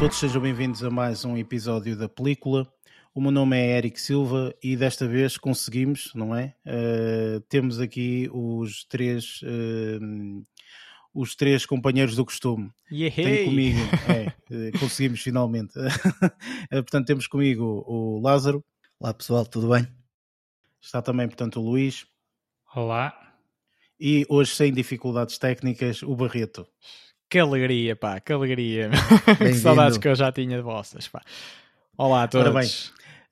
todos, sejam bem-vindos a mais um episódio da película. O meu nome é Eric Silva e desta vez conseguimos, não é? Uh, temos aqui os três, uh, os três companheiros do costume. Yeah. Tenho comigo, é, conseguimos finalmente. portanto, temos comigo o Lázaro. Olá pessoal, tudo bem? Está também, portanto, o Luís. Olá. E hoje, sem dificuldades técnicas, o Barreto. Que alegria, pá, que alegria. que saudades que eu já tinha de vossas, pá. Olá a todos. Bem,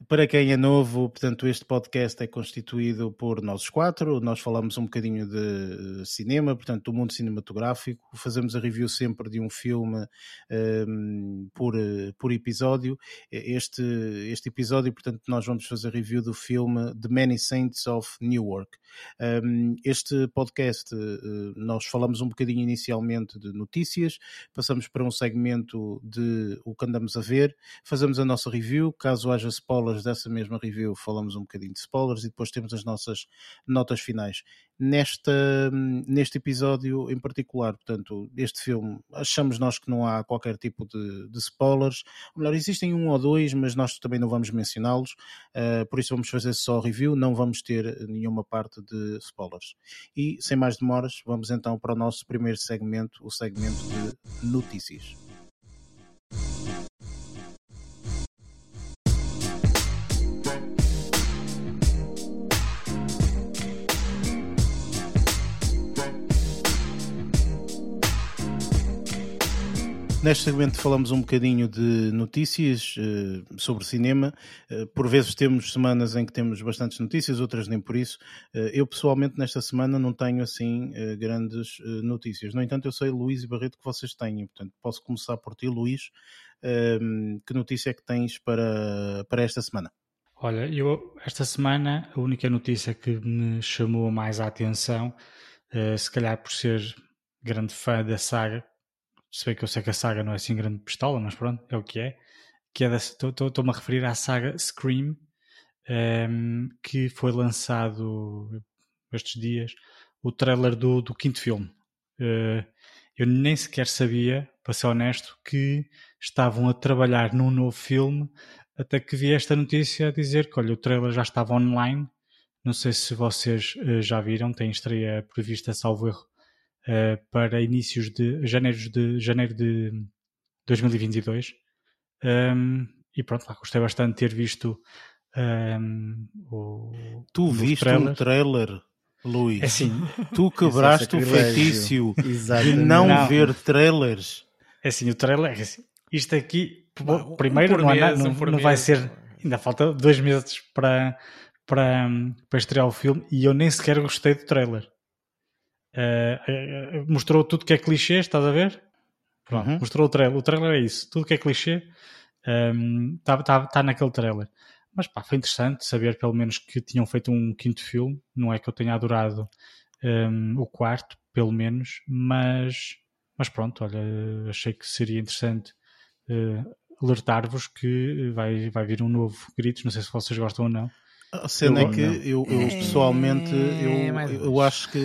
para quem é novo, portanto, este podcast é constituído por nós quatro. Nós falamos um bocadinho de cinema, portanto, do mundo cinematográfico. Fazemos a review sempre de um filme um, por, por episódio. Este, este episódio, portanto, nós vamos fazer review do filme The Many Saints of Newark. Um, este podcast, uh, nós falamos um bocadinho inicialmente de notícias, passamos para um segmento de o que andamos a ver, fazemos a nossa review. Caso haja spoilers, spoilers dessa mesma review, falamos um bocadinho de spoilers e depois temos as nossas notas finais. Nesta, neste episódio em particular, portanto, este filme, achamos nós que não há qualquer tipo de, de spoilers. Ou melhor, existem um ou dois, mas nós também não vamos mencioná-los, uh, por isso vamos fazer só review, não vamos ter nenhuma parte de spoilers. E sem mais demoras, vamos então para o nosso primeiro segmento, o segmento de notícias. Neste segmento falamos um bocadinho de notícias uh, sobre cinema. Uh, por vezes temos semanas em que temos bastantes notícias, outras nem por isso. Uh, eu pessoalmente nesta semana não tenho assim grandes notícias. No entanto, eu sei, Luís e Barreto, que vocês têm. Portanto, posso começar por ti, Luís. Ehm, que notícia é que tens para, para esta semana? Olha, eu esta semana a única notícia que me chamou mais a atenção, se calhar por ser grande fã da saga, se bem que eu sei que a saga não é assim grande pistola, mas pronto, é o que é. Que é Estou-me a referir à saga Scream, um, ehm, que foi lançado estes dias o trailer do, do quinto filme. Uh, eu nem sequer sabia, para ser honesto, que estavam a trabalhar num novo filme até que vi esta notícia a dizer que olha, o trailer já estava online. Não sei se vocês uh, já viram, tem estreia prevista, salvo erro, uh, para inícios de janeiro de, janeiro de 2022. Um, e pronto, lá gostei bastante de ter visto um, o. Tu viste trailer. um trailer, Luís? É assim, tu quebraste é o feitiço de não, não, ver trailers. É assim, o trailer é assim. Isto aqui, primeiro, um não, mês, não, não vai ser. Ainda falta dois meses para, para, para estrear o filme e eu nem sequer gostei do trailer. Uh, mostrou tudo que é clichê, estás a ver? Pronto, uhum. mostrou o trailer. O trailer é isso, tudo que é clichê está um, tá, tá, tá naquele trailer. Mas pá, foi interessante saber pelo menos que tinham feito um quinto filme. Não é que eu tenha adorado um, o quarto, pelo menos, mas, mas pronto, olha, achei que seria interessante uh, alertar-vos que vai, vai vir um novo Gritos. Não sei se vocês gostam ou não. A cena eu, é que eu, eu, pessoalmente eu, eu acho que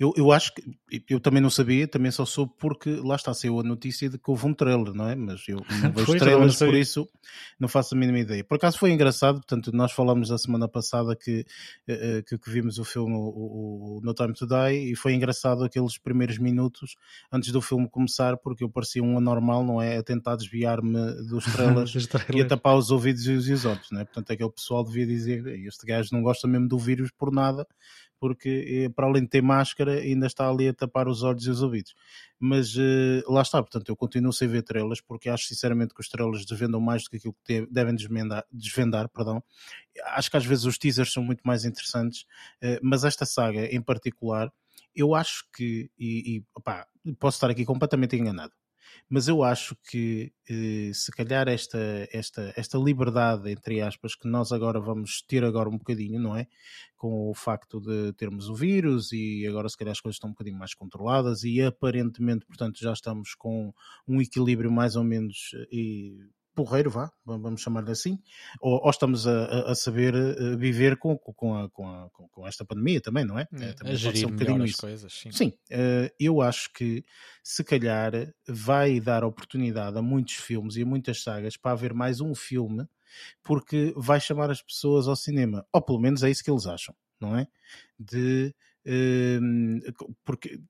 eu, eu acho que eu também não sabia, também só soube porque lá está, saiu a notícia de que houve um trailer, não é? Mas eu não vejo trailers, por isso não faço a mínima ideia. Por acaso foi engraçado, portanto, nós falamos a semana passada que, uh, que, que, vimos o filme o, o, No Time to Die e foi engraçado aqueles primeiros minutos antes do filme começar, porque eu parecia um anormal, não é? A tentar desviar-me dos trailers, dos trailers. e a tapar os ouvidos e os olhos, não é? Portanto, aquele pessoal devia dizer: este gajo não gosta mesmo do vírus por nada porque eh, para além de ter máscara ainda está ali a tapar os olhos e os ouvidos. Mas uh, lá está, portanto, eu continuo sem ver trailers porque acho sinceramente que os trailers desvendam mais do que aquilo que devem desvendar, desvendar perdão. Acho que às vezes os teasers são muito mais interessantes, uh, mas esta saga em particular, eu acho que, e, e opá, posso estar aqui completamente enganado, mas eu acho que eh, se calhar esta, esta, esta liberdade, entre aspas, que nós agora vamos ter agora um bocadinho, não é? Com o facto de termos o vírus e agora se calhar as coisas estão um bocadinho mais controladas e aparentemente, portanto, já estamos com um equilíbrio mais ou menos eh, porreiro, vá, vamos chamar-lhe assim, ou, ou estamos a, a, saber eh, viver com, com, a, com, a, com, esta pandemia também, não é? É também a gerir um bocadinho isso. coisas, sim. Sim, uh, eu acho que se calhar vai dar oportunidade a muitos filmes e a muitas sagas para haver mais um filme, porque vai chamar as pessoas ao cinema, ou pelo menos é isso que eles acham, não é? De uh, porque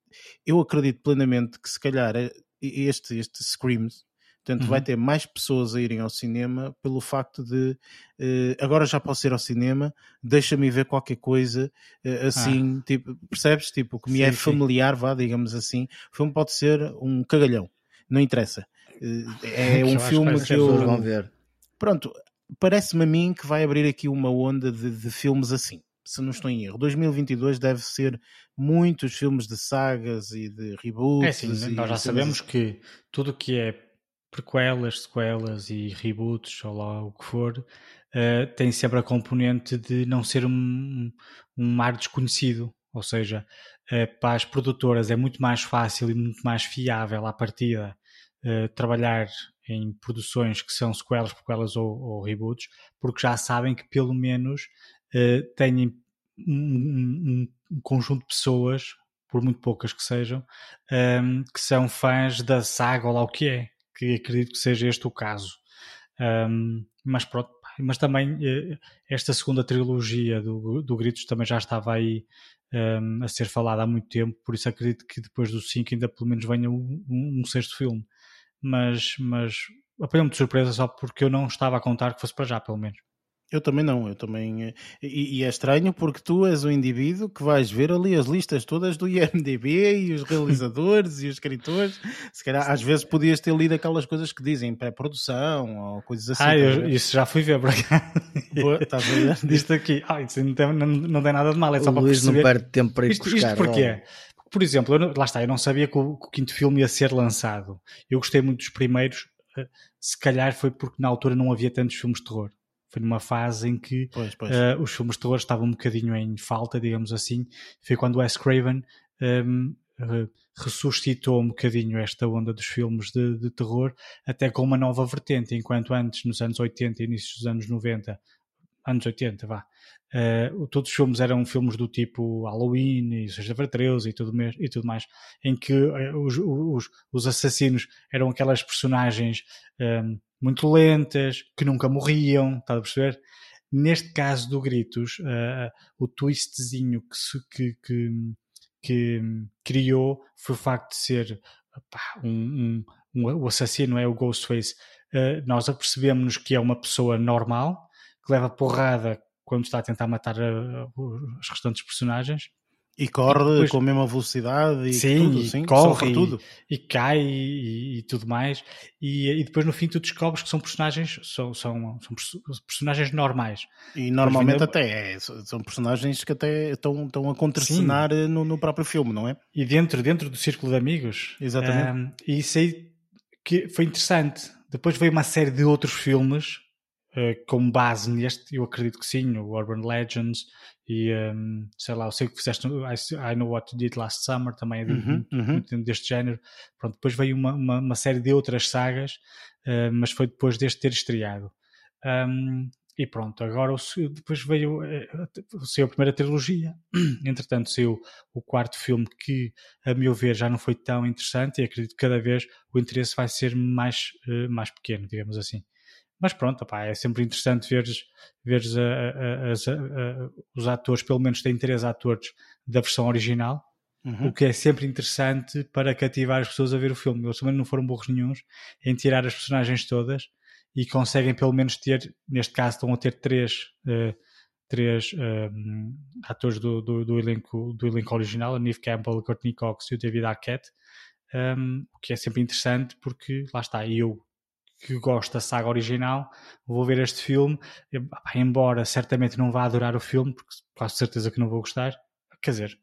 eu acredito plenamente que se calhar eh, este, este Screams Portanto, uhum. vai ter mais pessoas a irem ao cinema pelo facto de uh, agora já posso ir ao cinema, deixa-me ver qualquer coisa uh, assim, ah. tipo, percebes? Tipo, que me sim, é familiar, sim. vá, digamos assim. O filme pode ser um cagalhão, não interessa. Uh, é um filme que eu. Vão ver. Pronto, parece-me a mim que vai abrir aqui uma onda de, de filmes assim se não estou em erro. 2022 deve ser muitos filmes de sagas e de reboots. É sim, nós já sabemos que tudo que é prequelas, sequelas e reboots, ou lá o que for, uh, tem sempre a componente de não ser um, um mar desconhecido. Ou seja, uh, para as produtoras é muito mais fácil e muito mais fiável à partida uh, trabalhar em produções que são sequelas, prequelas ou, ou reboots, porque já sabem que pelo menos têm um, um, um, conjunto de pessoas, por muito poucas que sejam, um, que são fãs da saga ou lá o que é que acredito que seja este o caso. Um, mas pronto, mas também eh, esta segunda trilogia do, do Gritos também já estava aí um, a ser falada há muito tempo, por isso acredito que depois do 5 ainda pelo menos venha um, um, sexto filme. Mas, mas apanhou-me de surpresa só porque eu não estava a contar que fosse para já, pelo menos. Eu também não, eu também. Eh, e, e, é estranho porque tu és o indivíduo que vais ver ali as listas todas do IMDB e os realizadores e os escritores. Se calhar às vezes podias ter lido aquelas coisas que dizem pré-produção ou coisas assim. Ah, eu, isso já fui ver por cá. Estás a ver? Disto aqui, ah, isso não tem, não, não tem nada de mal, é só o para Luís perceber. não perde tempo para ir isto, buscar. Isto porquê? Por exemplo, eu, lá está, eu não sabia que o, que o quinto filme ia ser lançado. Eu gostei muito dos primeiros, eh, se calhar foi porque na altura não havia tantos filmes de terror. Foi numa fase em que pois, pois. Uh, os filmes de terror estavam um bocadinho em falta, digamos assim. Foi quando o Wes Craven um, uh, ressuscitou um bocadinho esta onda dos filmes de, de, terror, até com uma nova vertente, enquanto antes, nos anos 80 e início dos anos 90, anos 80, vá, uh, todos os filmes eram filmes do tipo Halloween e Sexta-feira 13 e tudo, e tudo mais, em que uh, os, os, os, assassinos eram aquelas personagens um, muito lentas, que nunca morriam, está a perceber? Neste caso do Gritos, uh, o twistzinho que, que, que, que, criou foi o facto de ser um, um, um, o assassino é o Ghostface. Uh, nós apercebemos-nos que é uma pessoa normal, que leva porrada quando está a tentar matar os restantes personagens e corre depois, com a mesma velocidade e sim, tudo, sim, corre tudo. E, e cai e, e, tudo mais. E, e, depois no fim tu descobres que são personagens, são, são, são personagens normais. E normalmente até é, são personagens que até estão, estão a contracenar no, no, próprio filme, não é? E dentro, dentro do círculo de amigos. Exatamente. Um, e isso aí que foi interessante. Depois veio uma série de outros filmes uh, com base neste, eu acredito que sim, o Urban Legends e um, sei lá, eu sei que fizeste I, Know What You Did Last Summer, também é de, uhum, uhum. deste género. Pronto, depois veio uma, uma, uma série de outras sagas, uh, mas foi depois deste ter estreado. Um, e pronto, agora depois veio eh, saiu a primeira trilogia, entretanto saiu o quarto filme que, a meu ver, já não foi tão interessante e acredito que cada vez o interesse vai ser mais, uh, mais pequeno, digamos assim. Mas pronto, opá, é sempre interessante veres, veres a, a, a, os atores, pelo menos têm três atores da versão original, uhum. o que é sempre interessante para cativar as pessoas a ver o filme. Eles também não foram burros nenhums em tirar as personagens todas e conseguem pelo menos ter, neste caso estão a ter três, uh, três um, atores do, do, do, elenco, do elenco original, a Neve Campbell, a Courtney Cox e o David Arquette, um, o que é sempre interessante porque lá está, eu que gosto da saga original, vou ver este filme, embora certamente não vá adorar o filme, porque quase certeza que não vou gostar. Quer dizer,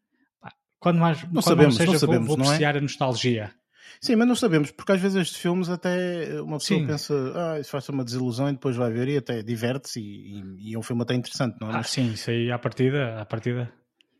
quando mais não quando sabemos, seja, não sabemos, vou, vou apreciar é? a nostalgia. Sim, mas não sabemos, porque às vezes estes filmes até uma pessoa Sim. pensa, ah, isso faz uma desilusão e depois vai ver e até diverte-se e, e, e, é um filme até interessante, não é? Ah, mas, sim, isso aí à partida, à partida.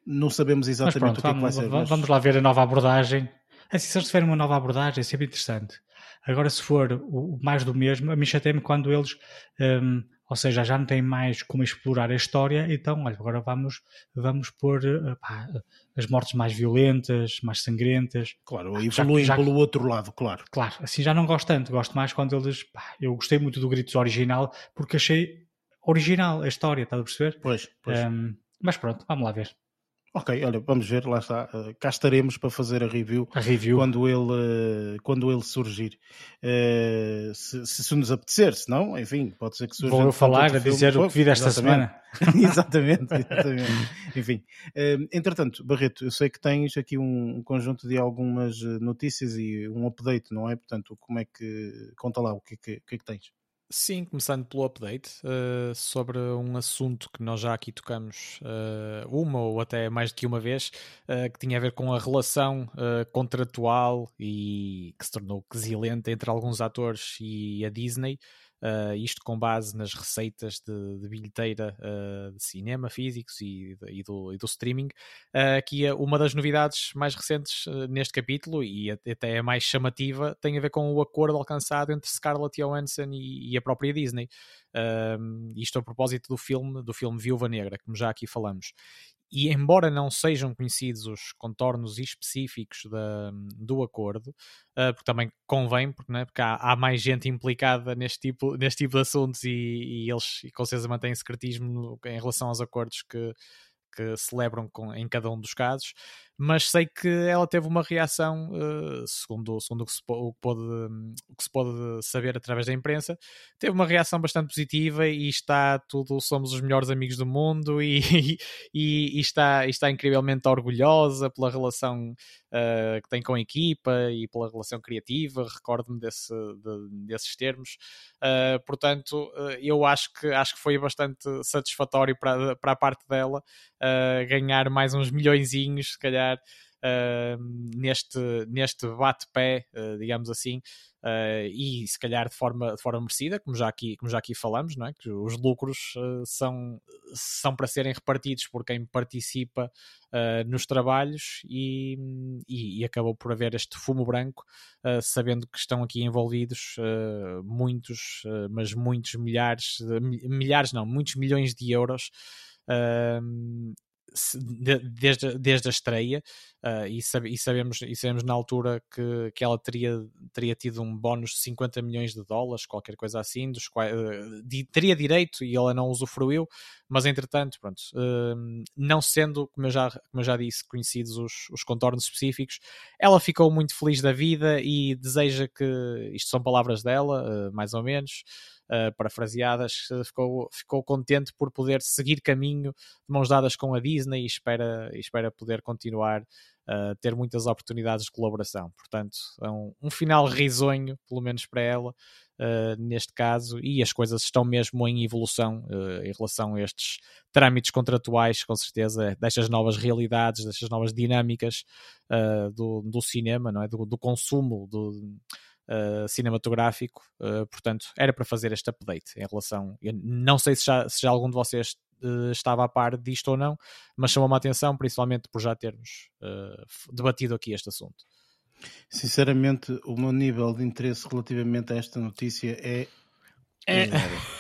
Não sabemos exatamente pronto, o que, vamos, é que vai ser. Vamos mas... lá ver a nova abordagem. Assim, se eles tiverem uma nova abordagem, é sempre interessante. Agora, se for o, mais do mesmo, a mim chateia-me quando eles, um, ou seja, já não têm mais como explorar a história, então, olha, agora vamos, vamos pôr uh, pá, as mortes mais violentas, mais sangrentas. Claro, evoluem já, já, pelo outro lado, claro. Claro, assim já não gosto tanto, gosto mais quando eles, pá, eu gostei muito do Gritos original, porque achei original a história, estás a perceber? Pois, pois. Um, mas pronto, vamos lá ver. Ok, olha, vamos ver, lá está. Uh, cá estaremos para fazer a review, a review. Quando, ele, uh, quando ele surgir. Uh, se, se, nos apetecer, se não, enfim, pode ser que surja. Vou eu falar, a dizer o que vi desta semana. exatamente, exatamente. enfim, entretanto, Barreto, eu sei que tens aqui um, um conjunto de algumas notícias e um update, não é? Portanto, como é que. Conta lá o que, é que, que é que tens. Sim, começando pelo update uh, sobre um assunto que nós já aqui tocamos uh, uma ou até mais do que uma vez, uh, que tinha a ver com a relação contratual e que se tornou quesilente entre alguns atores e a Disney. Uh, isto com base nas receitas de, de bilheteira uh, de cinema físicos e, e, do, e do, streaming, uh, é uma das novidades mais recentes neste capítulo e até é mais chamativa tem a ver com o acordo alcançado entre Scarlett Johansson e, e a própria Disney. isto a propósito do filme, do filme Viúva Negra, como já aqui falamos e embora não sejam conhecidos os contornos específicos da, do acordo, uh, porque também convém, porque, né, porque há, há, mais gente implicada neste tipo, neste tipo de assuntos e, e eles com certeza mantêm secretismo em relação aos acordos que, que celebram com, em cada um dos casos, mas sei que ela teve uma reação, uh, segundo, segundo o, que se, pode, o que se pode saber através da imprensa, teve uma reação bastante positiva e está tudo, somos os melhores amigos do mundo e, e, e está, está incrivelmente orgulhosa pela relação uh, que tem com a equipa e pela relação criativa, recordo-me desse, de, desses termos. Uh, portanto, eu acho que, acho que foi bastante satisfatório para, para a parte dela ganhar mais uns milhõezinhos, se calhar uh, neste, neste bate-pé, uh, digamos assim, uh, e se calhar de forma, de forma merecida, como já aqui, como já aqui falamos, não é? que os lucros são, são para serem repartidos por quem participa nos trabalhos e, e, e, acabou por haver este fumo branco, sabendo que estão aqui envolvidos muitos, mas muitos milhares, milhares não, muitos milhões de euros. Uh, desde, desde a estreia uh, e, sabe, e, sabemos, e sabemos na altura que, que ela teria, teria tido um bónus de 50 milhões de dólares, qualquer coisa assim, dos quais, uh, de, teria direito e ela não usufruiu, mas entretanto, pronto, uh, não sendo, como eu, já, como eu já disse, conhecidos os, os contornos específicos, ela ficou muito feliz da vida e deseja que, isto são palavras dela, mais ou menos, uh, parafraseadas, ficou, ficou contente por poder seguir caminho de mãos dadas com a Disney e espera, e espera poder continuar a uh, ter muitas oportunidades de colaboração. Portanto, é um, um final risonho, pelo menos para ela, uh, neste caso, e as coisas estão mesmo em evolução uh, em relação a estes trâmites contratuais, com certeza, destas novas realidades, destas novas dinâmicas uh, do, do cinema, não é? do, do consumo, do, uh, cinematográfico, uh, portanto, era para fazer este update em relação. Eu não sei se já, se já algum de vocês estava a par disto ou não, mas chamou-me a atenção, principalmente por já termos debatido aqui este assunto. Sinceramente, o meu nível de interesse relativamente a esta notícia é é,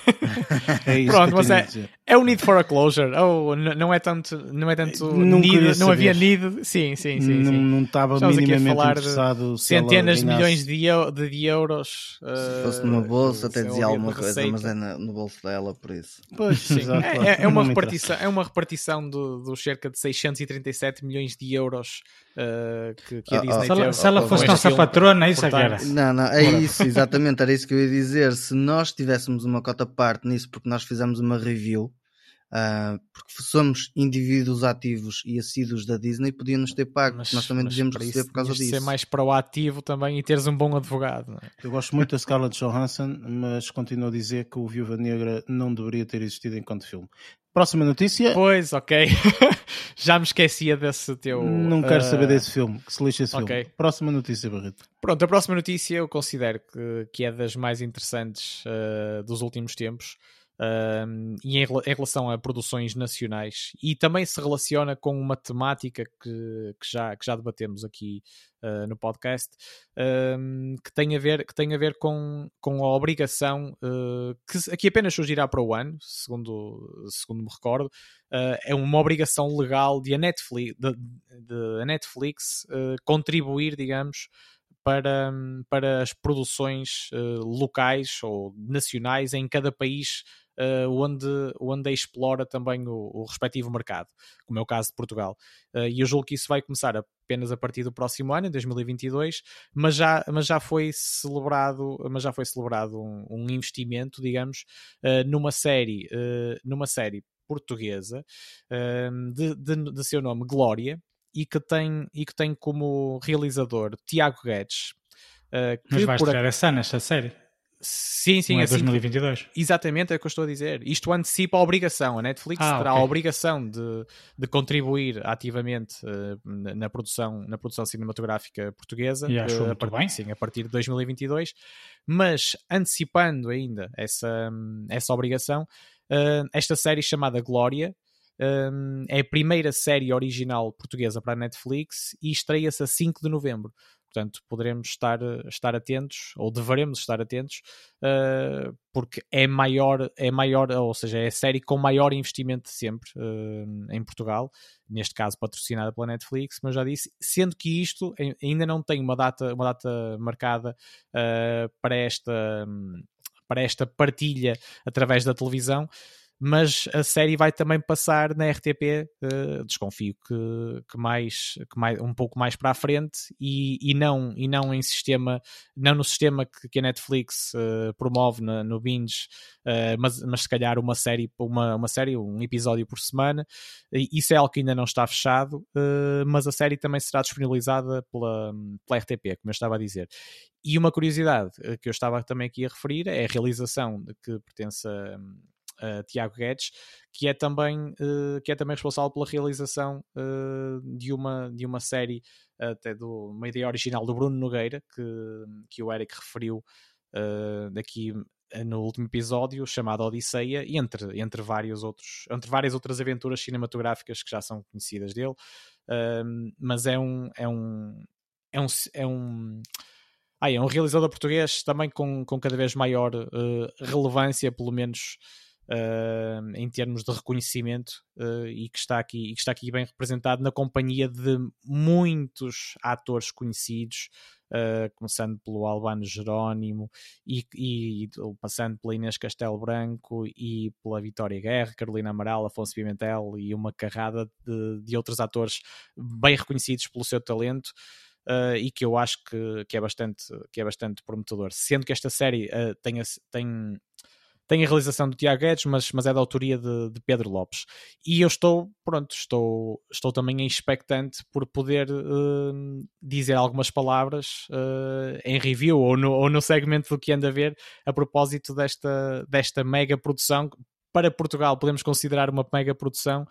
é isso Pronto, mas é, é o need for a closure. Oh, não é tanto, não é tanto need, não havia need. Sim, sim, sim. Não, sim. não estava Estamos minimamente interessado. Centenas de milhões de, de, de euros. Se fosse numa eh, bolsa, até dizia alguma coisa, mas é no bolso dela, por isso. Pois, sim. É, é, é, uma repartição, é uma repartição dos do cerca de 637 milhões de euros uh, que, que, a ah, Disney oh, teve. Se ela fosse nossa patrona, é isso é que era. Não, não, é isso, exatamente, era isso que eu ia dizer. Se nós tivéssemos uma cota parte nisso, porque nós fizemos uma review, uh, porque somos indivíduos ativos e assíduos da Disney, podíamos ter pago, mas, nós também devíamos receber por causa disso. ser mais proativo também e teres um bom advogado. É? Eu gosto muito da Scarlett Johansson, mas continuo a dizer que o Viúva Negra não deveria ter existido enquanto filme. Próxima notícia. Pois, ok. Já me esquecia desse teu. Não quero uh... saber desse filme. Que se lixa esse okay. filme. Próxima notícia, Barreto. Pronto, a próxima notícia eu considero que, que é das mais interessantes uh, dos últimos tempos. E em, em, relação a produções nacionais. E também se relaciona com uma temática que, que, já, que já debatemos aqui uh, no podcast que tem a ver, que tem a ver com, com a obrigação uh, que aqui apenas surgirá para o ano, segundo, segundo me recordo, uh, é uma obrigação legal de a Netflix, de, de a Netflix contribuir, digamos, para, para as produções uh, locais ou nacionais em cada país uh, onde, onde explora também o, o, respectivo mercado, como é o caso de Portugal. Uh, e eu julgo que isso vai começar apenas a partir do próximo ano, em 2022, mas já, mas já foi celebrado, mas já foi celebrado um, um investimento, digamos, uh, numa série, numa série portuguesa de, de, de seu nome Glória, e que tem, e que tem como realizador Tiago Guedes. Uh, Mas vai estrear a... esse ano esta série? Sim, sim. Não é assim, 2022. Exatamente, é o que eu estou a dizer. Isto antecipa a obrigação. A Netflix ah, terá okay. a obrigação de, de contribuir ativamente uh, na, produção, na produção cinematográfica portuguesa. E acho uh, muito bem. Sim, a partir de 2022. Mas antecipando ainda essa, essa obrigação, uh, esta série chamada Glória um, é a primeira série original portuguesa para a Netflix e estreia-se a 5 de novembro. Portanto, poderemos estar, estar atentos, ou deveremos estar atentos, uh, porque é maior, é maior, ou seja, é a série com maior investimento de sempre uh, em Portugal, neste caso patrocinada pela Netflix, mas já disse, sendo que isto ainda não tem uma data, uma data marcada uh, para, esta, para esta partilha através da televisão mas a série vai também passar na RTP, uh, eh, desconfio que, que, mais, que mais um pouco mais para a frente e, e, não, e não em sistema, não no sistema que, que a Netflix uh, promove na, no Binge, uh, mas, mas se calhar uma série, uma, uma série, um episódio por semana. Isso é algo que ainda não está fechado, mas a série também será disponibilizada pela, pela RTP, como eu estava a dizer. E uma curiosidade que eu estava também aqui a referir é a realização que pertence a uh, Tiago Guedes, que é também, uh, que é também responsável pela realização uh, de, uma, de uma série, até do, uma ideia original do Bruno Nogueira, que, que o Eric referiu daqui no último episódio, chamado Odisseia, e entre, entre, vários outros, entre várias outras aventuras cinematográficas que já são conhecidas dele, mas é um, é um, é um, é um ah, é um realizador português também com, com cada vez maior uh, relevância, pelo menos uh, em termos de reconhecimento uh, e, que está aqui, e que está aqui bem representado na companhia de muitos atores conhecidos, uh, começando pelo Albano Jerónimo e, e, passando pela Inês Castelo Branco e pela Vitória Guerra, Carolina Amaral, Afonso Pimentel e uma carrada de, de outros atores bem reconhecidos pelo seu talento. Uh, e que eu acho que, que, é bastante, que é bastante prometedor. Sendo que esta série uh, tem, tem tem a realização do Tiago Guedes, mas, mas é da autoria de, de, Pedro Lopes. E eu estou, pronto, estou, estou também expectante por poder uh, dizer algumas palavras uh, em review ou no, ou no segmento do que anda a ver a propósito desta, desta mega produção para Portugal podemos considerar uma mega produção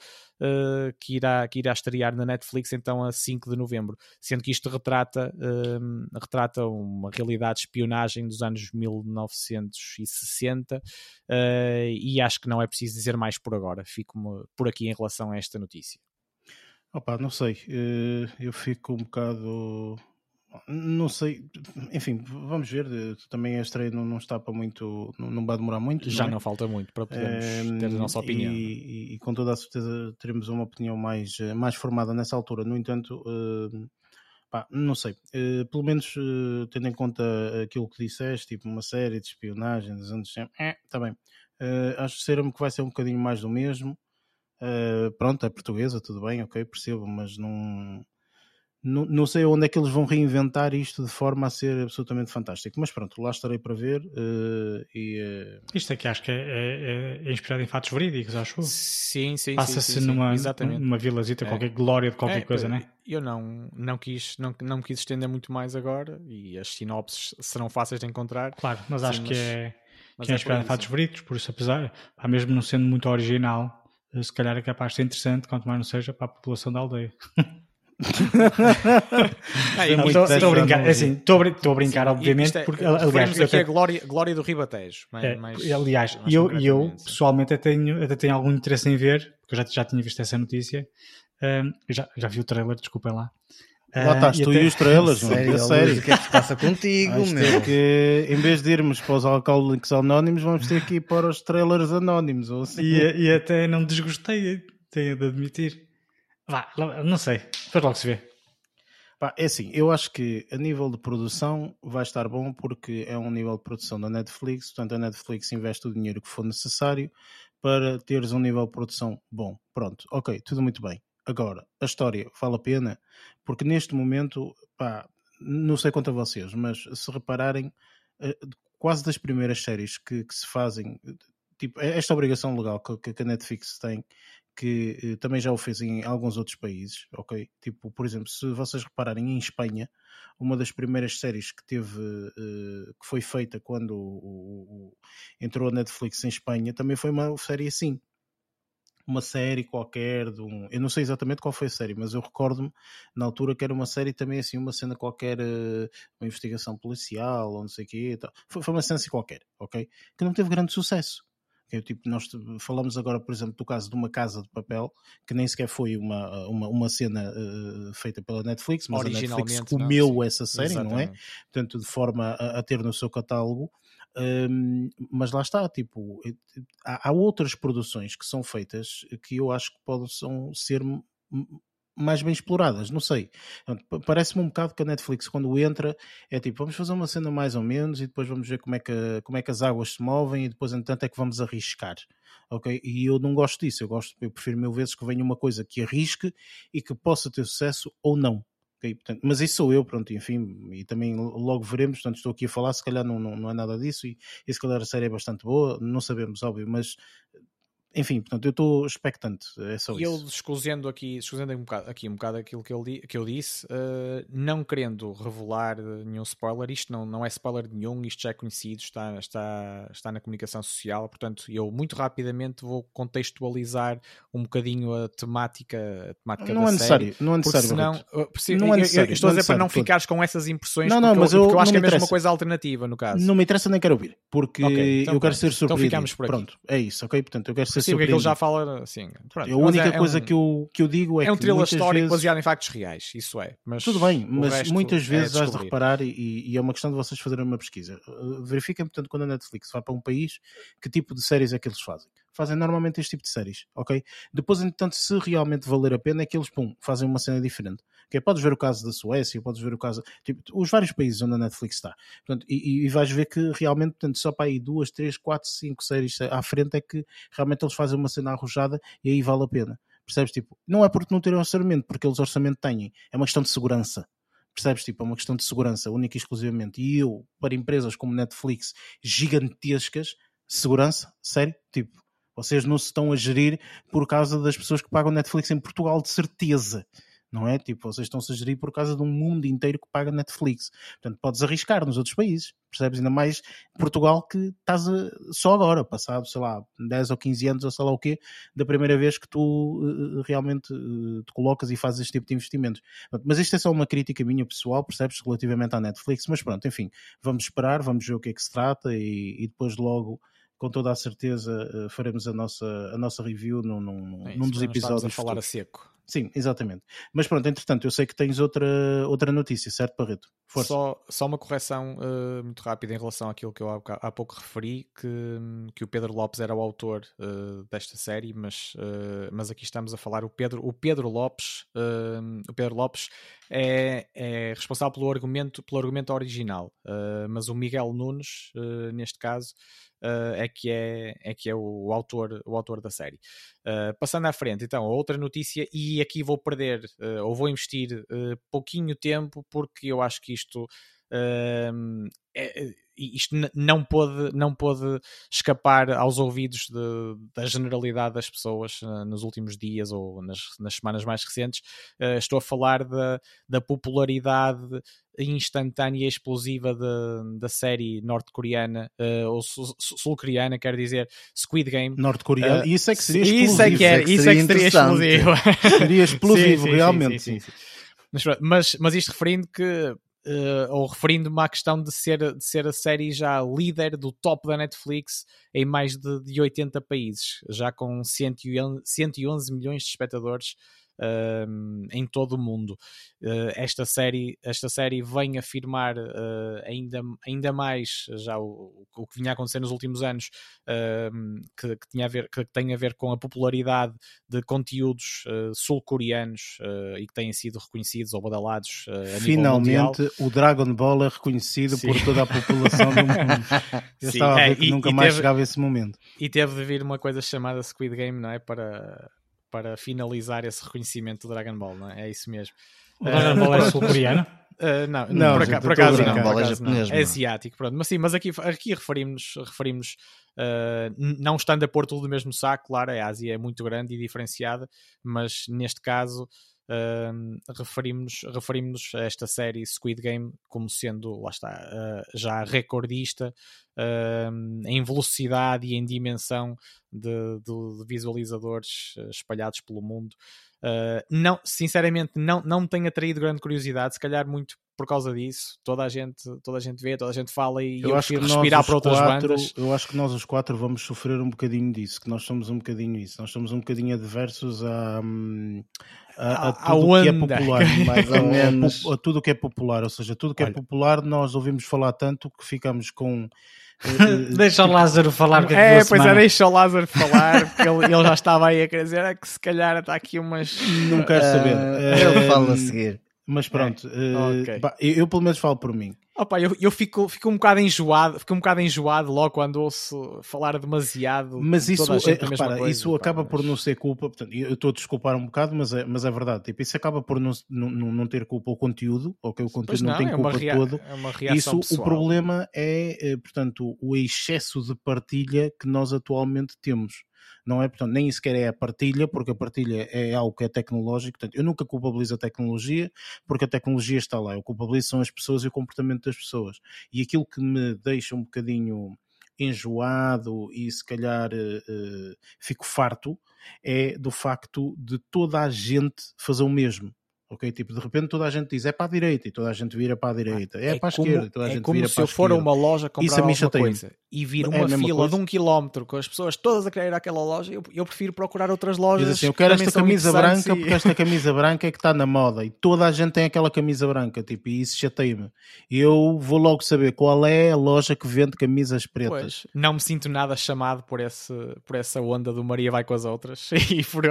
uh, que, irá, que irá estrear na Netflix então a 5 de novembro, sendo que isto retrata, uh, retrata uma realidade de espionagem dos anos 1960 uh, eh, e acho que não é preciso dizer mais por agora, fico por aqui em relação a esta notícia. Opa, não sei, eu fico um bocado não sei, enfim, vamos ver. Também a estreia não, não está para muito, não, vai demorar muito. Já não, é? não falta muito para podermos é, ter a nossa opinião. E, e, com toda a certeza teremos uma opinião mais, mais formada nessa altura. No entanto, uh, pá, não sei, uh, pelo menos uh, tendo em conta aquilo que disseste, tipo uma série de espionagem dos anos é, está bem. acho que será-me que vai ser um bocadinho mais do mesmo. pronto, é portuguesa, tudo bem, ok, percebo, mas não não, não sei onde é que eles vão reinventar isto de forma a ser absolutamente fantástico. Mas pronto, lá estarei para ver. Uh, e, uh... Isto aqui acho que é, é, é, inspirado em fatos verídicos, acho. Sim, sim. Passa-se numa, numa vilazita, é. qualquer glória de qualquer é, coisa, não é? Eu não, não, quis, não, não me quis estender muito mais agora e as sinopses serão fáceis de encontrar. Claro, mas sim, acho mas, que é, que é, é inspirado em fatos verídicos, por isso, apesar, mesmo não sendo muito original, se calhar é capaz de ser interessante, quanto mais não seja para a população da aldeia. Estou a brincar, é assim, estou a brincar, obviamente, é, porque aliás aqui até... a glória, glória do Ribatejo. É, aliás, eu, eu pessoalmente até tenho, até tenho algum interesse em ver, porque eu já, já tinha visto essa notícia. Um, já, já vi o trailer, desculpem lá. Lá estás, tu até... e os trailers, sério, sério. O que é que se passa contigo, meu? Que, em vez de irmos para os alcoólicos anónimos, vamos ter que ir para os trailers anónimos. Ou assim. e, e até não desgostei, tenho de admitir. Vá, não sei, depois logo se vê. é assim, eu acho que a nível de produção vai estar bom porque é um nível de produção da Netflix, portanto a Netflix investe o dinheiro que for necessário para teres um nível de produção bom. Pronto, ok, tudo muito bem. Agora, a história vale a pena, porque neste momento, pá, não sei quanto a vocês, mas se repararem, eh, quase das primeiras séries que, que se fazem, tipo, esta obrigação legal que, que a Netflix tem, que eh, também já o fez em alguns outros países, ok? Tipo, por exemplo, se vocês repararem em Espanha, uma das primeiras séries que teve, eh, que foi feita quando o, o, entrou a Netflix em Espanha, também foi uma série assim. Uma série qualquer de um. Eu não sei exatamente qual foi a série, mas eu recordo-me na altura que era uma série também assim, uma cena qualquer, eh, uma investigação policial ou não sei o quê. Foi, foi uma cena assim qualquer, ok? Que não teve grande sucesso que é tipo, nós falamos agora, por exemplo, do caso de uma casa de papel, que nem sequer foi uma, uma, uma cena uh, feita pela Netflix, mas a Netflix comeu não, essa série, Exatamente. não é? Portanto, de forma a, a ter no seu catálogo. Um, mas lá está, tipo, há, há, outras produções que são feitas que eu acho que possam ser mais bem exploradas, não sei. Parece-me um bocado que a Netflix, quando entra, é tipo, vamos fazer uma cena mais ou menos e depois vamos ver como é que, como é que as águas se movem e depois, entanto, é que vamos arriscar. Ok? E eu não gosto disso, eu gosto, eu prefiro mil vezes que venha uma coisa que arrisque e que possa ter sucesso ou não. Okay? Portanto, mas isso sou eu, pronto, enfim, e também logo veremos. Portanto, estou aqui a falar, se calhar não, não, não é nada disso, e, e se calhar a série é bastante boa, não sabemos, óbvio, mas enfim, portanto, eu estou expectante, é só e isso. E eu, escusando aqui, escusando um bocado, aqui um bocado aquilo que eu, que eu disse, uh, não querendo revelar nenhum spoiler, isto não, não é spoiler nenhum, isto já é conhecido, está, está, está na comunicação social, portanto, eu muito rapidamente vou contextualizar um bocadinho a temática, a temática não da é necessário, série. Não é necessário, senão, uh, não é necessário. Eu, eu estou a dizer para não ficares com essas impressões, não, não, mas eu, eu acho que é mesmo uma coisa alternativa, no caso. Não me interessa, nem quero ouvir, porque okay, então, eu quero ser surpreendido. Então ficamos por aqui. Pronto, é isso, ok? Portanto, eu quero ser Sim, porque ele já fala assim. Pronto, a única é, coisa é um, que, eu, que eu digo é, é um que. thriller histórico vezes... baseado em factos reais, isso é. Mas Tudo bem, mas muitas é vezes é has de reparar, e, e, é uma questão de vocês fazerem uma pesquisa. Uh, verifiquem, portanto, quando a Netflix vai para um país, que tipo de séries é que eles fazem. Fazem normalmente este tipo de séries, ok? Depois, entretanto, se realmente valer a pena, é que eles, pum, fazem uma cena diferente. Okay? Podes ver o caso da Suécia, podes ver o caso. Tipo, os vários países onde a Netflix está. Portanto, e, e vais ver que realmente, portanto, só para aí duas, três, quatro, cinco séries à frente é que realmente eles fazem uma cena arrojada e aí vale a pena. Percebes? Tipo, não é porque não terem orçamento, porque eles orçamento têm. É uma questão de segurança. Percebes? Tipo, é uma questão de segurança, única e exclusivamente. E eu, para empresas como Netflix, gigantescas, segurança, sério? Tipo, vocês não se estão a gerir por causa das pessoas que pagam Netflix em Portugal, de certeza não é? Tipo, vocês estão-se a gerir por causa de um mundo inteiro que paga Netflix. Portanto, podes arriscar nos outros países, percebes? Ainda mais Portugal que estás a, só agora, passado, sei lá, 10 ou 15 anos ou sei lá o quê, da primeira vez que tu uh, realmente uh, te colocas e fazes este tipo de investimentos. Mas isto é só uma crítica minha pessoal, percebes? Relativamente à Netflix, mas pronto, enfim, vamos esperar, vamos ver o que é que se trata e, e depois logo com toda a certeza faremos a nossa, a nossa review num, num, é num dos episódios. a falar a seco. Sim, exatamente. Mas pronto, entretanto, eu sei que tens outra, outra notícia, certo, Barreto? Força. Só, só uma correção uh, muito rápida em relação àquilo que eu há, há, pouco referi, que, que o Pedro Lopes era o autor uh, desta série, mas, uh, mas aqui estamos a falar o Pedro, o Pedro Lopes, o Pedro Lopes é, é, responsável pelo argumento, pelo argumento original, mas o Miguel Nunes, neste caso, uh, é que é, é, que é o, autor, o autor da série. Uh, passando à frente, então, outra notícia, e aqui vou perder, uh, ou vou investir pouquinho tempo, porque eu acho que isto é, isto não pôde, não pôde escapar aos ouvidos de, da generalidade das pessoas uh, nos últimos dias ou nas, nas semanas mais recentes. Uh, estou a falar da, da popularidade instantânea e explosiva de, da série norte-coreana uh, ou sul-coreana, quer dizer Squid Game. Norte-coreana, isso é que seria explosivo. Isso é que, é, isso é que seria explosivo. Seria explosivo, sim, sim, realmente. Sim, Mas, mas, mas isto referindo que uh, ou referindo-me à questão de ser, de ser a série já líder do top da Netflix em mais de, de 80 países, já com 111, 111 milhões de espectadores uh, em todo o mundo. Uh, esta, série, esta série vem afirmar uh, ainda, ainda mais já o, o que vinha a acontecer nos últimos anos, que, que, tinha a ver, que tem a ver com a popularidade de conteúdos uh, sul-coreanos e que têm sido reconhecidos ou badalados Finalmente o Dragon Ball é reconhecido Sim. por toda a população do mundo. Eu Sim, estava a ver é, que e, nunca e mais teve, chegava esse momento. E teve de vir uma coisa chamada Squid Game, não é? Para, para finalizar esse reconhecimento do Dragon Ball, não é? É isso mesmo. O Dragon Ball é sul-coreano? Uh, não, não, por, acaso, por acaso não, por acaso não. É asiático, pronto. Mas sim, mas aqui, aqui referimos, referimos uh, não estando a pôr tudo no mesmo saco, claro, a Ásia é muito grande e diferenciada, mas neste caso uh, referimos, referimos a esta série Squid Game como sendo, lá está, uh, já recordista uh, em velocidade e em dimensão de, de, de visualizadores eh, espalhados pelo mundo. Uh, não, sinceramente, não, não me tem atraído grande curiosidade, se calhar muito por causa disso. Toda a gente, toda a gente vê, toda a gente fala e eu, eu acho que respirar para outras quatro, bandas. Eu acho que nós os quatro vamos sofrer um bocadinho disso, que nós somos um bocadinho isso. Nós somos um bocadinho adversos a, hum, a, a, tudo o que é popular, mais ou menos. A, a tudo o que é popular, ou seja, tudo que é popular nós ouvimos falar tanto que ficamos com deixa o Lázaro falar. É, pois é, deixa o Lázaro falar, porque ele, ele já estava aí a querer dizer é que se calhar está aqui umas. Não quero saber. Uh, ele fala a seguir. Mas pronto, é. uh, okay. eu, eu, pelo menos falo por mim. Opa, eu, eu fico, fico um bocado enjoado, fico um bocado enjoado logo quando ouço falar demasiado. Mas isso, é, repara, coisa, isso pá, acaba mas... por não ser culpa. Portanto, eu estou a desculpar um bocado, mas é, mas é verdade. Tipo, isso acaba por não, não, não ter culpa o conteúdo, ok? O conteúdo não, não, tem é culpa rea... todo. É isso, pessoal. o problema é, eh, portanto, o excesso de partilha que nós atualmente temos não é? Portanto, nem sequer é a partilha, porque a partilha é algo que é tecnológico. Portanto, eu nunca culpabilizo a tecnologia, porque a tecnologia está lá. Eu culpabilizo são as pessoas e o comportamento das pessoas. E aquilo que me deixa um bocadinho enjoado e se calhar uh, fico farto é do facto de toda a gente fazer o mesmo. Ok, tipo, de repente toda a gente diz é para a direita e toda a gente vira para a direita, é, é para a como, esquerda e toda a é gente vira para a esquerda. É como se eu for a uma loja comprar alguma coisa e vir uma é fila de um quilómetro com as pessoas todas a querer ir àquela loja, eu, eu prefiro procurar outras lojas. Diz assim, eu quero esta camisa branca e... porque esta camisa branca é que está na moda e toda a gente tem aquela camisa branca, tipo, e isso chateia-me. Eu vou logo saber qual é a loja que vende camisas pretas. Pois, não me sinto nada chamado por, esse, por essa onda do Maria vai com as outras e por,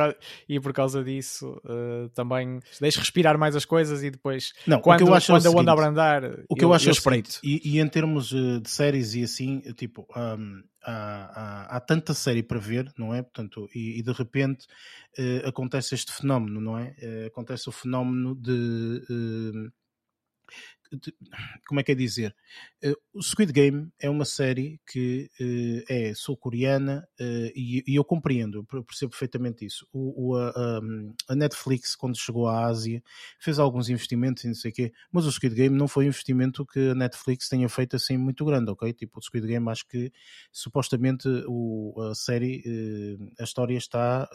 e por causa disso uh, também deixo respirar mais as coisas e depois não, quando, o que eu acho quando é a onda abrandar o que eu, eu acho eu espreito. E, e, em termos eh, de séries e assim, tipo, um, há, há, há, tanta série para ver, não é? Portanto, e, e de repente uh, acontece este fenómeno, não é? Uh, acontece o fenómeno de uh, como é que é dizer? Uh, o Squid Game é uma série que uh, é sul-coreana uh, e, eu compreendo, percebo perfeitamente isso. O, a, Netflix, quando chegou à Ásia, fez alguns investimentos e não sei o quê, mas o Squid Game não foi um investimento que a Netflix tenha feito assim muito grande, ok? Tipo, o Squid Game, acho que supostamente o, a série, a história está,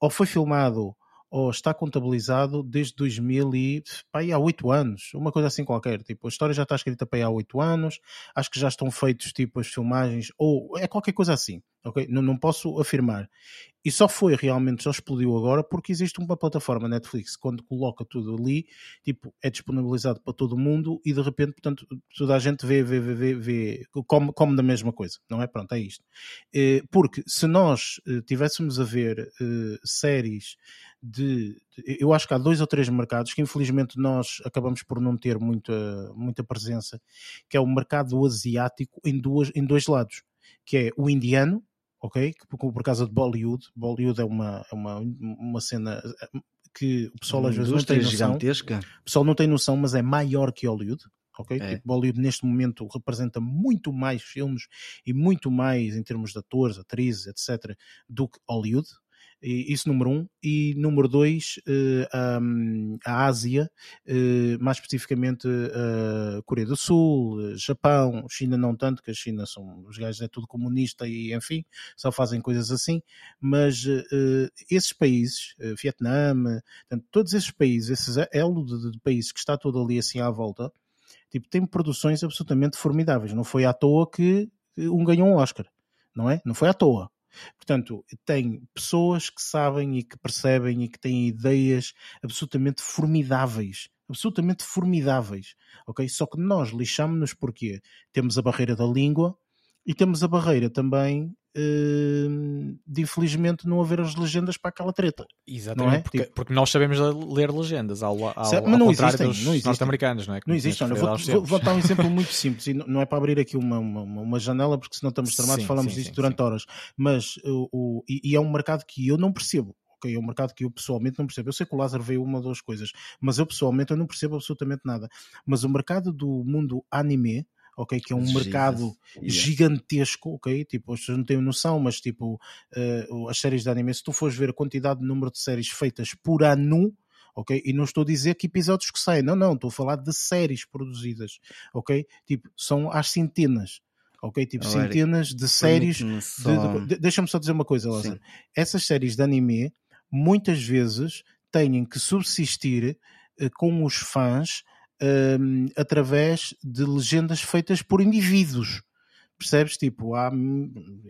ou foi filmado ou está contabilizado desde 2000 e há oito anos, uma coisa assim qualquer. Tipo, a história já está escrita para aí há oito anos, acho que já estão feitos tipo as filmagens, ou é qualquer coisa assim, ok? Não, não posso afirmar. E só foi realmente, só explodiu agora porque existe uma plataforma Netflix, quando coloca tudo ali, tipo, é disponibilizado para todo mundo e de repente, portanto, toda a gente vê, vê, vê, vê, vê come da mesma coisa, não é? Pronto, é isto. Eh, porque se nós eh, tivéssemos a ver eh, séries de, eu acho que há dois ou três mercados que infelizmente nós acabamos por não ter muita, muita presença, que é o mercado asiático em, duas, em dois lados, que é o indiano, ok? Por, por causa de Bollywood. Bollywood é uma, é uma, uma cena que o pessoal às vezes não tem noção. Gigantesca. O pessoal não tem noção, mas é maior que Hollywood. Ok? É. Tipo, Bollywood neste momento representa muito mais filmes e muito mais em termos de atores, atrizes, etc., do que Hollywood. Isso número um. E número dois, uh, a Ásia, uh, mais especificamente a Coreia do Sul, Japão, China não tanto, que a China são, os gajos é tudo comunista e enfim, só fazem coisas assim, mas esses países, Vietnã, portanto, todos esses países, esses elo de, de países que está todo ali assim à volta, tipo, tem produções absolutamente formidáveis. Não foi à toa que um ganhou um Oscar, não é? Não foi à toa. Portanto, tem pessoas que sabem e que percebem e que têm ideias absolutamente formidáveis. Absolutamente formidáveis. Ok? Só que nós lixamos-nos porque temos a barreira da língua e temos a barreira também de infelizmente não haver as legendas para aquela treta. Exatamente, é? porque, tipo... porque, nós sabemos ler legendas ao, ao, mas não existem, dos não norte-americanos, não é? Que não existe, olha, vou, vou, vou, dar um exemplo muito simples, e não é para abrir aqui uma, uma, uma janela, porque senão estamos tramados, sim, falamos sim, disto sim, durante horas, mas o, o e, e, é um mercado que eu não percebo. ok é um mercado que eu pessoalmente não percebo. Eu sei que o Lázaro veio uma ou duas coisas, mas eu pessoalmente eu não percebo absolutamente nada. Mas o mercado do mundo anime, ok? Que é um Jesus. mercado yeah. gigantesco, ok? Tipo, as pessoas não têm noção, mas tipo, uh, as séries de anime, se tu fores ver a quantidade de número de séries feitas por ano, ok? E não estou a dizer que episódios que saem, não, não, estou a falar de séries produzidas, ok? Tipo, são às centenas. Ok, tipo, oh, centenas Eric, de séries. De, de, Deixa-me só dizer uma coisa, Lázaro. Essas séries de anime muitas vezes têm que subsistir uh, com os fãs um, através de legendas feitas por indivíduos. Percebes? Tipo, há,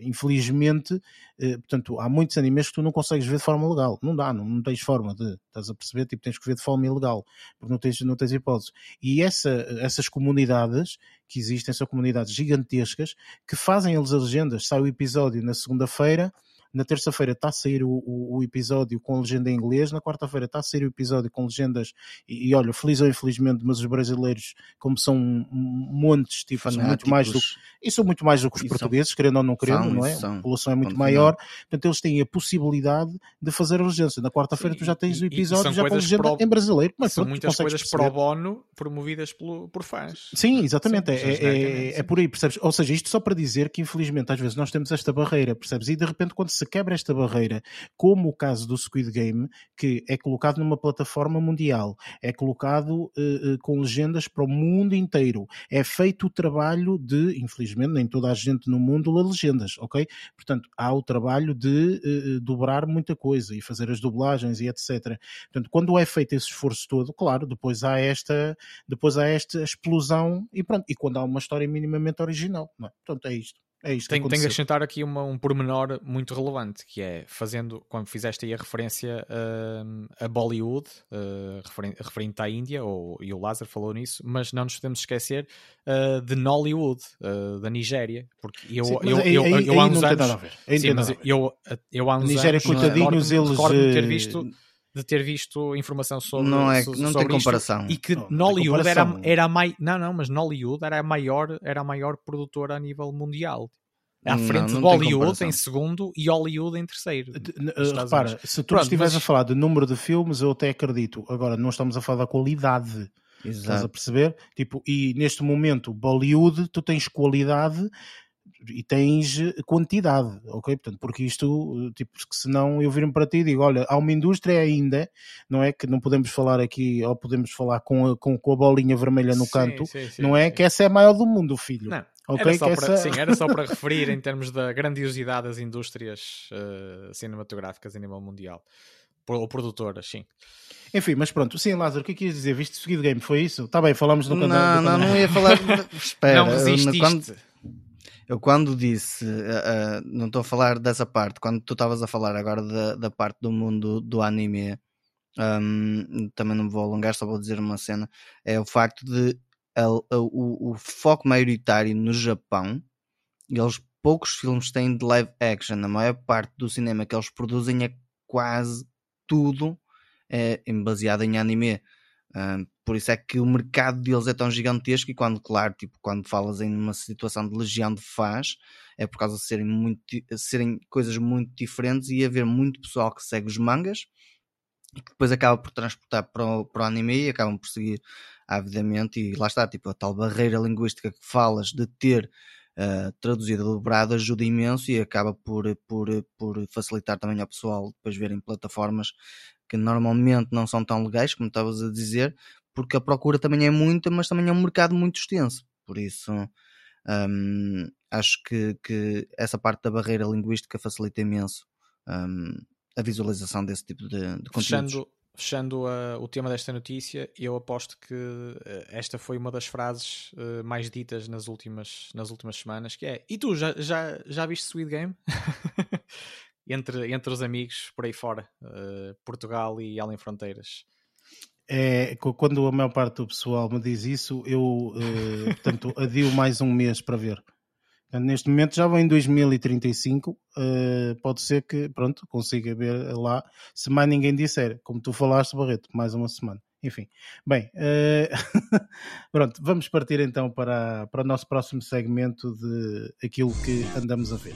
infelizmente, eh, portanto, há muitos animes que tu não consegues ver de forma legal. Não dá, não, não tens forma de, estás a perceber? Tipo, tens que ver de forma ilegal, porque não tens, não tens hipótese. E essa, essas comunidades que existem, são comunidades gigantescas que fazem as legendas. Sai o episódio na segunda-feira, na terça-feira está a sair o, o, o, episódio com legenda em inglês, na quarta-feira está a sair o episódio com legendas, e, e olha, feliz ou infelizmente, mas os brasileiros, como são montes, tipo, são muito mais do e são muito mais do que os e portugueses, são, querendo ou não querendo, não é? São, a população é muito maior, portanto eles têm a possibilidade de fazer a legenda. Na quarta-feira tu já tens o episódio já com legenda pro... em brasileiro. Mas são muitas coisas perceber. pro bono promovidas pelo, por fãs. Sim, exatamente, é, é, é, é por aí, percebes? Ou seja, isto só para dizer que infelizmente às vezes nós temos esta barreira, percebes? E de repente quando se se quebra esta barreira, como o caso do Squid Game, que é colocado numa plataforma mundial, é colocado uh, com legendas para o mundo inteiro, é feito o trabalho de, infelizmente, nem toda a gente no mundo lê legendas, ok? Portanto, há o trabalho de uh, dobrar muita coisa e fazer as dublagens e etc. Portanto, quando é feito esse esforço todo, claro, depois há esta, depois há esta explosão e pronto. E quando há uma história minimamente original, não é? Portanto, é isto. É isto tenho, tenho que acrescentar aqui uma, um pormenor muito relevante, que é fazendo, quando fizeste aí a referência uh, a Bollywood, uh, referente à Índia, ou, e o Lázaro falou nisso, mas não nos podemos esquecer uh, de Nollywood, uh, da Nigéria. Porque eu, sim, eu, eu, eu, eu, há uns anos. Sim, mas eu, eu há uns Nigéria, anos. coitadinhos, eles. Ter visto de ter visto informação sobre não é sobre, não sobre tem comparação isto, e que não, Nollywood era era mai, não não mas Nollywood era a maior era a maior produtora a nível mundial à frente não, não de Bollywood em segundo e Hollywood em terceiro. Uh, repara, se tu estiveres mas... a falar de número de filmes, eu até acredito. Agora, não estamos a falar da qualidade. Exato. Estás a perceber? Tipo, e neste momento, Bollywood, tu tens qualidade e tens quantidade, ok? Portanto, porque isto, tipo, porque senão eu viro para ti e digo, olha, há uma indústria ainda, não é? Que não podemos falar aqui, ou podemos falar com a, com, com a bolinha vermelha no sim, canto, sim, sim, não é? Que essa é a maior do mundo, filho. Não. Okay, era, só para, essa... sim, era só para referir em termos da grandiosidade das indústrias uh, cinematográficas a nível mundial. Ou produtoras, sim. Enfim, mas pronto, sim, Lázaro, o que é que ias dizer? Viste Squid Game? Foi isso? Está bem, falamos no canal. Não, não, não ia falar. Espera, não resististe. Quando eu quando disse, uh, uh, não estou a falar dessa parte, quando tu estavas a falar agora da, da parte do mundo do anime, um, também não me vou alongar, só vou dizer uma cena, é o facto de o, o, foco maioritário no Japão, eles poucos filmes têm de live action, a maior parte do cinema que eles produzem é quase tudo é, baseado em anime. Uh, por isso é que o mercado deles é tão gigantesco e quando, claro, tipo, quando falas em uma situação de legião de fãs, é por causa de serem, muito, serem coisas muito diferentes e haver muito pessoal que segue os mangas e que depois acaba por transportar para o, para o anime e acabam por seguir avidamente. E lá está, tipo, a tal barreira linguística que falas de ter uh, traduzido dobrado ajuda imenso e acaba por, por, por facilitar também ao pessoal depois verem plataformas que normalmente não são tão legais, como estavas a dizer, porque a procura também é muita, mas também é um mercado muito extenso. Por isso, um, acho que, que essa parte da barreira linguística facilita imenso um, a visualização desse tipo de, de conteúdos. Fechando, fechando uh, o tema desta notícia, eu aposto que uh, esta foi uma das frases uh, mais ditas nas últimas, nas últimas semanas, que é, e tu, já, já, já viste Sweet Game? entre, entre os amigos por aí fora, Portugal e além fronteiras. É, quando a maior parte do pessoal me diz isso, eu portanto, adio mais um mês para ver. Neste momento já vem em 2035, uh, pode ser que, pronto, consiga ver lá, se mais ninguém disser, como tu falaste, Barreto, mais uma semana. Enfim, bem, uh, pronto, vamos partir então para, para o nosso próximo segmento de aquilo que andamos a ver.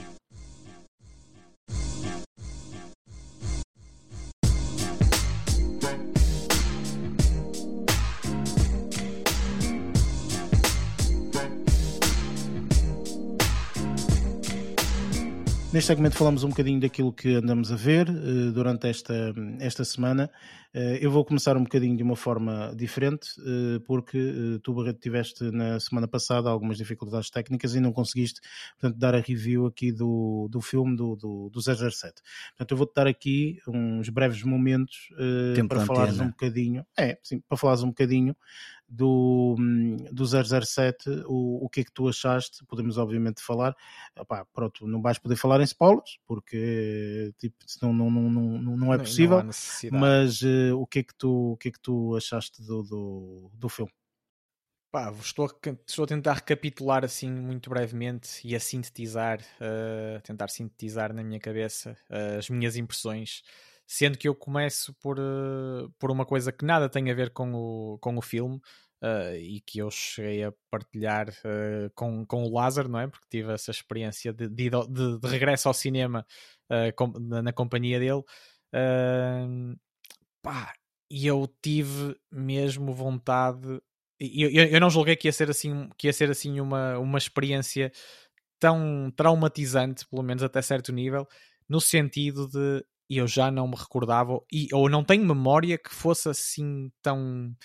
Neste segmento falamos um bocadinho daquilo que andamos a ver uh, durante esta, esta semana. Uh, eu vou começar um bocadinho de uma forma diferente, uh, porque tu, Barreto, tiveste na semana passada algumas dificuldades técnicas e não conseguiste, portanto, dar a review aqui do, do filme do, do, do 007. Portanto, eu vou-te dar aqui uns breves momentos para falares um bocadinho, é, sim, para falares um bocadinho do, do 007, o, o que é que tu achaste? Podemos obviamente falar, pronto, não vais poder falar em spoilers, porque tipo, não, não, não, não, não é possível, não mas uh, o, que é que tu, o que é que tu achaste do, do, do filme? Pá, estou a, estou a tentar recapitular assim muito brevemente e a sintetizar, uh, tentar sintetizar na minha cabeça uh, as minhas impressões, sendo que eu começo por, uh, por uma coisa que nada tem a ver com o, com o filme, Uh, e que eu cheguei a partilhar uh, com, com o Lázaro, não é? Porque tive essa experiência de, de, de, de regresso ao cinema uh, com, na, na, companhia dele. pá, e eu tive mesmo vontade. Eu, eu, eu, não julguei que ia ser assim, que ia ser assim uma, uma experiência tão traumatizante, pelo menos até certo nível, no sentido de eu já não me recordava, e, ou não tenho memória que fosse assim tão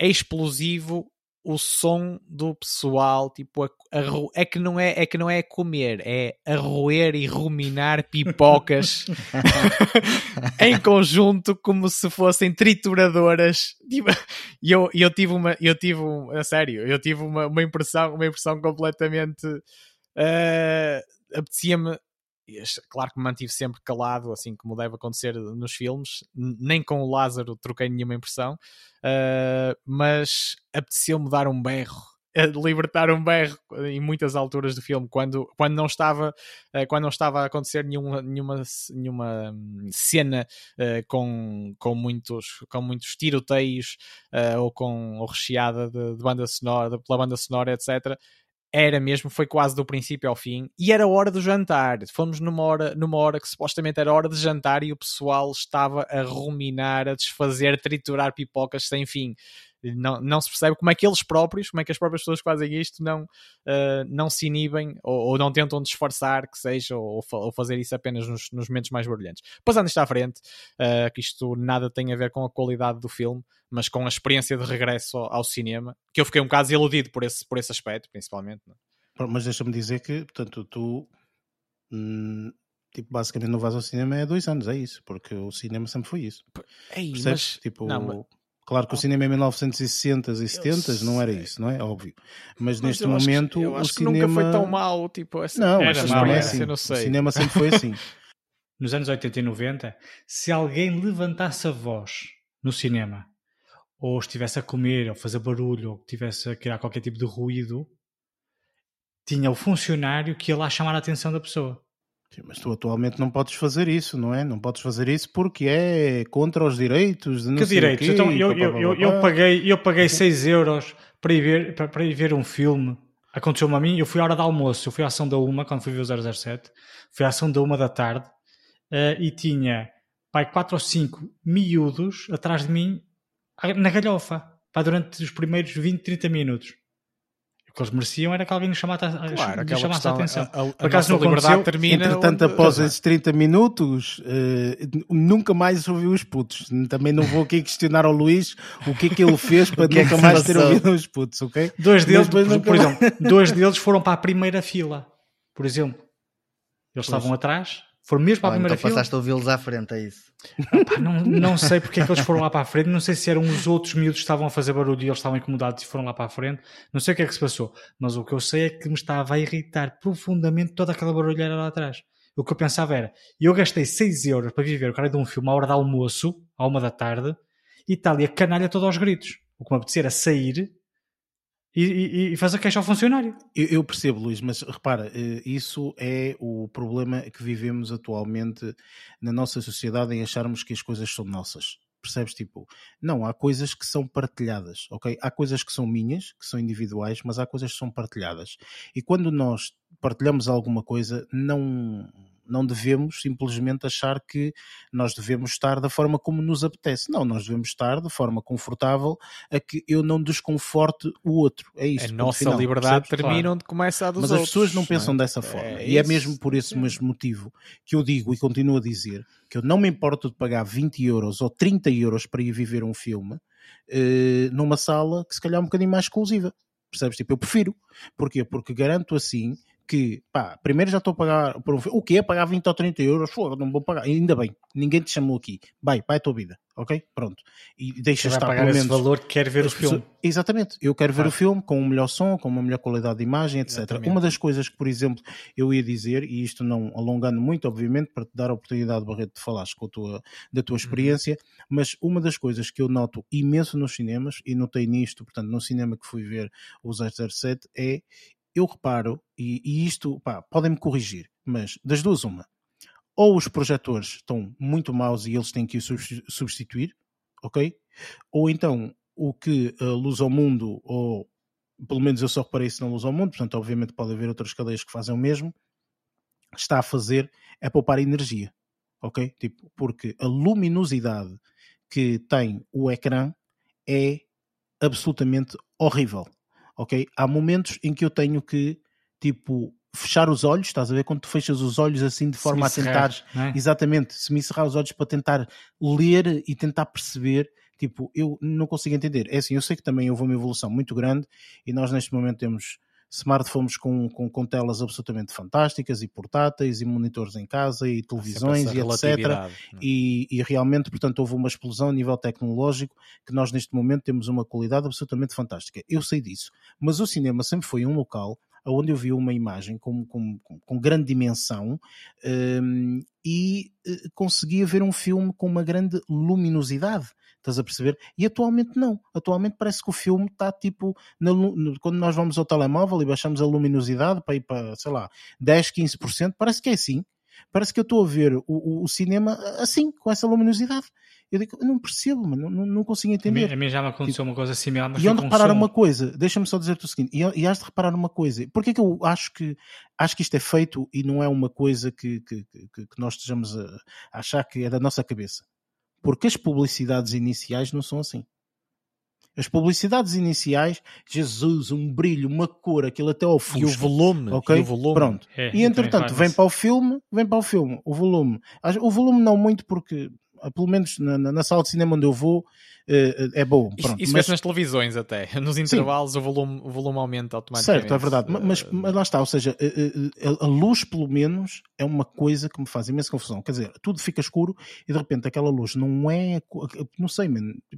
explosivo o som do pessoal, tipo, a, a, é que não é, é que não é comer, é a roer e ruminar pipocas em conjunto como se fossem trituradoras. Tipo, e eu, eu tive uma, eu tive um, a sério, eu tive uma, uma impressão, uma impressão completamente uh, apetecia-me claro que me mantive sempre calado, assim como deve acontecer nos filmes, nem com o Lázaro troquei nenhuma impressão, uh, mas apeteceu-me dar um berro, libertar um berro em muitas alturas do filme, quando, quando, não, estava, uh, quando não estava a acontecer nenhuma, nenhuma, nenhuma hum, cena uh, com, com, muitos, com muitos tiroteios ou com ou recheada de, de banda sonora, pela banda sonora, etc era mesmo, foi quase do princípio ao fim, e era hora do jantar. Fomos numa hora, numa hora que supostamente era hora de jantar e o pessoal estava a ruminar, a desfazer, a triturar pipocas sem fim não, não se percebe como é que eles próprios, como é que as próprias pessoas que fazem isto não, uh, não se inibem ou, ou, não tentam disfarçar que seja ou, ou fazer isso apenas nos, nos, momentos mais brilhantes. Passando isto à frente, uh, que isto nada tem a ver com a qualidade do filme, mas com a experiência de regresso ao, ao cinema, que eu fiquei um bocado iludido por esse, por esse aspecto, principalmente. Não? É? Mas deixa-me dizer que, portanto, tu. Hum, tipo, basicamente não vais ao cinema há dois anos, é isso, porque o cinema sempre foi isso. É isso, mas, tipo, não, mas Claro que o cinema em 1960 e 70 não era isso, não é? Óbvio. Mas, mas neste momento que, eu acho o cinema. nunca foi tão mal, tipo, essa, não, era mal, é assim. não sei. O cinema sempre foi assim. Nos anos 80 e 90, se alguém levantasse a voz no cinema, ou estivesse a comer, ou fazer barulho, ou estivesse a criar qualquer tipo de ruído, tinha o funcionário que ia lá chamar a atenção da pessoa. Sim, mas tu atualmente não podes fazer isso, não é? Não podes fazer isso porque é contra os direitos Que direitos? Quê, então, eu, eu, eu, eu, paguei, eu paguei 6 euros para ir, ver, para, para ir ver um filme. Aconteceu-me a mim, eu fui à hora de almoço, eu fui à ação da uma, quando fui ver o 007, fui à ação da uma da tarde uh, e tinha pai, 4 ou 5 miúdos atrás de mim na galhofa, pá, durante os primeiros 20, 30 minutos. O que eles mereciam era que alguém lhes chamasse, claro, lhes chamasse a atenção. A, a, Por acaso a não liberdade termina. Entretanto, onde... após esses 30 minutos, uh, nunca mais ouvi os putos. Também não vou aqui questionar ao Luís o que é que ele fez para é nunca mais ter ouvido os putos, ok? Dois deles, por, por exemplo, dois deles foram para a primeira fila, por exemplo. Eles pois. estavam atrás foram mesmo para a primeira então fila. passaste a ouvi-los à frente, é isso? Não, não sei porque é que eles foram lá para a frente. Não sei se eram os outros miúdos que estavam a fazer barulho e eles estavam incomodados e foram lá para a frente. Não sei o que é que se passou. Mas o que eu sei é que me estava a irritar profundamente toda aquela barulheira lá atrás. O que eu pensava era, eu gastei 6 euros para viver o cara de um filme à hora de almoço, à uma da tarde, e está ali a canalha todos aos gritos. O que me apetecer era sair e, e, e faz a queixa ao funcionário. Eu, eu, percebo, Luís, mas repara, eh, isso é o problema que vivemos atualmente na nossa sociedade em acharmos que as coisas são nossas. Percebes? Tipo, não, há coisas que são partilhadas, ok? Há coisas que são minhas, que são individuais, mas há coisas que são partilhadas. E quando nós partilhamos alguma coisa, não não devemos simplesmente achar que nós devemos estar da forma como nos apetece. Não, nós devemos estar de forma confortável a que eu não desconforte o outro. É isso. A nossa final, liberdade percebes? termina claro. onde começa a dos Mas outros. as pessoas não pensam não é? dessa é forma. É e é mesmo por esse mesmo motivo que eu digo e continuo a dizer que eu não me importo de pagar 20 euros ou 30 euros para ir viver um filme uh, numa sala que se calhar é um bocadinho mais exclusiva. Percebes? Tipo, eu prefiro. Porquê? Porque garanto assim que, pá, primeiro já estou a pagar por um O que é pagar 20 ou 30 euros? Foda, não vou pagar. Ainda bem, ninguém te chamou aqui. Vai, vai a tua vida, ok? Pronto. E deixa estar pagar pelo menos. valor que quer ver o filme. Exatamente. Eu quero ver ah. o filme com um melhor som, com uma melhor qualidade de imagem, etc. Exatamente. Uma das coisas que, por exemplo, eu ia dizer, e isto não alongando muito, obviamente, para te dar a oportunidade, Barreto, de falares com a tua, da tua uhum. experiência, mas uma das coisas que eu noto imenso nos cinemas, e notei nisto, portanto, no cinema que fui ver o 007, é eu reparo, e, e isto, podem-me corrigir, mas das duas, uma. Ou os projetores estão muito maus e eles têm que os substituir, ok? Ou então o que a Luz ao Mundo, ou pelo menos eu só reparei isso na Luz ao Mundo, portanto, obviamente pode haver outras cadeias que fazem o mesmo, está a fazer é poupar energia, ok? Tipo, porque a luminosidade que tem o ecrã é absolutamente horrível ok? Há momentos em que eu tenho que, tipo, fechar os olhos, estás a ver? Quando tu fechas os olhos assim de forma a tentar, é? exatamente, se me encerrar os olhos para tentar ler e tentar perceber, tipo, eu não consigo entender. É assim, eu sei que também houve uma evolução muito grande e nós neste momento temos smartphones com, com, com telas absolutamente fantásticas e portáteis e monitores em casa e televisões e etc. É? E, e, realmente, portanto, houve uma explosão a nível tecnológico que nós neste momento temos uma qualidade absolutamente fantástica. Eu sei disso. Mas o cinema sempre foi um local onde eu vi uma imagem com, com, com grande dimensão um, e uh, conseguia ver um filme com uma grande luminosidade. Estás a perceber? E atualmente não. Atualmente parece que o filme está tipo. Na, no, quando nós vamos ao telemóvel e baixamos a luminosidade para ir para, sei lá, 10, 15%, parece que é assim. Parece que eu estou a ver o, o, o, cinema assim, com essa luminosidade. Eu digo, eu não percebo, mano, não, não consigo entender. A mim, a mim já me aconteceu tipo, uma coisa similar. Mas e onde reparar uma coisa, deixa-me só dizer-te o seguinte, e, e has de reparar uma coisa, porque que eu acho que, acho que isto é feito e não é uma coisa que, que, que, que nós estejamos a, a achar que é da nossa cabeça? Porque as publicidades iniciais não são assim. As publicidades iniciais, Jesus, um brilho, uma cor, aquilo até ao fundo. E o volume. Ok? E o volume. Pronto. É, e entretanto, vem para o filme, vem para o filme, o volume. O volume não muito porque pelo menos na, na, sala de cinema onde eu vou, é bom. Pronto, isso, isso mas... nas televisões até. Nos intervalos o volume, o volume aumenta automaticamente. Certo, é verdade. Mas, mas lá está, ou seja, a, luz pelo menos é uma coisa que me faz imensa confusão. Quer dizer, tudo fica escuro e de repente aquela luz não é. Não sei,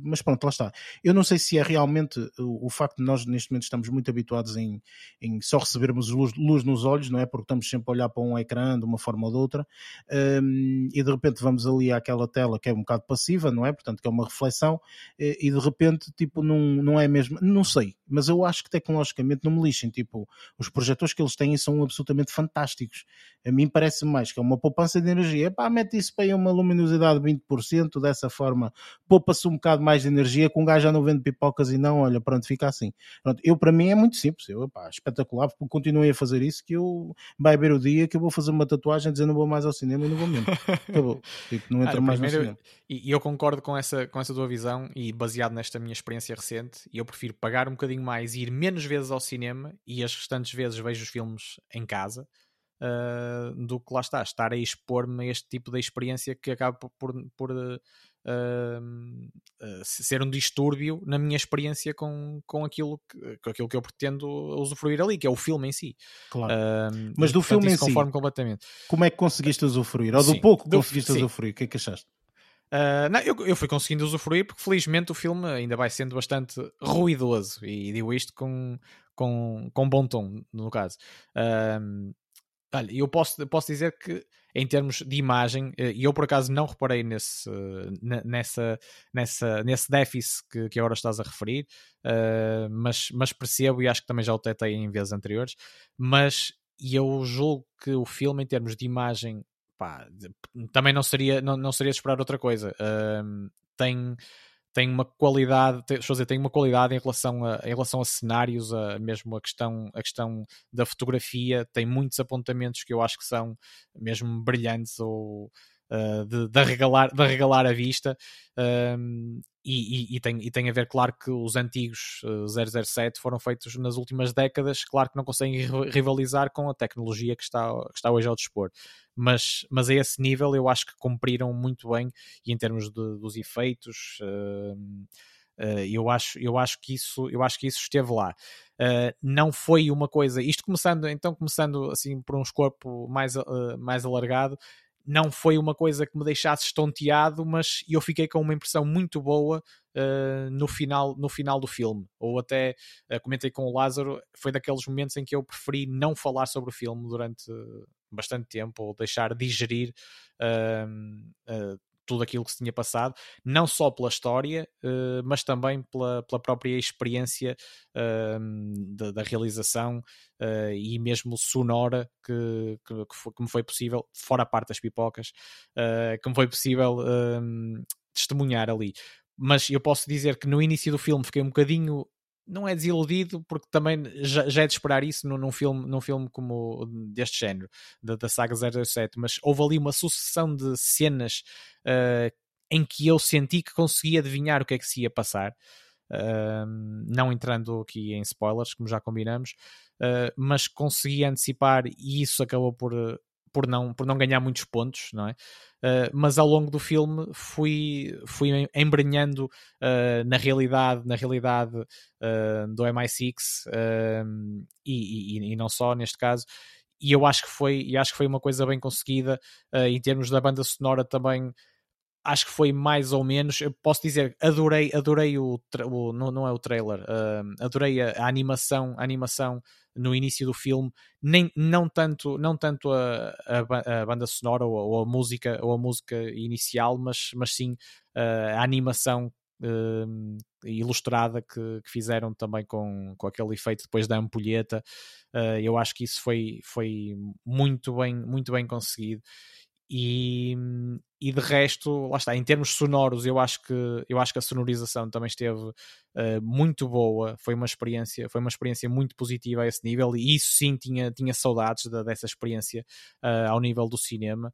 mas pronto, lá está. Eu não sei se é realmente o, o facto de nós neste momento estamos muito habituados em, em só recebermos luz, luz nos olhos, não é? Porque estamos sempre a olhar para um ecrã de uma forma ou de outra um, e de repente vamos ali àquela tela que é um bocado passiva, não é? Portanto, que é uma reflexão e de repente, tipo, não, não é mesmo, não sei, mas eu acho que tecnologicamente não me lixem, tipo, os projetores que eles têm são absolutamente fantásticos. A mim parece mais que é uma poupança de energia. Pá, mete isso para aí uma luminosidade de 20%, dessa forma poupa-se um bocado mais de energia, com um gajo já não vende pipocas e não, olha, pronto, fica assim. Pronto, eu para mim é muito simples, eu, pá, espetacular, continuem a fazer isso que eu vai ver o dia que eu vou fazer uma tatuagem dizendo não vou mais ao cinema e não vou mesmo. Acabou. Tipo, não entra mais primeiro, no cinema. E, e eu concordo com essa, com essa tua visão e baseado nesta minha experiência recente, eu prefiro pagar um bocadinho mais ir menos vezes ao cinema e as restantes vezes vejo os filmes em casa. Uh, do que lá está, estar a expor-me a este tipo de experiência que acaba por, por, uh, uh, ser um distúrbio na minha experiência com, com, aquilo que, com aquilo que eu pretendo usufruir ali, que é o filme em si. Claro. Mas do filme em si, completamente. como é que conseguiste usufruir? Ou do sim, pouco que conseguiste sim. usufruir? O que é que achaste? Uh, não, eu, eu fui conseguindo usufruir porque felizmente o filme ainda vai sendo bastante ruidoso e digo isto com, com, com bom tom, no caso. Uh, olha, eu posso, posso dizer que em termos de imagem, eh, e eu por acaso não reparei nesse, nessa, nessa, nesse déficit que, que agora estás a referir, uh, mas, mas percebo e acho que também já o tetei em vezes anteriores, mas eu julgo que o filme em termos de imagem pá, também não seria, não, não seria de esperar outra coisa. Tem, tem uma qualidade, tem, dizer, tem uma qualidade em relação a, em relação a cenários, a, mesmo a questão, a questão da fotografia, tem muitos apontamentos que eu acho que são mesmo brilhantes ou uh, de, de, arregalar, de arregalar a vista. E, e, e, tem, e tem a ver, claro, que os antigos uh, eh, 007 foram feitos nas últimas décadas, claro que não conseguem rivalizar com a tecnologia que está, que está hoje ao dispor. Mas, mas a esse nível eu acho que cumpriram muito bem e em termos de, dos efeitos. Uh, uh, eu, acho, eu, acho que isso, eu acho que isso esteve lá. Uh, não foi uma coisa. Isto começando, então, começando assim por um escopo mais, uh, mais alargado, não foi uma coisa que me deixasse estonteado, mas eu fiquei com uma impressão muito boa uh, no, final, no final do filme. Ou até uh, comentei com o Lázaro, foi daqueles momentos em que eu preferi não falar sobre o filme durante bastante tempo, ou deixar digerir uh, tudo aquilo que se tinha passado, não só pela história, uh, mas também pela, pela própria experiência uh, da, da, realização uh, e mesmo sonora que, que, que, foi, que, me foi possível, fora a parte das pipocas, eh, que me foi possível ehm, testemunhar ali. Mas eu posso dizer que no início do filme fiquei um bocadinho não é desiludido porque também já, já é de esperar isso num, num, filme, num filme como deste género, da, da saga 007, mas houve ali uma sucessão de cenas uh, em que eu senti que conseguia adivinhar o que é que se ia passar. Uh, não entrando aqui em spoilers, como já combinamos, uh, mas consegui antecipar e isso acabou por, por não, por não ganhar muitos pontos, não é? Uh, mas ao longo do filme fui, fui embrenhando uh, na realidade, na realidade uh, do MI6 e, e, e, não só neste caso. E eu acho que foi, acho que foi uma coisa bem conseguida em termos da banda sonora também acho que foi mais ou menos. Eu posso dizer, adorei, adorei o, o não, não é o trailer, uh, adorei a, a, animação, a animação no início do filme, nem não tanto, não tanto a, a, a banda sonora ou, ou, a música ou a música inicial, mas, mas sim uh, a animação uh, ilustrada que, que, fizeram também com, com aquele efeito depois da ampulheta. Uh, eu acho que isso foi, foi muito bem, muito bem conseguido. E, e de resto, lá está, em termos sonoros, eu acho que, eu acho que a sonorização também esteve uh, muito boa, foi uma experiência, foi uma experiência muito positiva a esse nível, e isso sim tinha, tinha saudades de, dessa experiência uh, ao nível do cinema.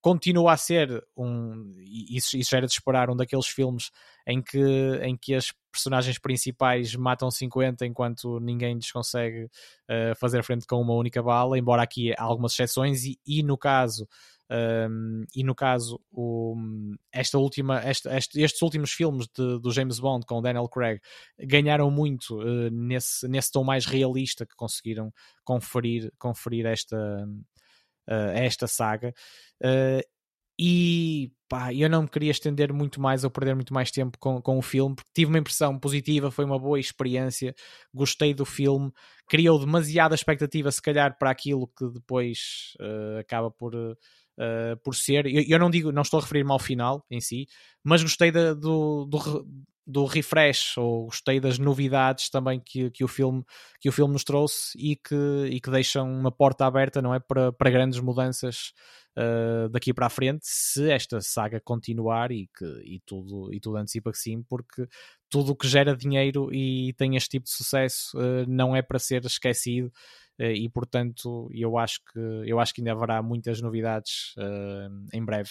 Continua a ser um, isso, isso era de esperar, um daqueles filmes em que, em que as personagens principais matam 50 enquanto ninguém lhes consegue uh, fazer frente com uma única bala, embora aqui há algumas exceções, e, e no caso. Um, e no caso, o, esta última, este, estes últimos filmes de, do James Bond com o Daniel Craig ganharam muito uh, nesse, nesse tom mais realista que conseguiram conferir, conferir esta, uh, esta saga. Uh, e pá, eu não me queria estender muito mais ou perder muito mais tempo com, com o filme, porque tive uma impressão positiva, foi uma boa experiência, gostei do filme, criou demasiada expectativa, se calhar, para aquilo que depois uh, acaba por. Uh, por ser, eu, eu, não digo, não estou a referir-me ao final em si, mas gostei do, do, do refresh ou gostei das novidades também que, que, o, filme, que o filme nos trouxe e que, e que deixam uma porta aberta não é para, para grandes mudanças uh, daqui para a frente se esta saga continuar e, que, e, tudo, e tudo antecipa que sim, porque tudo o que gera dinheiro e tem este tipo de sucesso uh, não é para ser esquecido uh, e portanto eu acho que eu acho que ainda haverá muitas novidades em breve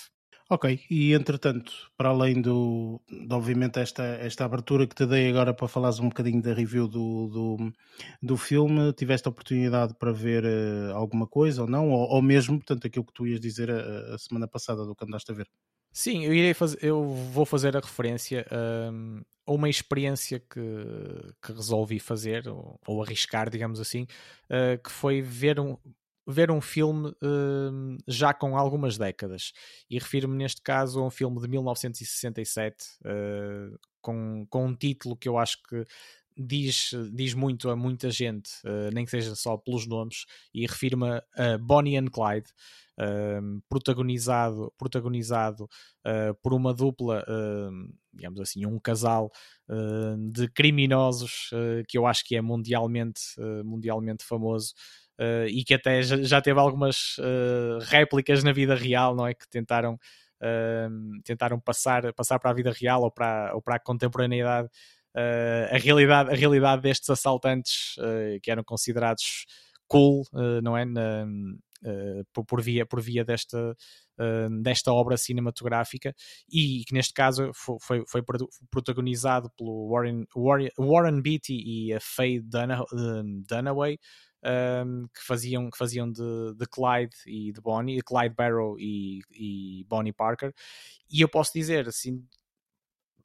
Ok, e entretanto, para além do, de, obviamente esta, esta abertura que te dei agora para falares um bocadinho da review do, do, do filme, tiveste a oportunidade para ver uh, alguma coisa ou não? Ou, ou, mesmo, portanto, aquilo que tu ias dizer a, a, semana passada do que andaste a ver? Sim, eu irei fazer, eu vou fazer a referência um, a uma experiência que, que resolvi fazer, ou, ou arriscar, digamos assim, uh, que foi ver um, ver um filme uh, já com algumas décadas. E refiro-me neste caso a um filme de 1967, uh, com, com um título que eu acho que diz, diz muito a muita gente, uh, nem que seja só pelos nomes, e refiro-me a Bonnie and Clyde. protagonizado protagonizado uh, por uma dupla, uh, digamos assim, um casal de criminosos que eu acho que é mundialmente, mundialmente famoso uh, e que até já, teve algumas uh, réplicas na vida real, não é? Que tentaram, uh, tentaram passar, passar para a vida real ou para, ou para a contemporaneidade a, realidade, a realidade destes assaltantes que eram considerados cool, não é? Na, por, por, via, por via desta, desta obra cinematográfica e que neste caso foi, foi, foi protagonizado pelo Warren, Warren, Warren Beatty e a Faye Dunaway, um, que faziam, que faziam de, de Clyde e de Bonnie, Clyde Barrow e, e Bonnie Parker. E eu posso dizer assim,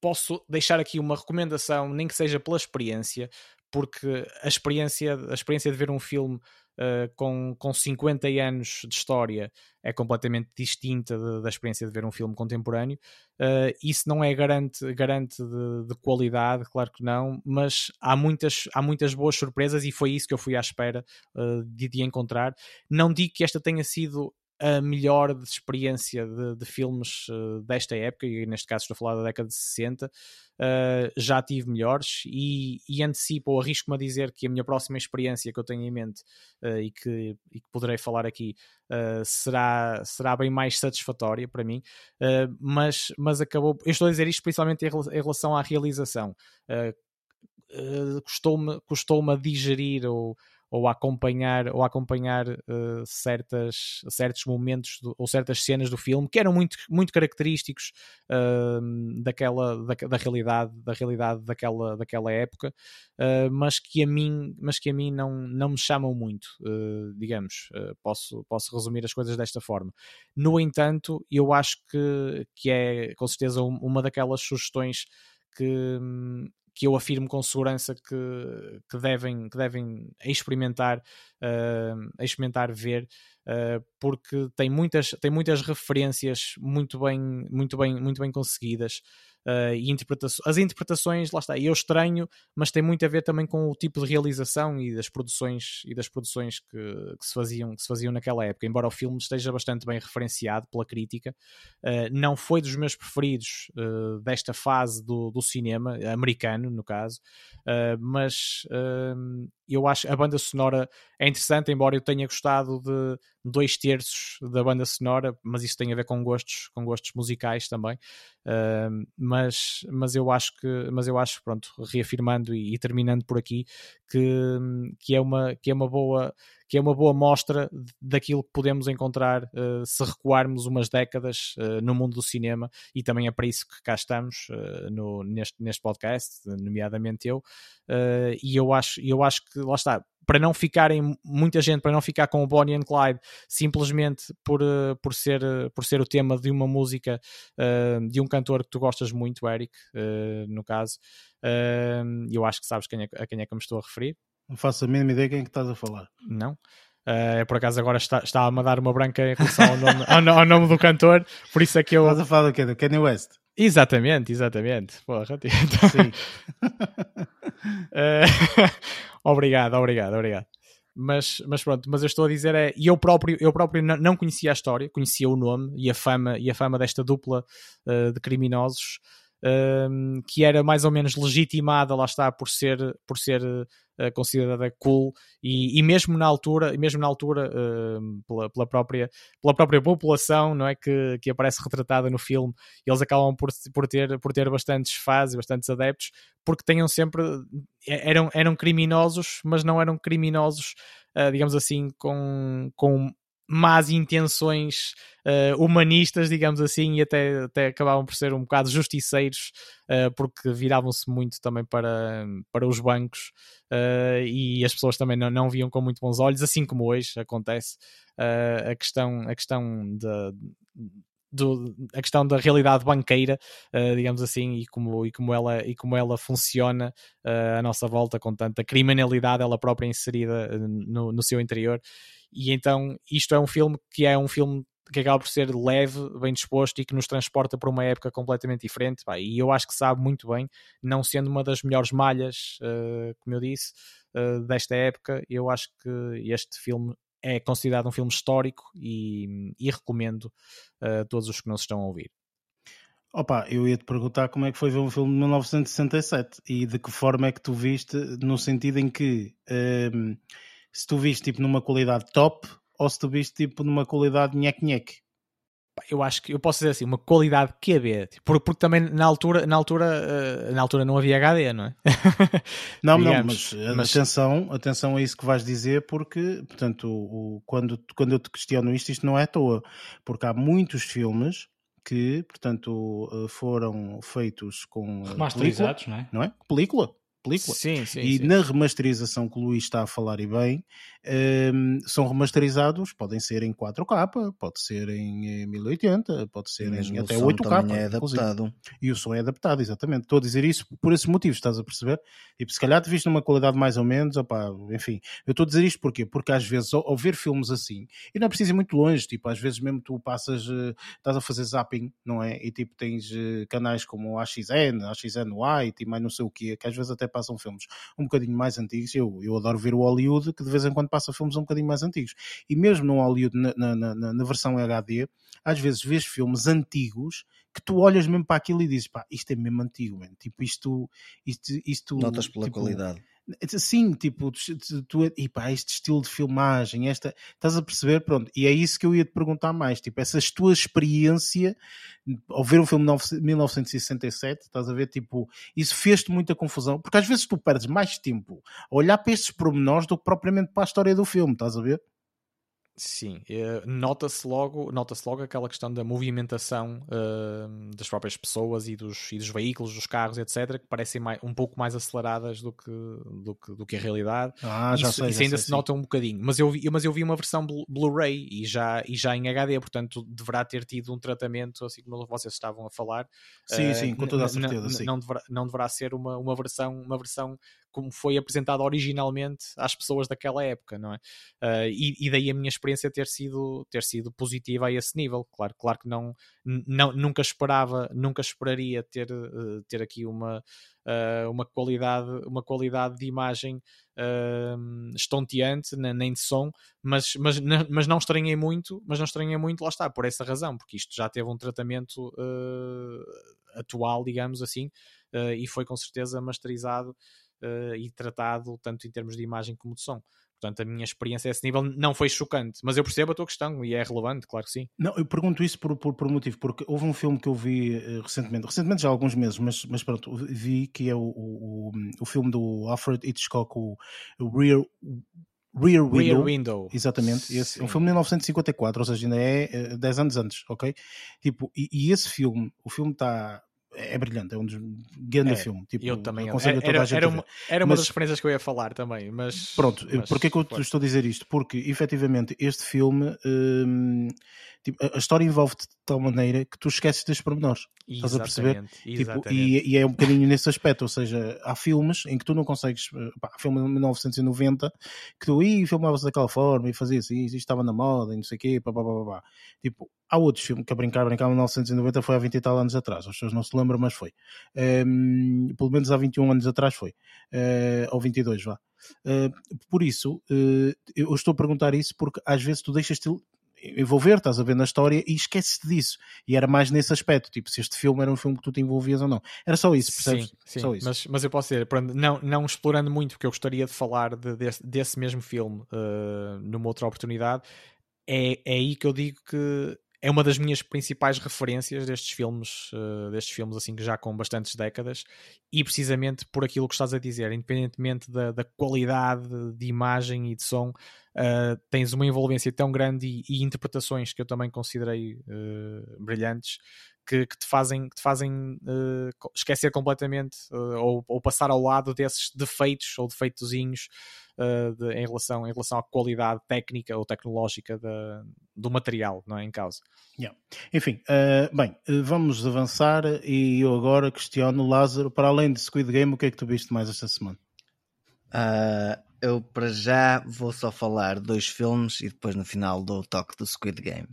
posso deixar aqui uma recomendação, nem que seja pela experiência, porque a experiência, a experiência de ver um filme uh, com, com 50 anos de história é completamente distinta de, da experiência de ver um filme contemporâneo. Uh, isso não é garante, garante de, de, qualidade, claro que não, mas há muitas, há muitas boas surpresas e foi isso que eu fui à espera uh, de, de encontrar. Não digo que esta tenha sido a melhor de experiência de, de filmes uh, desta época, e neste caso estou a falar da década de 60, uh, eh, já tive melhores e, e antecipo ou arrisco-me a dizer que a minha próxima experiência que eu tenho em mente uh, e, que, e, que, poderei falar aqui será, será bem mais satisfatória para mim, mas, mas acabou. Eu estou a dizer isto principalmente em, em relação à realização. custou-me custou a digerir ou ou a acompanhar, ou a acompanhar uh, certas, certos momentos do, ou certas cenas do filme que eram muito, muito característicos uh, daquela, da, da, realidade, da realidade daquela, daquela época, uh, mas que a mim, mas que a mim não, não me chamam muito, digamos, posso, posso resumir as coisas desta forma. No entanto, eu acho que, que é com certeza uma daquelas sugestões que, que eu afirmo com segurança que, que, devem, que devem experimentar, uh, experimentar ver, uh, porque tem muitas, tem muitas referências muito bem, muito bem, muito bem conseguidas. Uh, e interpreta as interpretações, lá está, eu estranho, mas tem muito a ver também com o tipo de realização e das produções e das produções que, que se, faziam, que se faziam naquela época. Embora o filme esteja bastante bem referenciado pela crítica, uh, não foi dos meus preferidos uh, desta fase do, do cinema, americano no caso, mas eu acho a banda sonora é interessante, embora eu tenha gostado de dois terços da banda sonora, mas isso tem a ver com gostos, com gostos musicais também. Uh, mas, mas eu acho que, mas eu acho, pronto, reafirmando e, e, terminando por aqui, que, que, é uma, que é uma boa que é uma boa mostra daquilo que podemos encontrar uh, se recuarmos umas décadas uh, no mundo do cinema e também é para isso que cá estamos uh, no, neste, neste podcast, nomeadamente eu, e eu acho, eu acho que lá está, para não ficarem muita gente para não ficar com o Bonnie and Clyde simplesmente por, por, ser, por ser o tema de uma música uh, de um cantor que tu gostas muito, Eric, uh, no caso. Uh, eu acho que sabes quem é, a quem é que eu me estou a referir. Não faço a mínima ideia quem é que estás a falar. Não? Uh, por acaso agora está, está a dar uma branca em relação ao nome, ao, ao, nome do cantor, por isso é que eu. Estás a falar do quê? Do Kanye West? Exatamente, exatamente. Porra, então... Sim. Uh, obrigado, obrigado, obrigado. Mas, mas pronto, mas eu estou a dizer é, e eu próprio, eu próprio não conhecia a história, conhecia o nome e a fama, e a fama desta dupla uh, de criminosos um, que era mais ou menos legitimada, lá está, por ser, por ser considerada cool e, e, mesmo na altura, mesmo na altura uh, pela, pela, própria, pela própria população não é, que, que aparece retratada no filme, eles acabam por, por, ter, por ter bastantes fãs e bastantes adeptos, porque tenham sempre eram, eram criminosos, mas não eram criminosos, uh, digamos assim, com, com más intenções uh, humanistas, digamos assim, e até, até acabavam por ser um bocado justiceiros, uh, porque viravam-se muito também para, para os bancos uh, e as pessoas também não, não viam com muito bons olhos, assim como hoje acontece. a questão, a questão de, do, a questão da realidade banqueira, uh, digamos assim, e como, e como, ela, e como ela funciona uh, à nossa volta, com tanta criminalidade ela própria inserida no, no seu interior. E então isto é um filme que é um filme que acaba por ser leve, bem disposto e que nos transporta para uma época completamente diferente. Pá, e eu acho que sabe muito bem, não sendo uma das melhores malhas, uh, como eu disse, uh, desta época, eu acho que este filme é considerado um filme histórico e, e recomendo a uh, todos os que nos estão a ouvir. Opa, eu ia te perguntar como é que foi ver um filme de 1967 e de que forma é que tu viste, no sentido em que um, se tu viste tipo numa qualidade top ou se tu viste tipo numa qualidade nhec-nhec eu acho que eu posso dizer assim, uma qualidade QB, porque, porque também na altura, na altura, uh, na altura não havia HD, não é? não, não, mas, eh, mas, atenção, atenção a isso que vais dizer, porque, portanto, o, o, quando, quando eu te questiono isto, isto não é à toa, porque há muitos filmes que, portanto, eh, foram feitos com remasterizados, não é? Não é? Película, película. Sim, sim, e sim. na remasterização que o Luís está a falar e bem, um, são remasterizados, podem ser em 4K, pode ser em 1080, pode ser Mesmo em até 8K. é adaptado. E o som é adaptado, exatamente. Estou a dizer isso por esses motivos, estás a perceber? E se calhar te viste numa qualidade mais ou menos, opá, enfim. Eu estou a dizer isto porquê? Porque às vezes, ao, ao, ver filmes assim, e não é preciso ir muito longe, tipo, às vezes mesmo tu passas, uh, estás a fazer zapping, não é? E tipo, tens uh, canais como o AXN, AXN White e mais não sei o quê, que às vezes até passam filmes um bocadinho mais antigos. Eu, eu adoro ver o Hollywood, que de vez em quando passa filmes um bocadinho mais antigos. E mesmo no Hollywood, na, na, na, na versão HD, às vezes vês filmes antigos que tu olhas mesmo para aquilo e dizes, pá, isto é mesmo antigo, man. tipo, isto, isto, isto... Notas pela tipo, qualidade. Sim, tipo, tu, tu, e pá, este estilo de filmagem, esta, estás a perceber? Pronto, e é isso que eu ia te perguntar mais, tipo, essa tua experiência ao ver um filme de 1967, estás a ver, tipo, isso fez-te muita confusão, porque às vezes tu perdes mais tempo a olhar para estes pormenores do que propriamente para a história do filme, estás a ver? Sim, eh, nota-se logo, nota logo aquela questão da movimentação uh, das próprias pessoas e dos, e dos veículos, dos carros, etc., que parecem mais, um pouco mais aceleradas do que, do que, do que a realidade. Ah, já isso, sei, isso já ainda sei, se nota um bocadinho. Mas eu, vi, mas eu vi uma versão Blu-ray e já, e já em HD, portanto deverá ter tido um tratamento, assim como vocês estavam a falar. Sim, uh, sim, com toda a certeza. Sim. Não, deverá, não deverá ser uma, uma, versão, uma versão como foi apresentado originalmente às pessoas daquela época, não é? Uh, e, e, daí a minha experiência ter sido, ter sido positiva a esse nível. Claro, claro que não, não nunca esperava, nunca esperaria ter, uh, ter aqui uma, uh, uma, qualidade, uma qualidade de imagem estonteante, nem de som, mas, mas, mas não estranhei muito, mas não estranhei muito, lá está, por essa razão, porque isto já teve um tratamento atual, digamos assim, e foi com certeza masterizado uh, e tratado tanto em termos de imagem como de som. Portanto, a minha experiência a esse nível não foi chocante, mas eu percebo a tua questão e é relevante, claro que sim. Não, eu pergunto isso por, por, por um motivo, porque houve um filme que eu vi uh, recentemente, recentemente já há alguns meses, mas, mas pronto, vi que é o, o, o filme do Alfred Hitchcock, o, o Rear, Rear Window. Rear Window. Exatamente. Esse, é um filme de 1954, ou seja, ainda é 10 eh, anos antes, ok? Tipo, e, e esse filme, o filme está é brilhante, é um dos grande é, filme. Tipo, eu também aconselho era, era, era uma, era uma mas, das experiências que eu ia falar também, mas pronto, mas, porquê que eu te estou a dizer isto? Porque efetivamente este filme hum, tipo, a, história envolve-te de tal maneira que tu esqueces dos pormenores. Estás a perceber? Tipo, e, e, é um bocadinho nesse aspecto, ou seja, há filmes em que tu não consegues, eh, pá, filme de 1990 que tu ia filmavas daquela forma e fazias assim, isto estava na moda e não sei o quê, pá, pá, pá, pá. Tipo, há outros filmes que a brincar, brincar em 1990 foi há 20 e tal anos atrás, as pessoas não se lembram, mas foi. Um, pelo menos há 21 anos atrás foi, uh, ou 22, vá. Uh, por isso, uh, eu estou a perguntar isso porque às vezes tu deixas-te envolver, estás a ver na história e esqueces-te disso. E era mais nesse aspecto, tipo, se este filme era um filme que tu te envolvias ou não. Era só isso, percebes? Sim, sim. Só isso. Mas, mas eu posso dizer, não, não explorando muito, porque eu gostaria de falar de, desse, desse mesmo filme uh, numa outra oportunidade, é, é aí que eu digo que é uma das minhas principais referências destes filmes, uh, destes filmes assim que já com bastantes décadas, e precisamente por aquilo que estás a dizer, independentemente da, da qualidade de imagem e de som, uh, tens uma envolvência tão grande e, e, interpretações que eu também considerei uh, brilhantes que, que, te fazem, que te fazem esquecer completamente ou, ou, passar ao lado desses defeitos ou defeitozinhos uh, de, em, relação, em relação à qualidade técnica ou tecnológica da, do material não é, em causa. Yeah. Enfim, uh, bem, eh, vamos avançar e eu agora questiono Lázaro, para além de Squid Game, o que é que tu viste mais esta semana? Uh, eu para já vou só falar dois filmes e depois no final dou o toque do Squid Game.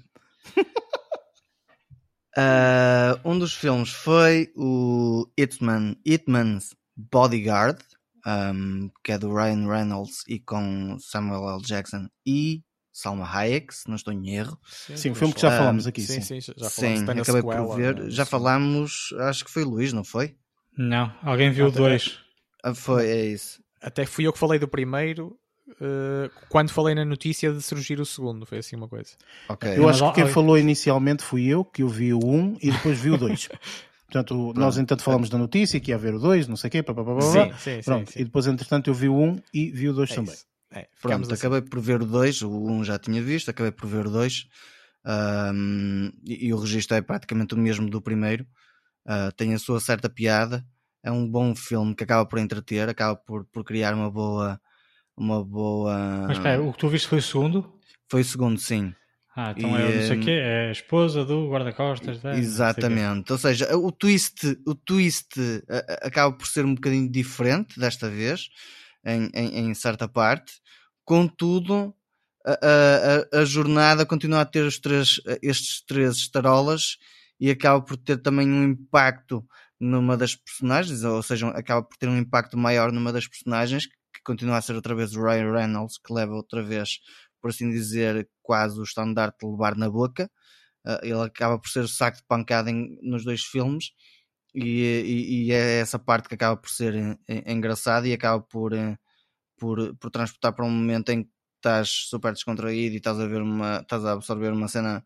Uh, um dos filmes foi o Hitman, Hitman's Bodyguard, um, que é do Ryan Reynolds e com Samuel L. Jackson e Salma Hayek, se não estou em erro. Sim, sim o filme que já falámos aqui. Sim, sim, sim já falámos. Sim, acabei sequela, por ver. Já falámos, acho que foi o Luís, não foi? Não, alguém viu Até... dois. Ah, foi, é isso. Até fui eu que falei do primeiro, Uh, quando falei na notícia de surgir o segundo, foi assim uma coisa. Okay. Eu acho que quem falou inicialmente fui eu, que eu vi o 1 um, e depois vi o 2. Portanto, nós entanto falamos da notícia que ia haver o 2, não sei o quê, papapá, sim, sim, Pronto, sim, e depois entretanto eu vi o 1 um e vi o 2 é também. É, Pronto, assim. acabei por ver o 2, o 1 um já tinha visto, acabei por ver o 2 um, e, e, o registro é praticamente o mesmo do primeiro. Uh, tem a sua certa piada, é um bom filme que acaba por entreter, acaba por, por criar uma boa. Uma boa. Mas espera, o que tu viste foi o segundo? Foi o segundo, sim. Ah, então e, é, não sei o quê, é a esposa do guarda-costas. É, exatamente. Ou seja, o twist, o twist acaba por ser um bocadinho diferente desta vez, em, em, em certa parte. Contudo, a, a, a, jornada continua a ter três, estes três estarolas e acaba por ter também um impacto numa das personagens, ou seja, acaba por ter um impacto maior numa das personagens, que continua a ser outra vez o Ryan Reynolds, que leva outra vez por assim dizer, quase o estandarte de levar na boca. Uh, ele acaba por ser o saco de pancada em, nos dois filmes. E, e, e, é essa parte que acaba por ser engraçada e acaba por, eh, por, por transportar para um momento em que estás super descontraído e estás a ver uma estás a absorver uma cena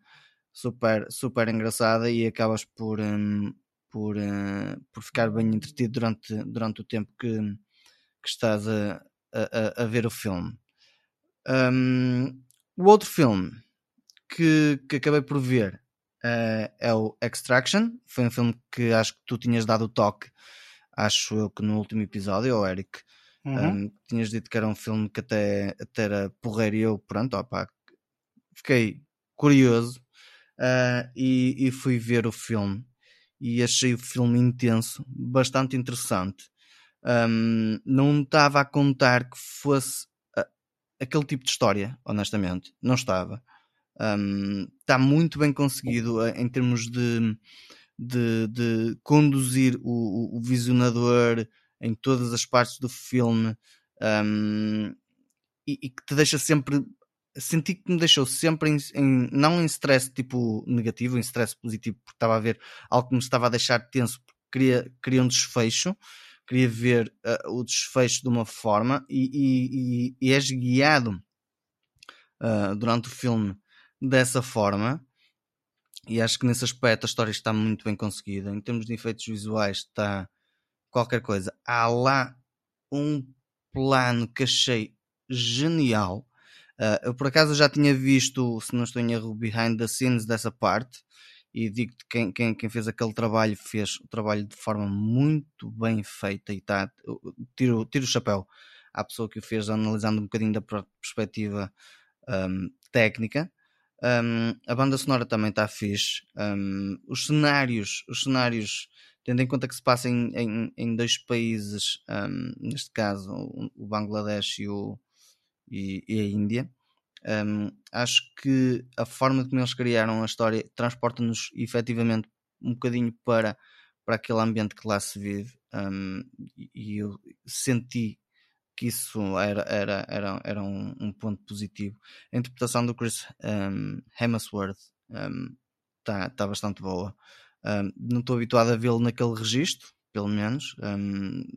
super super engraçada e acabas por por, uh, por ficar bem entretido durante, durante o tempo que, que estás a, a, a ver o filme. Um, o outro filme que, que acabei por ver uh, é o Extraction. Foi um filme que acho que tu tinhas dado o toque, acho eu que no último episódio, ou Eric. Uhum. Um, tinhas dito que era um filme que até, até era porreiro e eu, pronto, opa, fiquei curioso uh, e, e fui ver o filme e achei o filme intenso, bastante interessante. Um, não estava a contar que fosse aquele tipo de história, honestamente. Não estava. Um, está muito bem conseguido eh, em termos de, de, de conduzir o, o, visionador em todas as partes do filme um, e, e, que te deixa sempre. Senti que me deixou sempre em, em, não em stress tipo negativo, em stress positivo, porque estava a ver algo que me estava a deixar tenso, porque queria, queria um desfecho queria ver uh, o desfecho de uma forma e, e, e és guiado uh, durante o filme dessa forma. E acho que nesse aspecto a história está muito bem conseguida. Em termos de efeitos visuais, está qualquer coisa. Há lá um plano que achei genial. Uh, eu por acaso já tinha visto, se não estou em erro, behind the scenes dessa parte e digo-te quem, quem, quem fez aquele trabalho fez o trabalho de forma muito bem feita e tá, tiro, tiro o chapéu à pessoa que o fez analisando um bocadinho da perspectiva um, técnica. Um, a banda sonora também está fixe. Um, os cenários os cenários tendo em conta que se passa em, em, em dois países hum, neste caso o Bangladesh e, o, e, e a Índia um, acho que a forma como eles criaram a história transporta-nos efetivamente um bocadinho para, para aquele ambiente que lá se vive um, e eu senti que isso era, era, era, era um, um ponto positivo. A interpretação do Chris um, Hemsworth está tá bastante boa. Não estou habituado a vê-lo naquele registro, pelo menos,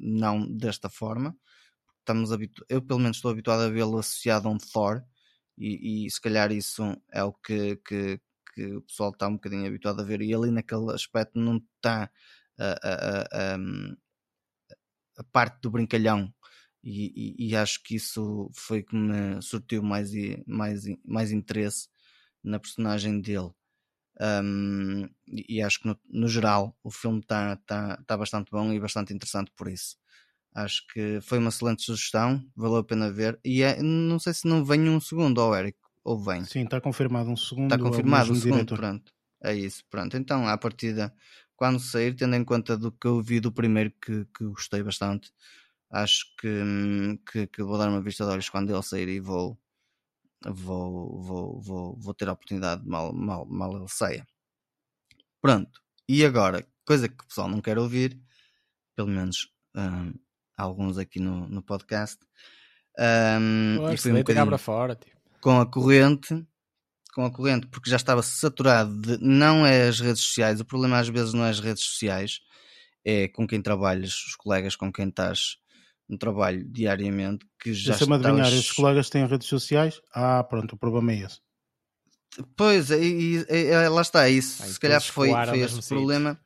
não desta forma. Estamos eu, pelo menos, estou habituado a vê-lo associado a um Thor, e, e se calhar isso é o que, que, que o pessoal está um bocadinho habituado a ver e ali naquele aspecto não está a, a, a, a parte do brincalhão e, e, e, acho que isso foi que me surtiu mais, mais, mais interesse na personagem dele. Um, e acho que no, no geral o filme está tá, tá bastante bom e bastante interessante por isso. Acho que foi uma excelente sugestão, valeu a pena ver. E é, não sei se não vem um segundo, ou Eric, ou vem. Sim, está confirmado um segundo. Está confirmado o um segundo, diretor. pronto. É isso, pronto. Então, à partida, quando sair, tendo em conta do que eu vi do primeiro, que, que gostei bastante, acho que, hum, que, que, vou dar uma vista de olhos quando ele sair e vou, vou, vou, vou, vou ter a oportunidade mal, mal, mal ele saia. Pronto. E agora, coisa que o pessoal não quer ouvir, pelo menos um, alguns aqui no, no podcast. Um, Poxa, e foi um bocadinho fora, tipo. com a corrente, com a corrente, porque já estava saturado de não é as redes sociais, o problema às vezes não é as redes sociais, é com quem trabalhas, os colegas com quem estás no trabalho diariamente, que já Deixa-me estavas... adivinhar, esses colegas têm redes sociais? Ah, pronto, o problema é esse. Pois, e, e, e lá está, isso. se calhar foi, foi esse problema.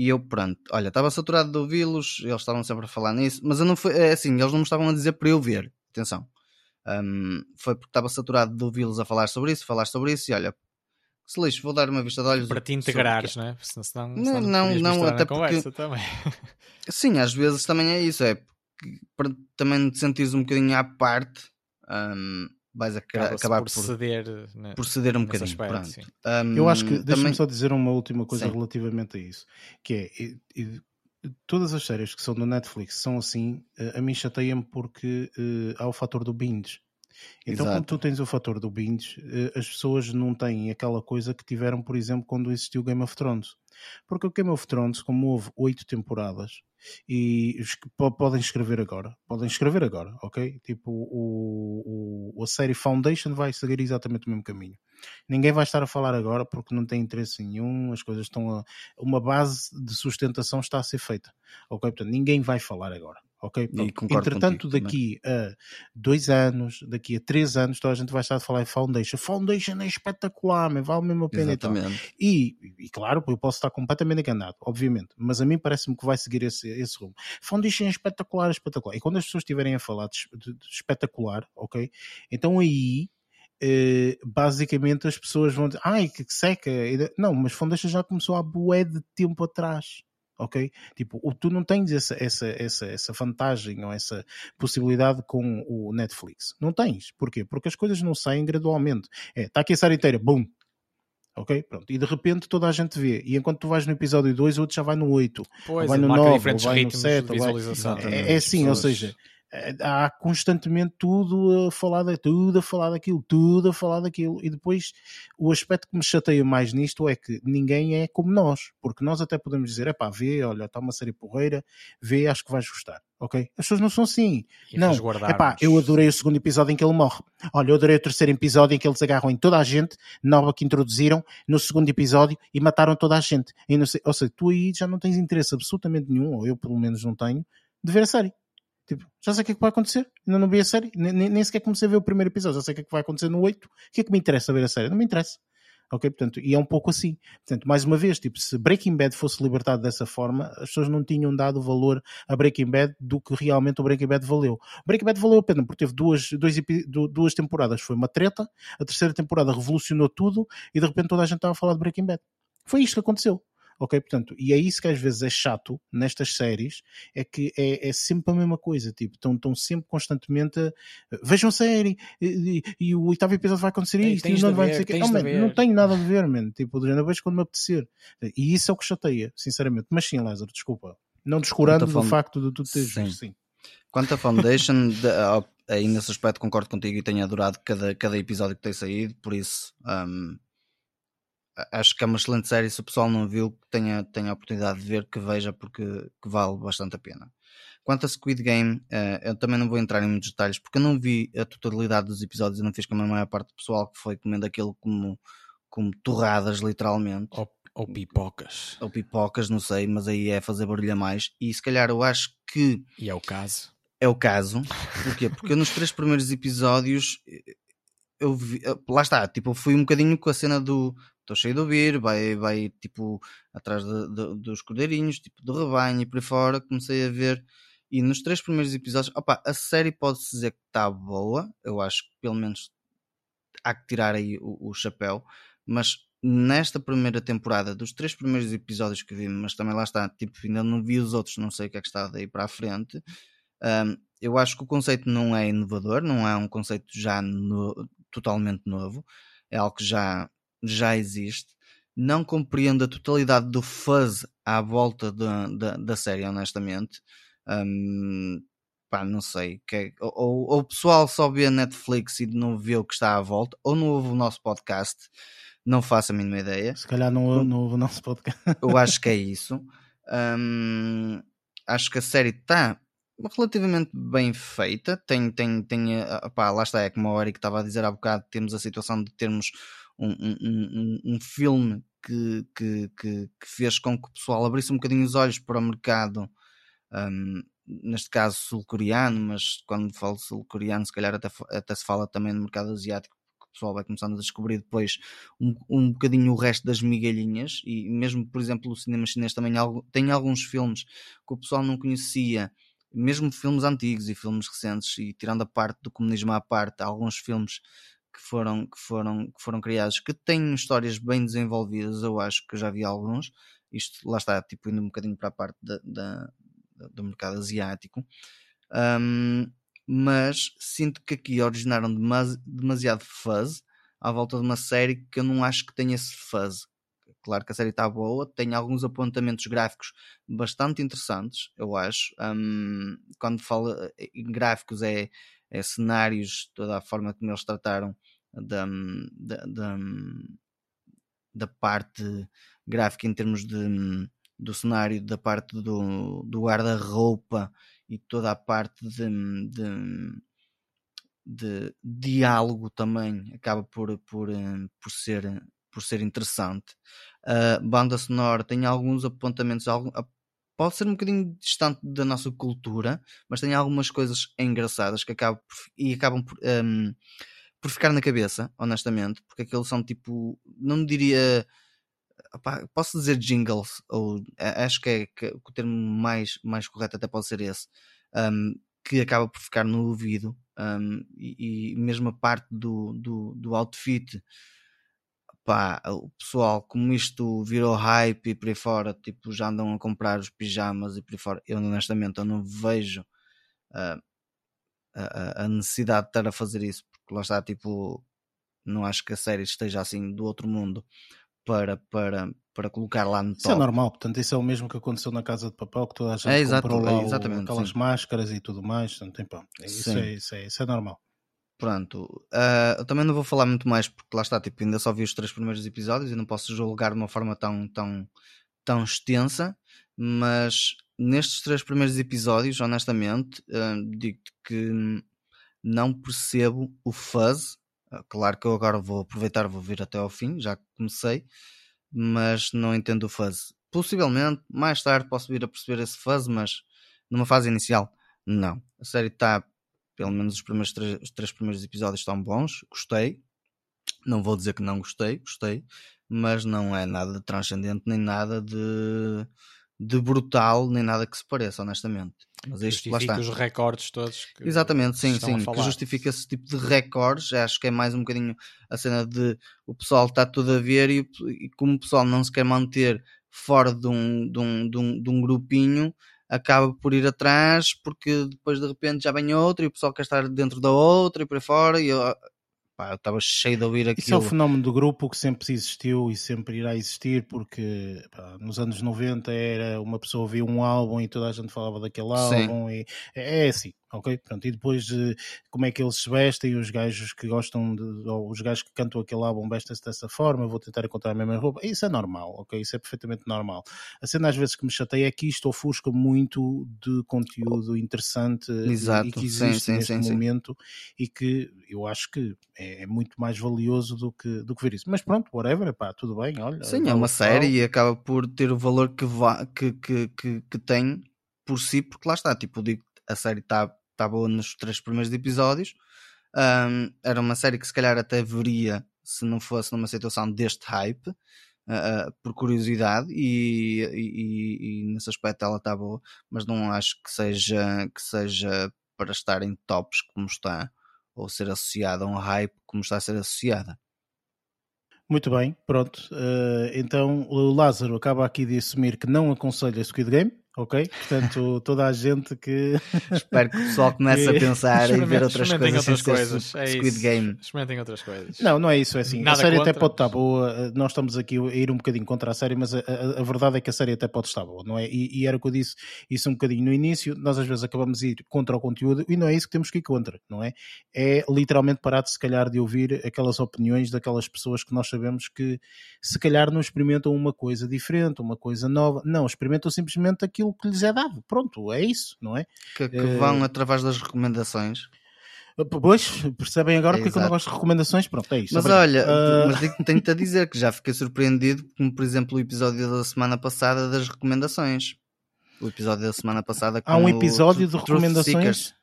E eu, pronto, olha, estava saturado de ouvi-los, eles estavam sempre a falar nisso, mas eu não foi, é assim, eles não me estavam a dizer para eu ver, atenção. Um, foi porque estava saturado de ouvi-los a falar sobre isso, falar sobre isso, e olha, se lixo, vou dar uma vista de olhos. Para te integrares, não é? Senão, senão, não, não, não até porque. Também. Sim, às vezes também é isso, é para também te sentires um bocadinho à parte. Um, vais acabar por, por ceder, né, por ceder um bocadinho. Aspecto, um, eu acho que, deixa-me também... só dizer uma última coisa sim. relativamente a isso, que é, e, e, todas as séries que são do Netflix são assim, eh, a mim chateia-me porque uh, há o fator do binge. Então, Exato. quando tu tens o fator do binge, uh, as pessoas não têm aquela coisa que tiveram, por exemplo, quando existiu Game of Thrones. Porque o Game of Thrones, como houve oito temporadas, e podem escrever agora, podem escrever agora, ok? Tipo, o, o, a série Foundation vai seguir exatamente o mesmo caminho. Ninguém vai estar a falar agora porque não tem interesse nenhum, as coisas estão a. Uma base de sustentação está a ser feita, ok? Portanto, ninguém vai falar agora. Ok? Entretanto, daqui também. a dois anos, daqui a três anos, toda a gente vai estar a falar em Foundation. Foundation é espetacular, mas vale mesmo a pena. E, e, e, claro, eu posso estar completamente enganado, obviamente, mas a mim parece-me que vai seguir esse, esse rumo. Foundation é espetacular, espetacular. E quando as pessoas estiverem a falar de, de, de espetacular, ok? Então aí Uh, basicamente as pessoas vão dizer, ai que seca, não, mas Foundation já começou há bué de tempo atrás, ok? Tipo, tu não tens essa, essa, essa, essa vantagem ou essa possibilidade com o Netflix. Não tens. Porquê? Porque as coisas não saem gradualmente. É, está aqui a série inteira, bum, ok? Pronto. E de repente toda a gente vê. E enquanto tu vais no episódio 2, o outro já vai no 8, pois, vai no 9, ou vai no 7. Vai... É, é assim, ou seja, há constantemente tudo a falar de, tudo a falar daquilo, tudo a falar daquilo, e depois o aspecto que me chateia mais nisto é que ninguém é como nós, porque nós até podemos dizer, é pá, vê, olha, está uma série porreira, vê, acho que vais gostar, ok? As pessoas não são assim, e não, é pá, eu adorei o segundo episódio em que ele morre, olha, eu adorei o terceiro episódio em que eles agarram em toda a gente, nova que introduziram no segundo episódio e mataram toda a gente, sei, ou seja, tu aí já não tens interesse absolutamente nenhum, ou eu pelo menos não tenho, de ver a série. Tipo, já sei o que é que vai acontecer. Ainda não vi a série. Nem, nem sequer comecei a ver o primeiro episódio. Já sei o que é que vai acontecer no 8. O que é que me interessa ver a série? Não me interessa. Ok? Portanto, e é um pouco assim. Portanto, mais uma vez, tipo, se Breaking Bad fosse libertado dessa forma, as pessoas não tinham dado valor a Breaking Bad do que realmente o Breaking Bad valeu. Breaking Bad valeu a pena porque teve duas, dois, duas temporadas. Foi uma treta. A terceira temporada revolucionou tudo e de repente toda a gente estava a falar de Breaking Bad. Foi isto que aconteceu. Ok? Portanto, e é isso que às vezes é chato nestas séries, é que é, é sempre a mesma coisa, tipo, estão, estão sempre constantemente a, vejam a série, e, e, e, o oitavo episódio vai acontecer isto, e não vai ver, dizer Não, man, não tenho nada a ver, man. tipo, eu vejo quando me apetecer. E isso é o que chateia, sinceramente. Mas sim, Lázaro, desculpa. Não descurando do facto de tu teres sim. sim. Quanto a Foundation, de, aí nesse aspecto concordo contigo e tenho adorado cada, cada episódio que tem saído, por isso um, acho que é uma excelente série. Se o pessoal não viu, tenha, tenha a oportunidade de ver, que veja, porque que vale bastante a pena. Quanto a Squid Game, uh, eu também não vou entrar em muitos detalhes, porque eu não vi a totalidade dos episódios, eu não fiz como a maior parte do pessoal que foi comendo aquilo como, como torradas, literalmente. Ou, ou pipocas. Ou pipocas, não sei, mas aí é fazer barulho a mais. E se calhar eu acho que. E é o caso. É o caso. Porquê? Porque nos três primeiros episódios eu vi, lá está, tipo, fui um bocadinho com a cena do estou cheio de ouvir, vai, vai tipo atrás de, de, dos cordeirinhos, tipo do rebanho e por aí fora, comecei a ver e nos três primeiros episódios, opa, a série pode-se dizer que está boa, eu acho que pelo menos há que tirar aí o, o chapéu, mas nesta primeira temporada, dos três primeiros episódios que vi, mas também lá está, tipo, ainda não vi os outros, não sei o que é que está daí para a frente. Um, eu acho que o conceito não é inovador, não é um conceito já no, totalmente novo, é algo que já, já existe. Não compreendo a totalidade do fuzz à volta da, da, da série, honestamente. Um, pá, não sei. Que é, ou, ou, o pessoal só vê a Netflix e não vê o que está à volta, ou não ouve o nosso podcast, não faço a mínima ideia. Se calhar não, não ouve o nosso podcast. Eu acho que é isso. Um, acho que a série está relativamente bem feita. Tem, tem, tem, eh, pá, lá está, é como o Eric estava a dizer há bocado, temos a situação de termos um, um, um, um filme que, que, que, que, fez com que o pessoal abrisse um bocadinho os olhos para o mercado, um, neste caso sul-coreano, mas quando falo sul-coreano, se calhar até, até se fala também no mercado asiático, o pessoal vai começando a descobrir depois um, um bocadinho o resto das migalhinhas, e mesmo, por exemplo, o cinema chinês também tem alguns filmes que o pessoal não conhecia mesmo filmes antigos e filmes recentes, e tirando a parte do comunismo à parte, alguns filmes que foram, que foram, que foram criados que têm histórias bem desenvolvidas, eu acho que já vi alguns. Isto lá está, tipo, indo um bocadinho para a parte da, da do mercado asiático. Um, mas sinto que aqui originaram demasiado fuzz à volta de uma série que eu não acho que tenha esse fuzz. Claro que a série está boa, tem alguns apontamentos gráficos bastante interessantes, eu acho. Um, quando fala em gráficos, é, é, cenários, toda a forma como eles trataram da, da, da, da parte gráfica em termos de, do cenário, da parte do, do guarda-roupa e toda a parte de, de, de, diálogo também acaba por, por, por ser por ser interessante. A banda sonora tem alguns apontamentos, pode ser um bocadinho distante da nossa cultura, mas tem algumas coisas engraçadas que acabam por, e acabam por, um, por ficar na cabeça, honestamente, porque aqueles são tipo, não diria. Posso dizer jingles, ou acho que, é, que, o termo mais, mais correto até pode ser esse, um, que acaba por ficar no ouvido, um, e, e mesmo a parte do, do, do outfit pá, o pessoal, como isto virou hype e por aí fora, tipo, já andam a comprar os pijamas e por aí fora, eu honestamente eu não vejo uh, a, a, necessidade de estar a fazer isso, porque lá está, tipo, não acho que a série esteja assim do outro mundo para, para, para colocar lá no top. Isso é normal, portanto, isso é o mesmo que aconteceu na Casa de Papel, que toda a gente é, exato, comprou lá é, aquelas sim. máscaras e tudo mais, portanto, tem pão. Isso é, isso, é, isso é normal. Pronto, uh, eu também não vou falar muito mais porque lá está, tipo, ainda só vi os três primeiros episódios e não posso julgar de uma forma tão, tão, tão extensa, mas nestes três primeiros episódios, honestamente, uh, digo-te que não percebo o fuzz. Uh, claro que eu agora vou aproveitar, vou vir até ao fim, já comecei, mas não entendo o fuzz. Possivelmente, mais tarde posso vir a perceber esse fuzz, mas numa fase inicial, não. A série está pelo menos os, primeiros três, os três primeiros episódios estão bons, gostei. Não vou dizer que não gostei, gostei, mas não é nada de transcendente, nem nada de, de brutal, nem nada que se pareça, honestamente. Mas isto justifica lá está. os recordes todos. Exatamente, sim, sim. Que justifica esse tipo de recordes. Acho que é mais um bocadinho a cena de o pessoal está tudo a ver e, e como o pessoal não se quer manter fora de um, de um, de um, de um grupinho, acaba por ir atrás porque depois de repente já vem outro e o pessoal quer estar dentro da outra e por aí fora e eu, pá, eu estava cheio de ouvir aquilo. Isso é o fenómeno do grupo que sempre existiu e sempre irá existir porque pá, nos anos 90 era uma pessoa ouvia um álbum e toda a gente falava daquele álbum Sim. e é, é assim ok? Pronto, e depois de como é que eles se vestem, os gajos que gostam de, ou os gajos que cantam aquele álbum vestem-se dessa forma, vou tentar encontrar a mesma roupa, isso é normal, ok? Isso é perfeitamente normal. A cena às vezes que me chateia é que isto ofusca muito de conteúdo interessante Exato. e que existe sim, sim, neste sim, momento e que eu acho que é, é, muito mais valioso do que, do que ver isso. Mas pronto, whatever, pá, tudo bem, olha. Sim, é uma série e acaba por ter o valor que, vá, que, que, que, que tem por si, porque lá está, tipo, digo, a série está está boa nos três primeiros episódios. Um, era uma série que se calhar até veria se não fosse numa situação deste hype, uh, por curiosidade, e, e, e, nesse aspecto ela está boa, mas não acho que seja, que seja para estar em tops como está, ou ser associada a um hype como está a ser associada. Muito bem, pronto. Uh, então o Lázaro acaba aqui de assumir que não aconselha Squid Game ok? Portanto, toda a gente que. Espero que o pessoal comece a pensar e ver outras coisas. Outras coisas. É Squid isso. Game. Experimentem outras coisas. Não, não é isso, é assim. Nada a série contra. até pode estar boa, nós estamos aqui a ir um bocadinho contra a série, mas a, a, a verdade é que a série até pode estar boa, não é? E, e, era o que eu disse isso um bocadinho no início, nós às vezes acabamos de ir contra o conteúdo e não é isso que temos que ir contra, não é? É literalmente parar de se calhar de ouvir aquelas opiniões daquelas pessoas que nós sabemos que se calhar não experimentam uma coisa diferente, uma coisa nova, não, experimentam simplesmente aquilo que lhes é dado Pronto, é isso, não é? Que, que vão através das recomendações. Ah, pois, percebem agora é porque eu não gosto de recomendações, pronto, é isso. Mas olha, uh... mas tenho-te a dizer que já fiquei surpreendido, como por exemplo o episódio da semana passada das recomendações. O episódio da semana passada Há um episódio de recomendações?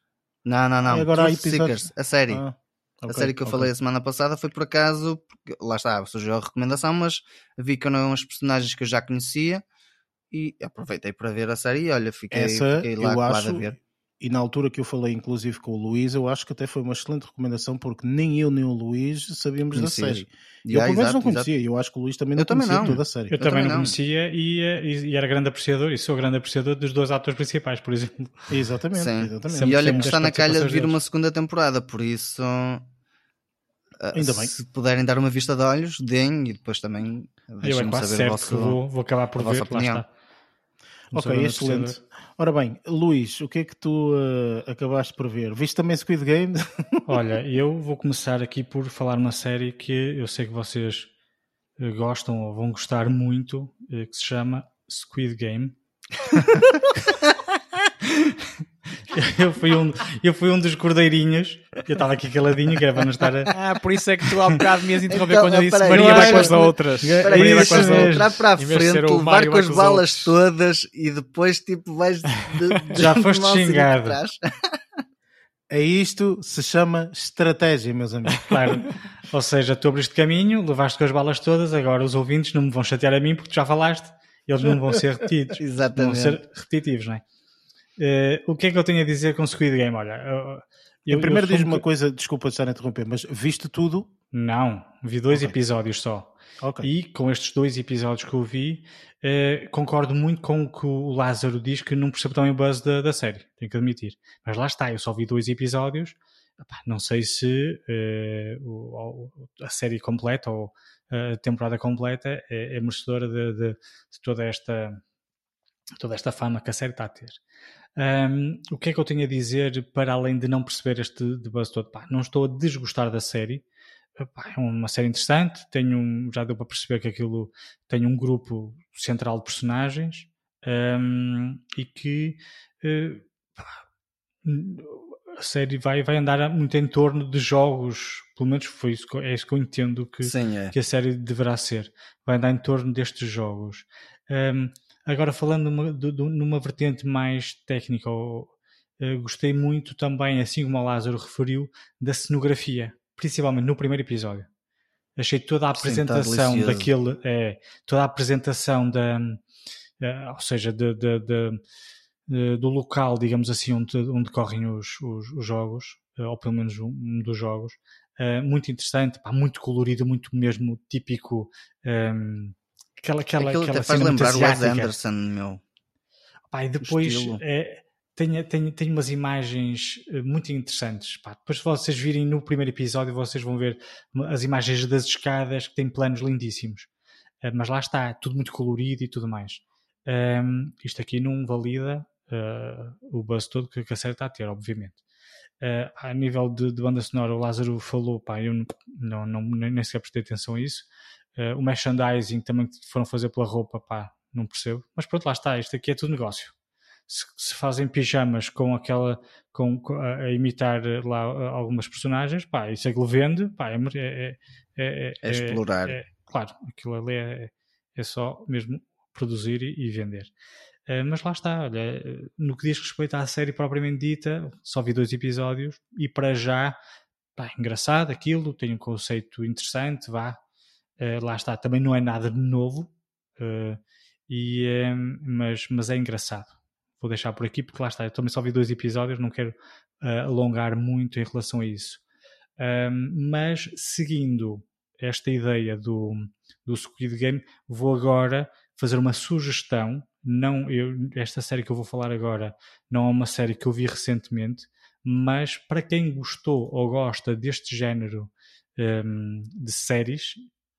Não, não, não. agora há episódios... a série. Ah, okay, a série que eu okay. falei a semana passada foi por acaso, lá está, surgiu a recomendação, mas vi que eram as personagens que eu já conhecia e aproveitei para ver a série e olha, fiquei, Essa, fiquei lá eu acho, a ver. E na altura que eu falei, inclusive com o Luís, eu acho que até foi uma excelente recomendação, porque nem eu nem o Luís sabíamos da série. E eu, pelo menos, não conhecia. Exato. Eu acho que o Luís também não eu conhecia também não. toda a série. Eu, eu também não conhecia e, e, e, era grande apreciador, e sou grande apreciador dos dois atores principais, por exemplo. Exatamente. Sim. exatamente. E olha que está na calha de vir uma segunda temporada, por isso. Eh, Ainda bem. Se puderem dar uma vista de olhos, deem e depois também deixem-me é saber o vosso, vou, vou acabar por ver, opinião. Ok, excelente. Ora bem, Luís, o que é que tu uh, acabaste por ver? Viste também Squid Game? Olha, eu vou começar aqui por falar uma série que eu sei que vocês uh, gostam ou vão gostar muito, uh, que se chama Squid Game. eu, fui um, eu fui um dos cordeirinhos. Eu estava aqui caladinho, que era para não estar a... Ah, por isso é que tu há um bocado me ias interromper então, quando eu disse Maria vai com as outras. Maria vai com as outras. Entrar para a frente, levar com as balas todas e depois tipo vais... De, de Já foste xingado. É isto se chama estratégia, meus amigos. Claro. Ou seja, tu abriste caminho, levaste com as balas todas, agora os ouvintes não me vão chatear a mim porque tu já falaste, eles não vão ser retidos. Exatamente. Vão ser repetitivos, não é? Uh, o que é que eu tenho a dizer com Squid Game? Olha, eu, eu primeiro diz-me uma coisa, desculpa estar a interromper, mas viste tudo? Não, vi dois okay. episódios só. Okay. E com estes dois episódios que eu vi, uh, concordo muito com o que o Lázaro diz que não percebo também o buzz da, da série, tenho que admitir. Mas lá está, eu só vi dois episódios. Epá, não sei se uh, o, a série completa ou a temporada completa é, é merecedora de, de, de toda esta toda esta fama que a série está a ter. Um, o que é que eu tenho a dizer para além de não perceber este debate todo? Pá, não estou a desgostar da série. Pá, é uma série interessante. Tenho, já deu para perceber que aquilo tem um grupo central de personagens um, e que uh, pá, a série vai, vai andar muito em torno de jogos. Pelo menos foi isso, é isso que eu entendo que, Sim, é. que a série deverá ser. Vai andar em torno destes jogos. Um, Agora, falando numa, de, de, numa vertente mais técnica, uh, gostei muito também, assim como o Lázaro referiu, da cenografia, principalmente no primeiro episódio. Achei toda a apresentação Sim, daquele, é, toda a apresentação da, uh, ou seja, de, de, do local, digamos assim, onde, onde correm os, os, os jogos, uh, ou pelo menos um dos jogos, uh, muito interessante, pá, muito colorido, muito mesmo típico um, Aquela, aquela, Aquilo aquela até faz lembrar o Wes Anderson, meu. Pá, e depois é, tem, tem, tem umas imagens eh, muito interessantes. Pá. Depois, se vocês virem no primeiro episódio, vocês vão ver as imagens das escadas que têm planos lindíssimos. Uh, mas lá está, tudo muito colorido e tudo mais. Um, isto aqui não valida uh, o buzz todo que, a série está a ter, obviamente. Uh, a nível de, de, banda sonora, o Lázaro falou, pá, eu não, não, nem, nem sequer prestei atenção a isso. Uh, o merchandising também que foram fazer pela roupa, pá, não percebo. Mas pronto, lá está, isto aqui é tudo negócio. Se, se fazem pijamas com aquela, com, a, a, imitar lá algumas personagens, pá, isso é que ele vende, pá, é, é, é, é explorar. claro, aquilo ali é, é só mesmo produzir e, e vender. Uh, mas lá está, olha, no que diz respeito à série propriamente dita, só vi dois episódios e para já pá, engraçado aquilo, tem um conceito interessante, vá, uh, lá está, também não é nada de novo, uh, e, um, mas, mas é engraçado. Vou deixar por aqui porque lá está, eu também só vi dois episódios, não quero uh, alongar muito em relação a isso. Um, mas seguindo esta ideia do, do Squid Game, vou agora fazer uma sugestão. Não, eu, esta série que eu vou falar agora não é uma série que eu vi recentemente, mas para quem gostou ou gosta deste género um, de séries,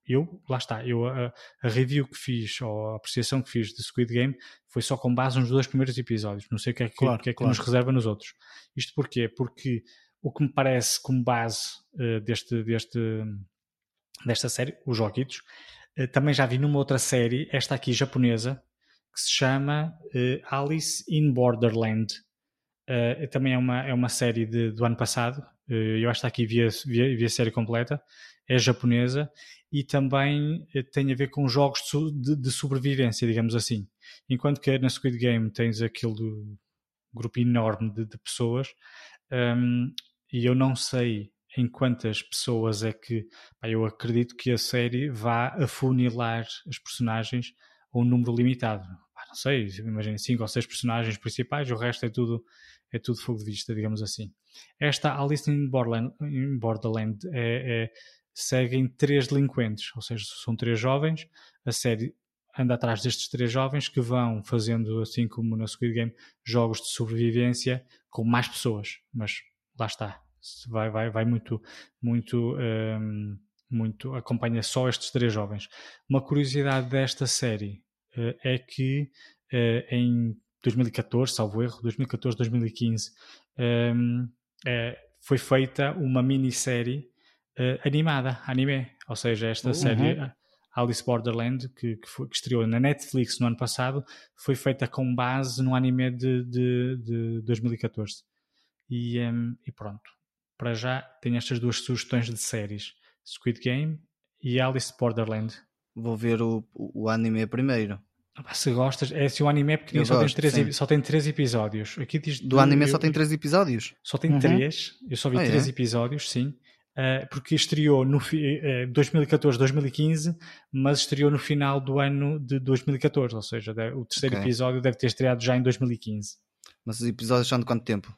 eu, lá está, eu, a, a, review que fiz, ou a apreciação que fiz de Squid Game, foi só com base nos dois primeiros episódios. Não sei o que é que, claro, que, é que claro. nos reserva nos outros. Isto porquê? Porque o que me parece como base uh, deste, deste, desta série, os Joguitos, uh, também já vi numa outra série, esta aqui japonesa, que se chama uh, Alice in Borderland. também é uma, é uma série de, do ano passado. eu acho que aqui vi a, vi, vi a série completa. É japonesa e também tem a ver com jogos de, de, sobrevivência, digamos assim. Enquanto que na Squid Game tens aquele grupo enorme de, de pessoas, um, e eu não sei em quantas pessoas é que pá, eu acredito que a série vá afunilar as personagens a um número limitado. Pá, não sei, imagina cinco ou seis personagens principais, o resto é tudo é tudo fogo de vista, digamos assim. Esta Alice in Borderland, in Borderland é, é, seguem três delinquentes, ou seja, são três jovens. A série anda atrás destes três jovens que vão fazendo, assim como na Squid Game, jogos de sobrevivência com mais pessoas, mas lá está. Vai, vai, vai muito, muito, um, muito, acompanha só estes três jovens. Uma curiosidade desta série uh, é que uh, em 2014, salvo erro, 2014, 2015, um, é, foi feita uma minissérie uh, animada, anime, ou seja, esta uhum. série Alice Borderland, que, que, foi, que, estreou na Netflix no ano passado, foi feita com base no anime de, de, de 2014. E, um, e pronto. Para já tenho estas duas sugestões de séries: Squid Game e Alice Borderland. Vou ver o, o anime primeiro. Ah, se gostas, é se o anime é pequenino, só, gosto, tem três, só tem três episódios. Aqui diz, Do anime eu, só tem três episódios? Só tem uhum. três, eu só vi ah, três é? episódios, sim. Uh, porque estreou no uh, 2014, 2015, mas estreou no final do ano de 2014, ou seja, o terceiro okay. episódio deve ter estreado já em 2015. Mas os episódios são de quanto tempo?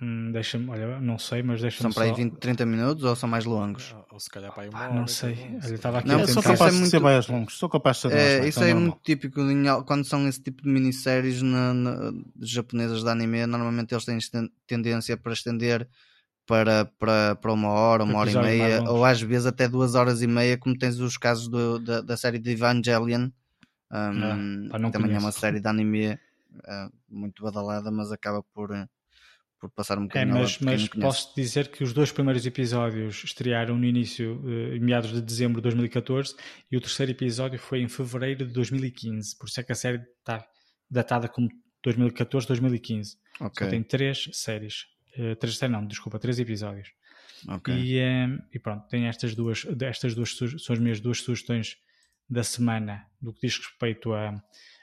Hum, deixa-me, olha, não sei, mas deixa-me São para aí 20, 30 minutos ou são mais longos? Ou, se calhar para aí uma hora, Não sei, olha, estava aqui não, a tentar. Sou capaz de ser mais longos, sou capaz de ser é, mais Isso é, é muito típico quando são esse tipo de minisséries na, na, japonesas de anime, normalmente eles têm tendência para estender para, para, para uma hora, uma hora e meia, ou às vezes até duas horas e meia, como tens os casos do, da, da série de Evangelion. Um, ah, também é uma série de anime uh, muito badalada, mas acaba por, por passar um é, bocadinho é, mas, mas posso dizer que os dois primeiros episódios estrearam no início, uh, em meados de dezembro de 2014 e o terceiro episódio foi em fevereiro de 2015, por isso é que a série está datada como 2014, 2015. Okay. Só tem três séries. Uh, três séries não, desculpa, três episódios. Okay. E, uh, e, pronto, tem estas duas, estas duas são as minhas duas sugestões da semana do que diz respeito a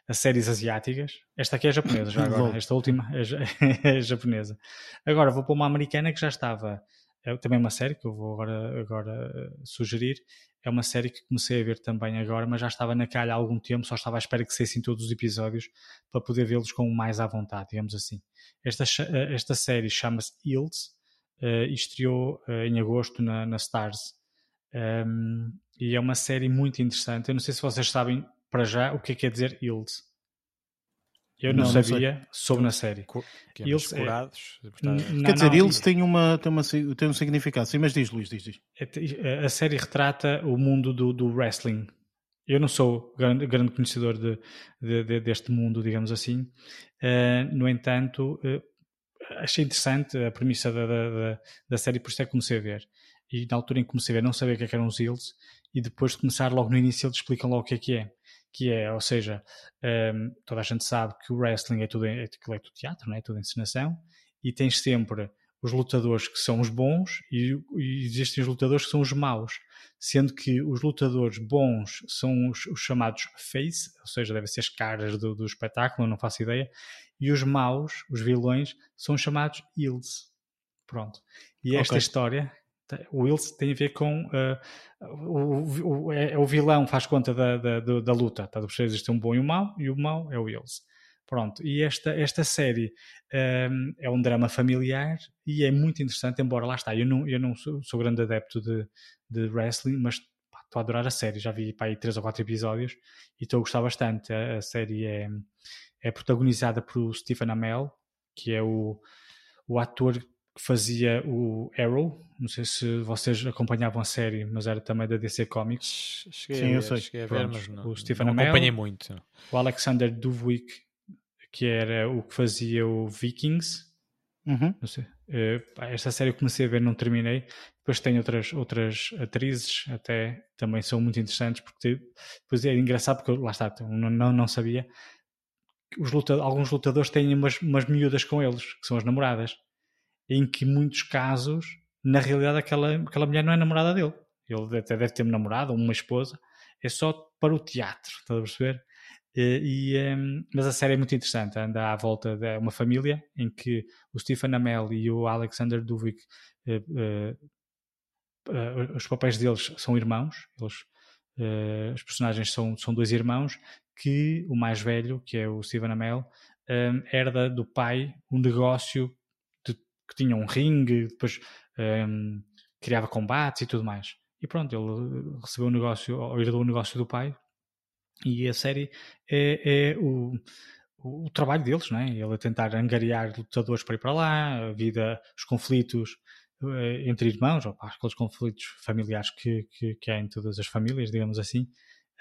as séries asiáticas. Esta aqui é japonesa, já agora. Esta última é, é, japonesa. Agora vou para uma americana que já estava. É também uma série que eu vou agora, agora eh, sugerir. É uma série que comecei a ver também agora, mas já estava na calha há algum tempo, só estava à espera que saíssem todos os episódios para poder vê-los com mais à vontade, digamos assim. Esta, eh, esta série chama-se Hills uh, estreou uh, em agosto na, na Stars. Um, ehm, e é uma série muito interessante. Eu não sei se vocês sabem para já o que é quer dizer Hills. Eu não, não sabia não sobre na série. Que é Hills é... Quer dizer, Hills tem, uma, tem, uma, tem um significado. Sim, mas diz, Luís, diz, diz. É a série retrata o mundo do, do wrestling. Eu não sou grande, grande conhecedor de, de, de, deste mundo, digamos assim. Uh, no entanto, uh, achei interessante a premissa da, da, da, série, por isso é que comecei a ver. E na altura em que comecei a ver, não sabia o que, é que eram os Hills. E depois de começar, logo no início, eles explicam logo o que é que é que é, ou seja, um, ehm, toda a gente sabe que o wrestling é tudo, é, é tudo teatro, não é? tudo encenação, e tens sempre os lutadores que são os bons e, e, existem os lutadores que são os maus, sendo que os lutadores bons são os, os chamados face, ou seja, devem ser as caras do, do espetáculo, não faço ideia, e os maus, os vilões, são chamados heels. Pronto. E esta okay. história O Wills tem a ver com uh, o, o, é, é, o vilão faz conta da, da, da luta. Tá? Existe um bom e um mau, e o mau é o Wills. Pronto, e esta, esta série um, é um drama familiar e é muito interessante, embora lá está, eu não, eu não sou, sou grande adepto de, de wrestling, mas estou a adorar a série, já vi para aí três ou quatro episódios e estou a gostar bastante. A, a série é, é protagonizada por Stephen Amell, que é o, o ator que fazia o Arrow. Não sei se vocês acompanhavam a série, mas era também da DC Comics. Cheguei Sim, a ver, eu sei. Cheguei a ver, mas não, o Stephen não Amell, acompanhei muito. O Alexander Duvwick, que era o que fazia o Vikings. Uhum. Uh, esta série eu comecei a ver, não terminei. Depois tem outras, outras atrizes, até também são muito interessantes, porque depois é engraçado, porque lá está, não, não, não sabia. Os lutadores, alguns lutadores têm umas, umas miúdas com eles, que são as namoradas, em que muitos casos, na realidade, aquela, aquela mulher não é namorada dele. Ele até deve ter uma namorada ou uma esposa, é só para o teatro, estás a perceber? Eh, e, um, mas a série é muito interessante, anda à volta de uma família em que o Stephen Amell e o Alexander Duvik, uh, uh, uh, os papéis deles são irmãos, eles, os personagens são, são dois irmãos, que o mais velho, que é o Stephen Amell, um, herda do pai um negócio que tinha um ringue, depois um, criava combates e tudo mais. E pronto, ele recebeu o um negócio, ou herdou o negócio do pai, e a série é, é o, o, trabalho deles, não é? Ele a tentar angariar lutadores para ir para lá, a vida, os conflitos uh, entre irmãos, ou pá, aqueles conflitos familiares que, que, que há em todas as famílias, digamos assim.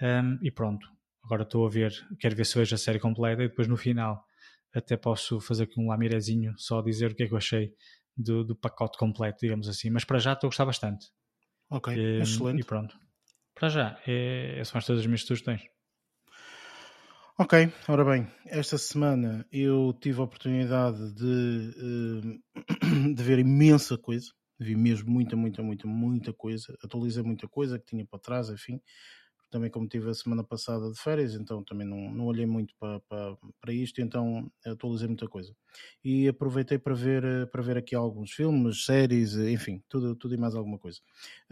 Um, e pronto, agora estou a ver, quero ver se vejo a série completa e depois no final até posso fazer aqui um lamirezinho, só dizer o que é que eu achei do, do pacote completo, digamos assim. Mas para já estou a gostar bastante. Ok, um, excelente. E pronto. Para já, é, são estas as minhas sugestões. Ok, ora bem, esta semana eu tive a oportunidade de, eh, de ver imensa coisa, vi mesmo muita, muita, muita, muita coisa, atualizei muita coisa que tinha para trás, enfim, também como tive a semana passada de férias, então também não, não olhei muito para, para, para isto, então atualizei muita coisa. E aproveitei para ver, para ver aqui alguns filmes, séries, enfim, tudo, tudo e mais alguma coisa.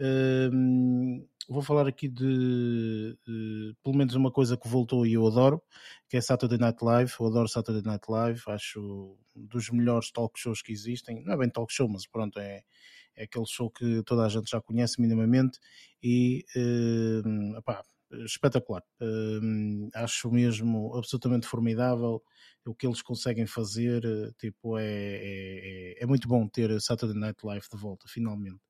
Uh, vou falar aqui de uh, pelo menos uma coisa que voltou e eu adoro, que é Saturday Night Live. Eu adoro Saturday Night Live, acho dos melhores talk shows que existem. Não é bem talk show, mas pronto, é, é aquele show que toda a gente já conhece minimamente e uh, espetacular. Uh, acho mesmo absolutamente formidável o que eles conseguem fazer. Tipo, é, é, é, é muito bom ter Saturday Night Live de volta, finalmente.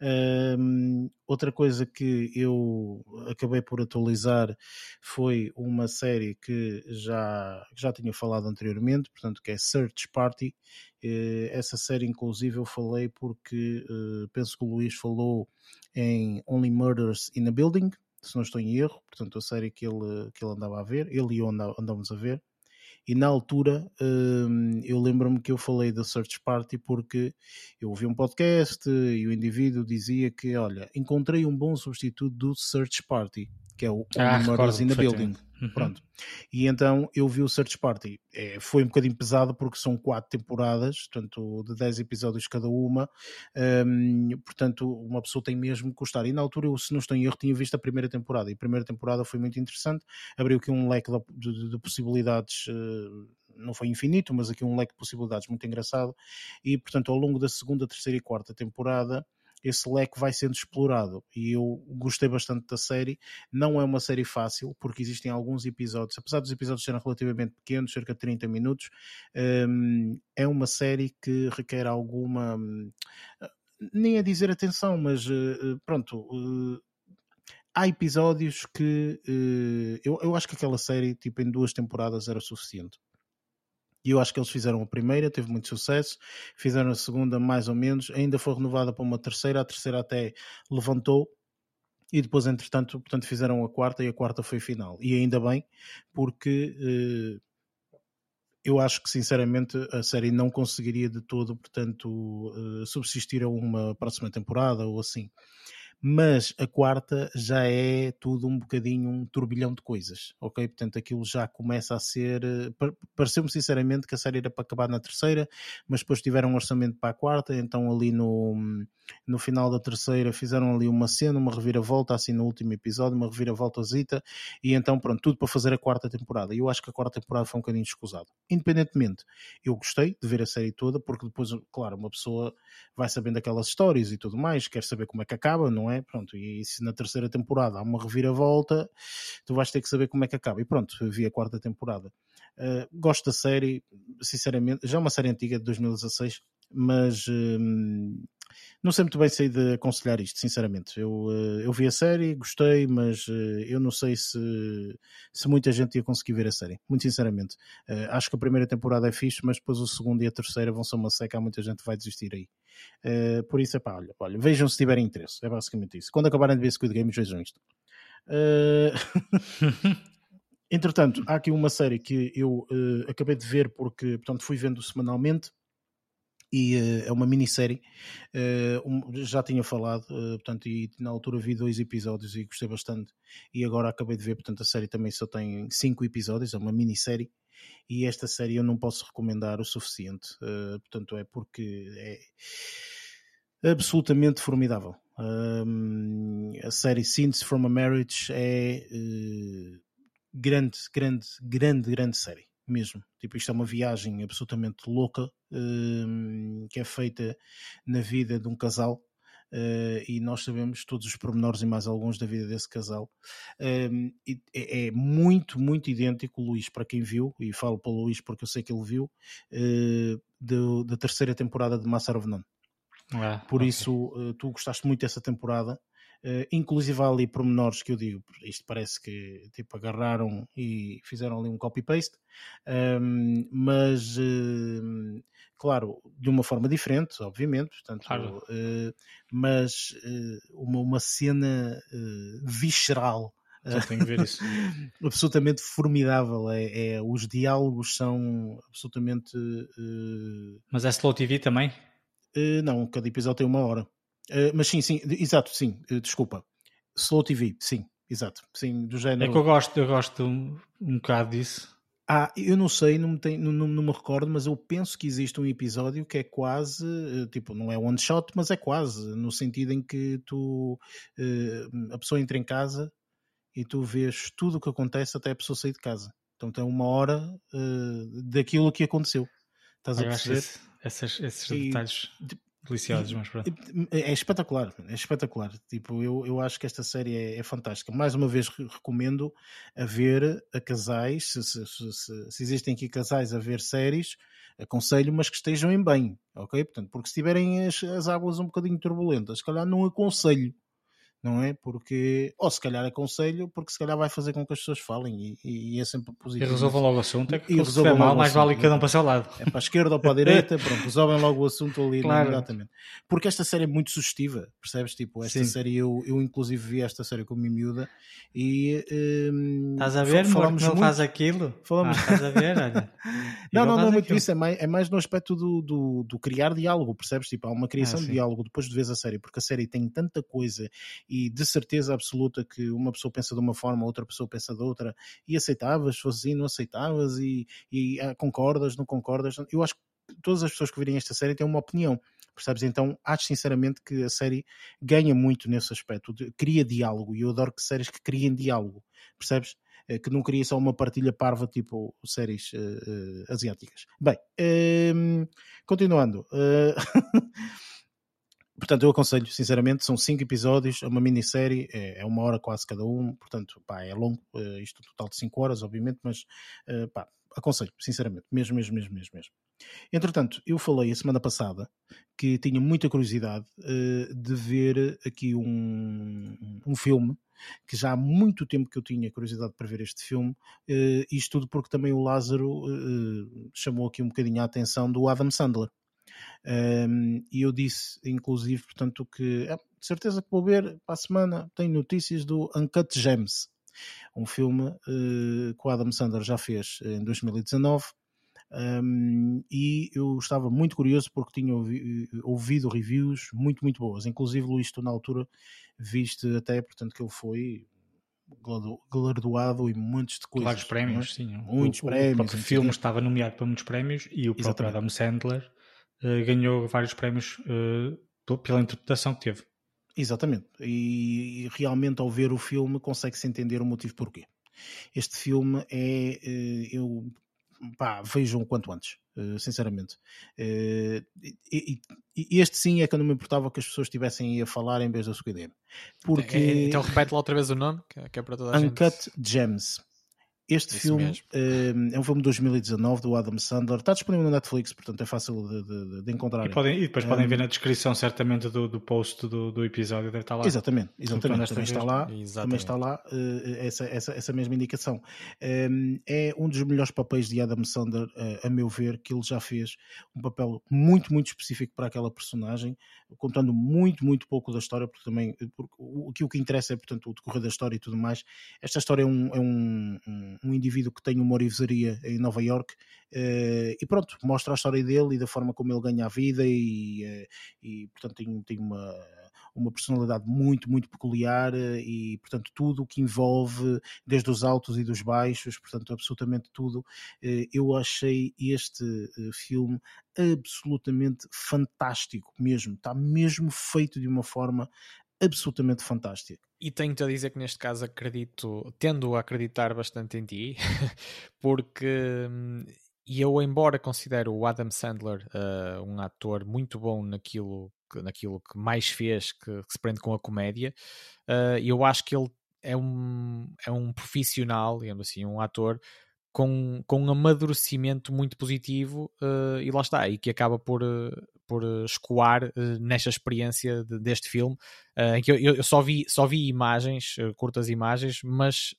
Um, outra coisa que eu acabei por atualizar foi uma série que já, já tinha falado anteriormente, portanto, que é Search Party. Uh, essa série, inclusive, eu falei porque uh, penso que o Luís falou em Only Murders in a Building, se não estou em erro, portanto a série que ele, que ele andava a ver, ele e eu andávamos a ver, e na altura hum, eu lembro-me que eu falei da Search Party porque eu ouvi um podcast e o indivíduo dizia que, olha, encontrei um bom substituto do Search Party, que é o ah, Murders in the Building. Uhum. Pronto. E então eu vi o Search Party. É, foi um bocadinho pesado porque são quatro temporadas, portanto, de 10 episódios cada uma. Um, portanto, uma pessoa tem mesmo que gostar. E na altura, eu, se não estou em erro, tinha visto a primeira temporada. E a primeira temporada foi muito interessante. Abriu aqui um leque de, de, de possibilidades. Uh, não foi infinito, mas aqui um leque de possibilidades muito engraçado. E, portanto, ao longo da segunda, terceira e quarta temporada, esse leque vai sendo explorado. E eu gostei bastante da série. Não é uma série fácil, porque existem alguns episódios, apesar dos episódios serem relativamente pequenos, cerca de 30 minutos, hum, é uma série que requer alguma. Hum, nem a dizer atenção, mas eh, eh, pronto eh, há episódios que eu, eu acho que aquela série, tipo, em duas temporadas era suficiente. E eu acho que eles fizeram a primeira, teve muito sucesso, fizeram a segunda mais ou menos, ainda foi renovada para uma terceira, a terceira até levantou, e depois, entretanto, portanto, fizeram a quarta e a quarta foi final. E ainda bem, porque eh, eu acho que sinceramente a série não conseguiria de todo, portanto, eh, subsistir a uma próxima temporada ou assim. Mas a quarta já é tudo um bocadinho um turbilhão de coisas, ok? Portanto, aquilo já começa a ser. Eh, pareceu-me sinceramente que a série era para acabar na terceira, mas depois tiveram um orçamento para a quarta, então ali no, no final da terceira fizeram ali uma cena, uma reviravolta, assim no último episódio, uma reviravolta zita, e então pronto, tudo para fazer a quarta temporada. E eu acho que a quarta temporada foi um bocadinho escusado. Independentemente, eu gostei de ver a série toda, porque depois, claro, uma pessoa vai sabendo aquelas histórias e tudo mais, quer saber como é que acaba, não é? Pronto, e se na terceira temporada há uma reviravolta, tu vais ter que saber como é que acaba. E pronto, vi a quarta temporada. Uh, gosto da série, sinceramente, já é uma série antiga de 2016, mas uh, não sei muito bem sei de aconselhar isto, sinceramente. Eu, eh, eu vi a série, gostei, mas eh, eu não sei se, se muita gente ia conseguir ver a série, muito sinceramente. Eh, acho que a primeira temporada é fixe, mas depois o segundo e a terceira vão ser uma seca, há muita gente que vai desistir aí. Por isso é pá, olha, olha, vejam se tiverem interesse, é basicamente isso. Quando acabarem de ver Squid Games, vejam isto. Entretanto, há aqui uma série que eu uh, acabei de ver porque, portanto, fui vendo semanalmente e uh, é uma minissérie. Uh, um, já tinha falado, uh, portanto, e na altura vi dois episódios e gostei bastante. E agora acabei de ver, portanto, a série também só tem cinco episódios, é uma minissérie. E esta série eu não posso recomendar o suficiente, portanto, é porque é absolutamente formidável. a série Scenes from a Marriage é grande, grande, grande, grande série mesmo. Tipo, isto é uma viagem absolutamente louca uh, que é feita na vida de um casal. Uh, e nós sabemos todos os pormenores e mais alguns da vida desse casal. Uh, é, é, muito, muito idêntico, Luís, para quem viu, e falo para o Luís porque eu sei que ele viu, uh, do, da terceira temporada de of None. Ah, Por okay. isso, tu gostaste muito dessa temporada Uh, inclusive há ali pormenores que eu digo, isto parece que tipo agarraram e fizeram ali um copy-paste, um, mas uh, claro, de uma forma diferente, obviamente, portanto, claro. uh, mas uma, uma cena visceral. Já tenho que ver isso. absolutamente formidável. É, é, os diálogos são absolutamente. Mas é Slow TV também? não, cada episódio tem uma hora. Uh, mas sim, sim, exato, sim, uh, desculpa. Slow TV, sim, exato, sim, do género. É que eu gosto, eu gosto um, um bocado disso. Ah, eu não sei, não me, tem, não, não, me recordo, mas eu penso que existe um episódio que é quase, uh, tipo, não é one shot, mas é quase, no sentido em que tu, a pessoa entra em casa e tu vês tudo o que acontece até a pessoa sair de casa. Então tem uma hora daquilo que aconteceu. Estás a perceber? Esse, esses, esses e, detalhes mas pronto. É espetacular, é espetacular. Tipo, eu, eu acho que esta série é, é fantástica. Mais uma vez recomendo a ver a casais, se, se, se, se, existem aqui casais a ver séries, aconselho, mas que estejam em bem, ok? Portanto, porque se tiverem as, as águas um bocadinho turbulentas, se calhar não aconselho não é? Porque, ou se calhar aconselho, porque se calhar vai fazer com que as pessoas falem e, e é sempre positivo. E resolvam logo o assunto, é que e resolvam mal, mais vale cada um para o seu lado. É para a esquerda ou para a direita, pronto, resolvem logo o assunto ali claro. imediatamente. Porque esta série é muito sugestiva, percebes? Tipo, esta Sim. série, eu, eu inclusive vi esta série com a minha miúda e... Um, estás a ver, falamos muito, faz aquilo? Falamos... Ah, estás a ver, olha. não, não, não é muito aquilo. isso, é mais, é mais no aspecto do, do, do criar diálogo, percebes? Tipo, há uma criação ah, de diálogo depois de vês a série, porque a série tem tanta coisa e de certeza absoluta que uma pessoa pensa de uma forma, outra pessoa pensa de outra, e aceitavas, fosse assim, não aceitavas, e, e ah, concordas, não concordas. Eu acho que todas as pessoas que virem esta série têm uma opinião, percebes? Então acho sinceramente que a série ganha muito nesse aspecto, de, cria diálogo, e eu adoro que séries que criem diálogo, percebes? Eh, que não cria só uma partilha parva tipo séries uh, uh, asiáticas. Bem, uh, continuando. Portanto, eu aconselho, sinceramente, são cinco episódios, é uma minissérie, é, é uma hora quase cada um, portanto, pá, é longo, uh, isto total de cinco horas, obviamente, mas, uh, pá, aconselho, sinceramente, mesmo, mesmo, mesmo, mesmo, mesmo. Entretanto, eu falei a semana passada que tinha muita curiosidade uh, de ver aqui um, um filme que já há muito tempo que eu tinha curiosidade para ver este filme, uh, isto tudo porque também o Lázaro uh, chamou aqui um bocadinho a atenção do Adam Sandler. Um, e eu disse, inclusive, portanto, que é, de certeza que vou ver para a semana. Tem notícias do Uncut Gems, um filme uh, que o Adam Sandler já fez em 2019. Um, e eu estava muito curioso porque tinha ouvi, ouvido reviews muito, muito boas. Inclusive, Luís, tu na altura viste até, portanto, que ele foi galardoado em muitos de coisas. Prémios, é? sim. Muitos o, prémios. O filme estava nomeado para muitos prémios e o próprio Exatamente. Adam Sandler ganhou vários prémios uh, pela interpretação que teve. Exatamente. E, e realmente ao ver o filme consegue-se entender o motivo porquê. Este filme é, uh, eu pá, vejam o quanto antes, uh, sinceramente. Uh, e, e, este sim é que eu não me importava que as pessoas estivessem a falar em vez da Squid Game. Porque... É, então repete lá outra vez o nome, que é para toda a Uncut gente. Gems. Este Isso filme uh, é um filme de 2019 do Adam Sandler. Está disponível no Netflix, portanto é fácil de, de, de encontrar. E, podem, e depois um, podem ver na descrição, certamente, do, do post do, do episódio. Deve estar lá. Exatamente, exatamente. Também está, lá, exatamente. também está lá uh, essa, essa, essa mesma indicação. Um, é um dos melhores papéis de Adam Sandler, uh, a meu ver, que ele já fez. Um papel muito, muito específico para aquela personagem, contando muito, muito pouco da história, porque também porque o, o que interessa é, portanto, o decorrer da história e tudo mais. Esta história é um, é um, um indivíduo que tem uma orivesaria em Nova York uh, e pronto, mostra a história dele e da forma como ele ganha a vida e, uh, e portanto tem, tem uma uma personalidade muito, muito peculiar eh, e, portanto, tudo o que envolve, desde os altos e dos baixos, portanto, absolutamente tudo. Eu achei este filme absolutamente fantástico mesmo, está mesmo feito de uma forma absolutamente fantástica. E tenho-te a dizer que neste caso acredito, tendo a acreditar bastante em ti, porque hum, e eu, embora considero o Adam Sandler uh, um ator muito bom naquilo que, naquilo que mais fez, que, que se prende com a comédia, uh, eu acho que ele é um, é um profissional, digamos assim, um ator com, com um amadurecimento muito positivo uh, e lá está, e que acaba por, uh, por escoar uh, nesta experiência de, deste filme, em que eu, eu, só, vi, só vi imagens, curtas imagens, mas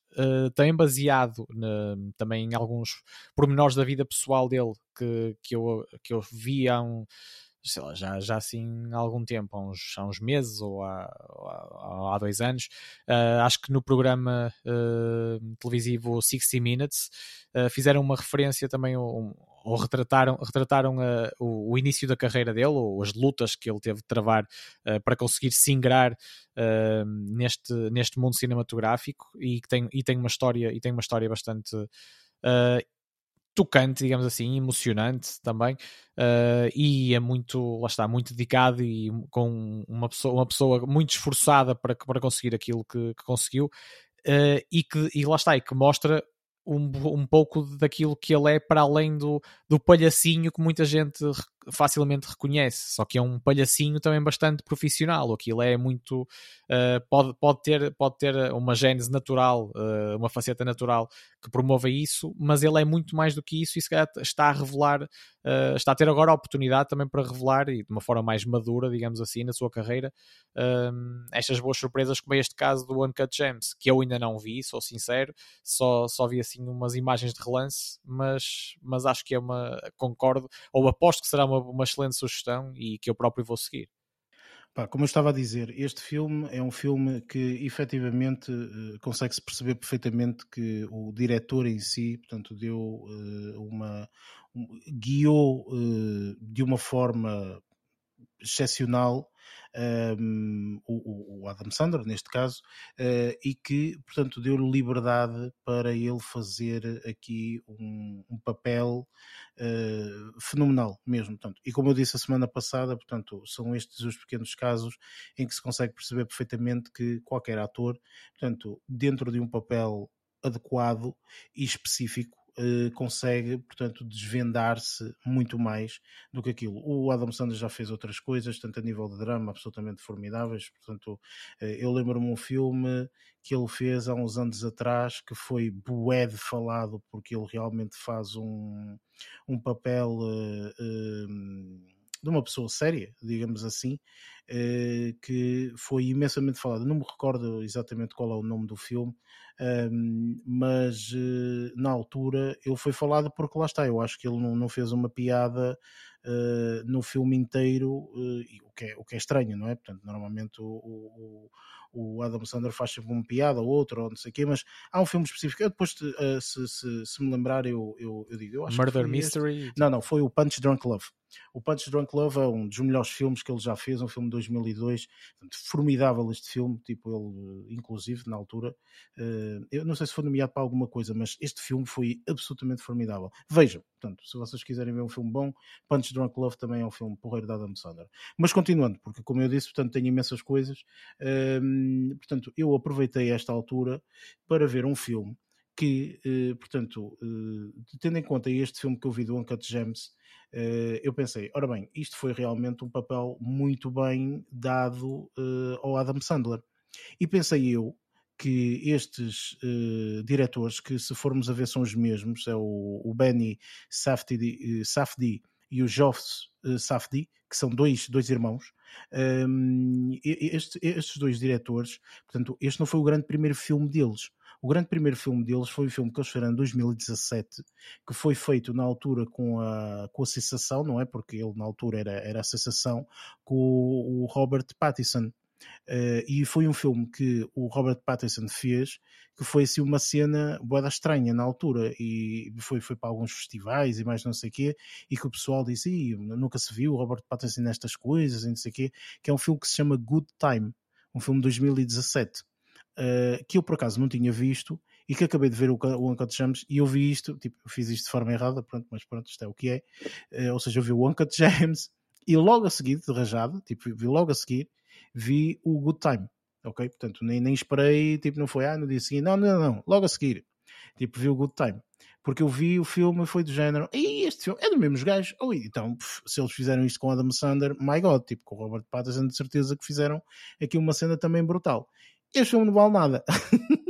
também baseado na, também em alguns pormenores da vida pessoal dele que, que, eu, que eu vi há um sei lá, já, já assim há algum tempo, há uns, há uns meses ou há, há, há dois anos. Uh, acho que no programa uh, televisivo 60 Minutes uh, fizeram uma referência também, um, ou retrataram, retrataram o, o, início da carreira dele, ou as lutas que ele teve de travar para conseguir se ingrar neste, neste mundo cinematográfico e que tem, e tem uma história e tem uma história bastante tocante, digamos assim, emocionante também, uh, e é muito, lá está, muito dedicado e com uma pessoa, uma pessoa muito esforçada para, para conseguir aquilo que, que conseguiu, uh, e que e lá está, e que mostra um, um pouco daquilo que ele é para além do, do palhacinho que muita gente facilmente reconhece, só que é um palhacinho também bastante profissional. Aquilo é muito. Uh, pode, pode, ter, pode ter uma gênese natural, uh, uma faceta natural que promova isso, mas ele é muito mais do que isso e se calhar está a revelar, uh, está a ter agora a oportunidade também para revelar e de uma forma mais madura, digamos assim, na sua carreira, estas boas surpresas, como é este caso do Uncut Gems, que eu ainda não vi, sou sincero, só, só vi assim umas imagens de relance, mas, mas acho que é uma. Concordo, ou aposto que será uma uma, uma excelente sugestão e que eu próprio vou seguir. Como eu estava a dizer, este filme é um filme que efetivamente uh, consegue-se perceber perfeitamente que o diretor em si, portanto, deu uh, uma. Um, guiou uh, de uma forma excepcional um, o, o, Adam Sandler, neste caso, uh, e que, portanto, deu-lhe liberdade para ele fazer aqui um, um papel uh, fenomenal mesmo. Portanto, e como eu disse a semana passada, portanto, são estes os pequenos casos em que se consegue perceber perfeitamente que qualquer ator, portanto, dentro de um papel adequado e específico, uh, consegue, portanto, desvendar-se muito mais do que aquilo. O Adam Sandler já fez outras coisas, tanto a nível de drama, absolutamente formidáveis. Portanto, uh, eu lembro-me um filme que ele fez há uns anos atrás que foi bué de falado, porque ele realmente faz um, um papel. Uh, de uma pessoa séria, digamos assim, uh, que foi imensamente falada. Não me recordo exatamente qual é o nome do filme, mas uh, na altura ele foi falado porque lá está, eu acho que ele não, fez uma piada uh, no filme inteiro, que é, o que é estranho, não é? Portanto, normalmente o, o, o Adam Sandler faz sempre uma piada ou outra, ou não sei o quê, mas há um filme específico. Eu depois, se, se, se, me lembrar, eu, eu, eu digo. Eu Murder Mystery? Este. Não, não, foi o Punch Drunk Love. O Punch Drunk Love é um dos melhores filmes que ele já fez, um filme de 2002, formidável este filme, tipo ele, inclusive, na altura, uh, eu não sei se foi nomeado para alguma coisa, mas este filme foi absolutamente formidável. Vejam, portanto, se vocês quiserem ver um filme bom, Punch Drunk Love também é um filme porreiro da Adam Sandler. Mas continuando, porque como eu disse, portanto, tenho imensas coisas, uh, portanto, eu aproveitei esta altura para ver um filme que, uh, portanto, tendo em conta este filme que eu vi do Uncut Gems, uh, eu pensei, ora bem, isto foi realmente um papel muito bem dado ao Adam Sandler. E pensei eu que estes diretores, que se formos a ver são os mesmos, é o, o Benny Safdie, Safdie e o Joffs Safdie, que são dois, dois irmãos, um, ehm, este, estes dois diretores, portanto, este não foi o grande primeiro filme deles. O grande primeiro filme deles foi o filme que eles fizeram em 2017, que foi feito na altura com a, com a sensação, não é? Porque ele na altura era, era a sensação com o, o Robert Pattinson. Uh, e foi um filme que o Robert Pattinson fez que foi assim uma cena boeda estranha na altura e foi, foi para alguns festivais e mais não sei o quê e que o pessoal disse nunca se viu o Robert Pattinson nestas coisas e não sei o quê que é um filme que se chama Good Time um filme de 2017 uh, que eu por acaso não tinha visto e que acabei de ver o, o Uncut Gems e eu vi isto, tipo, eu fiz isto de forma errada, pronto, mas pronto, isto é o que é. Uh, ou seja, eu vi o Uncut Gems e logo a seguir, de rajado, tipo, vi logo a seguir, vi o Good Time, ok? Portanto, nem, nem esperei, tipo, não foi, ah, no dia seguinte, não, não, não, logo a seguir, tipo, vi o Good Time. Porque eu vi o filme e foi do género, e este filme é do mesmo gajo. Oh, então, se eles fizeram isto com Adam Sandler, my God, tipo, com o Robert Pattinson, de certeza que fizeram aqui uma cena também brutal este filme não vale nada.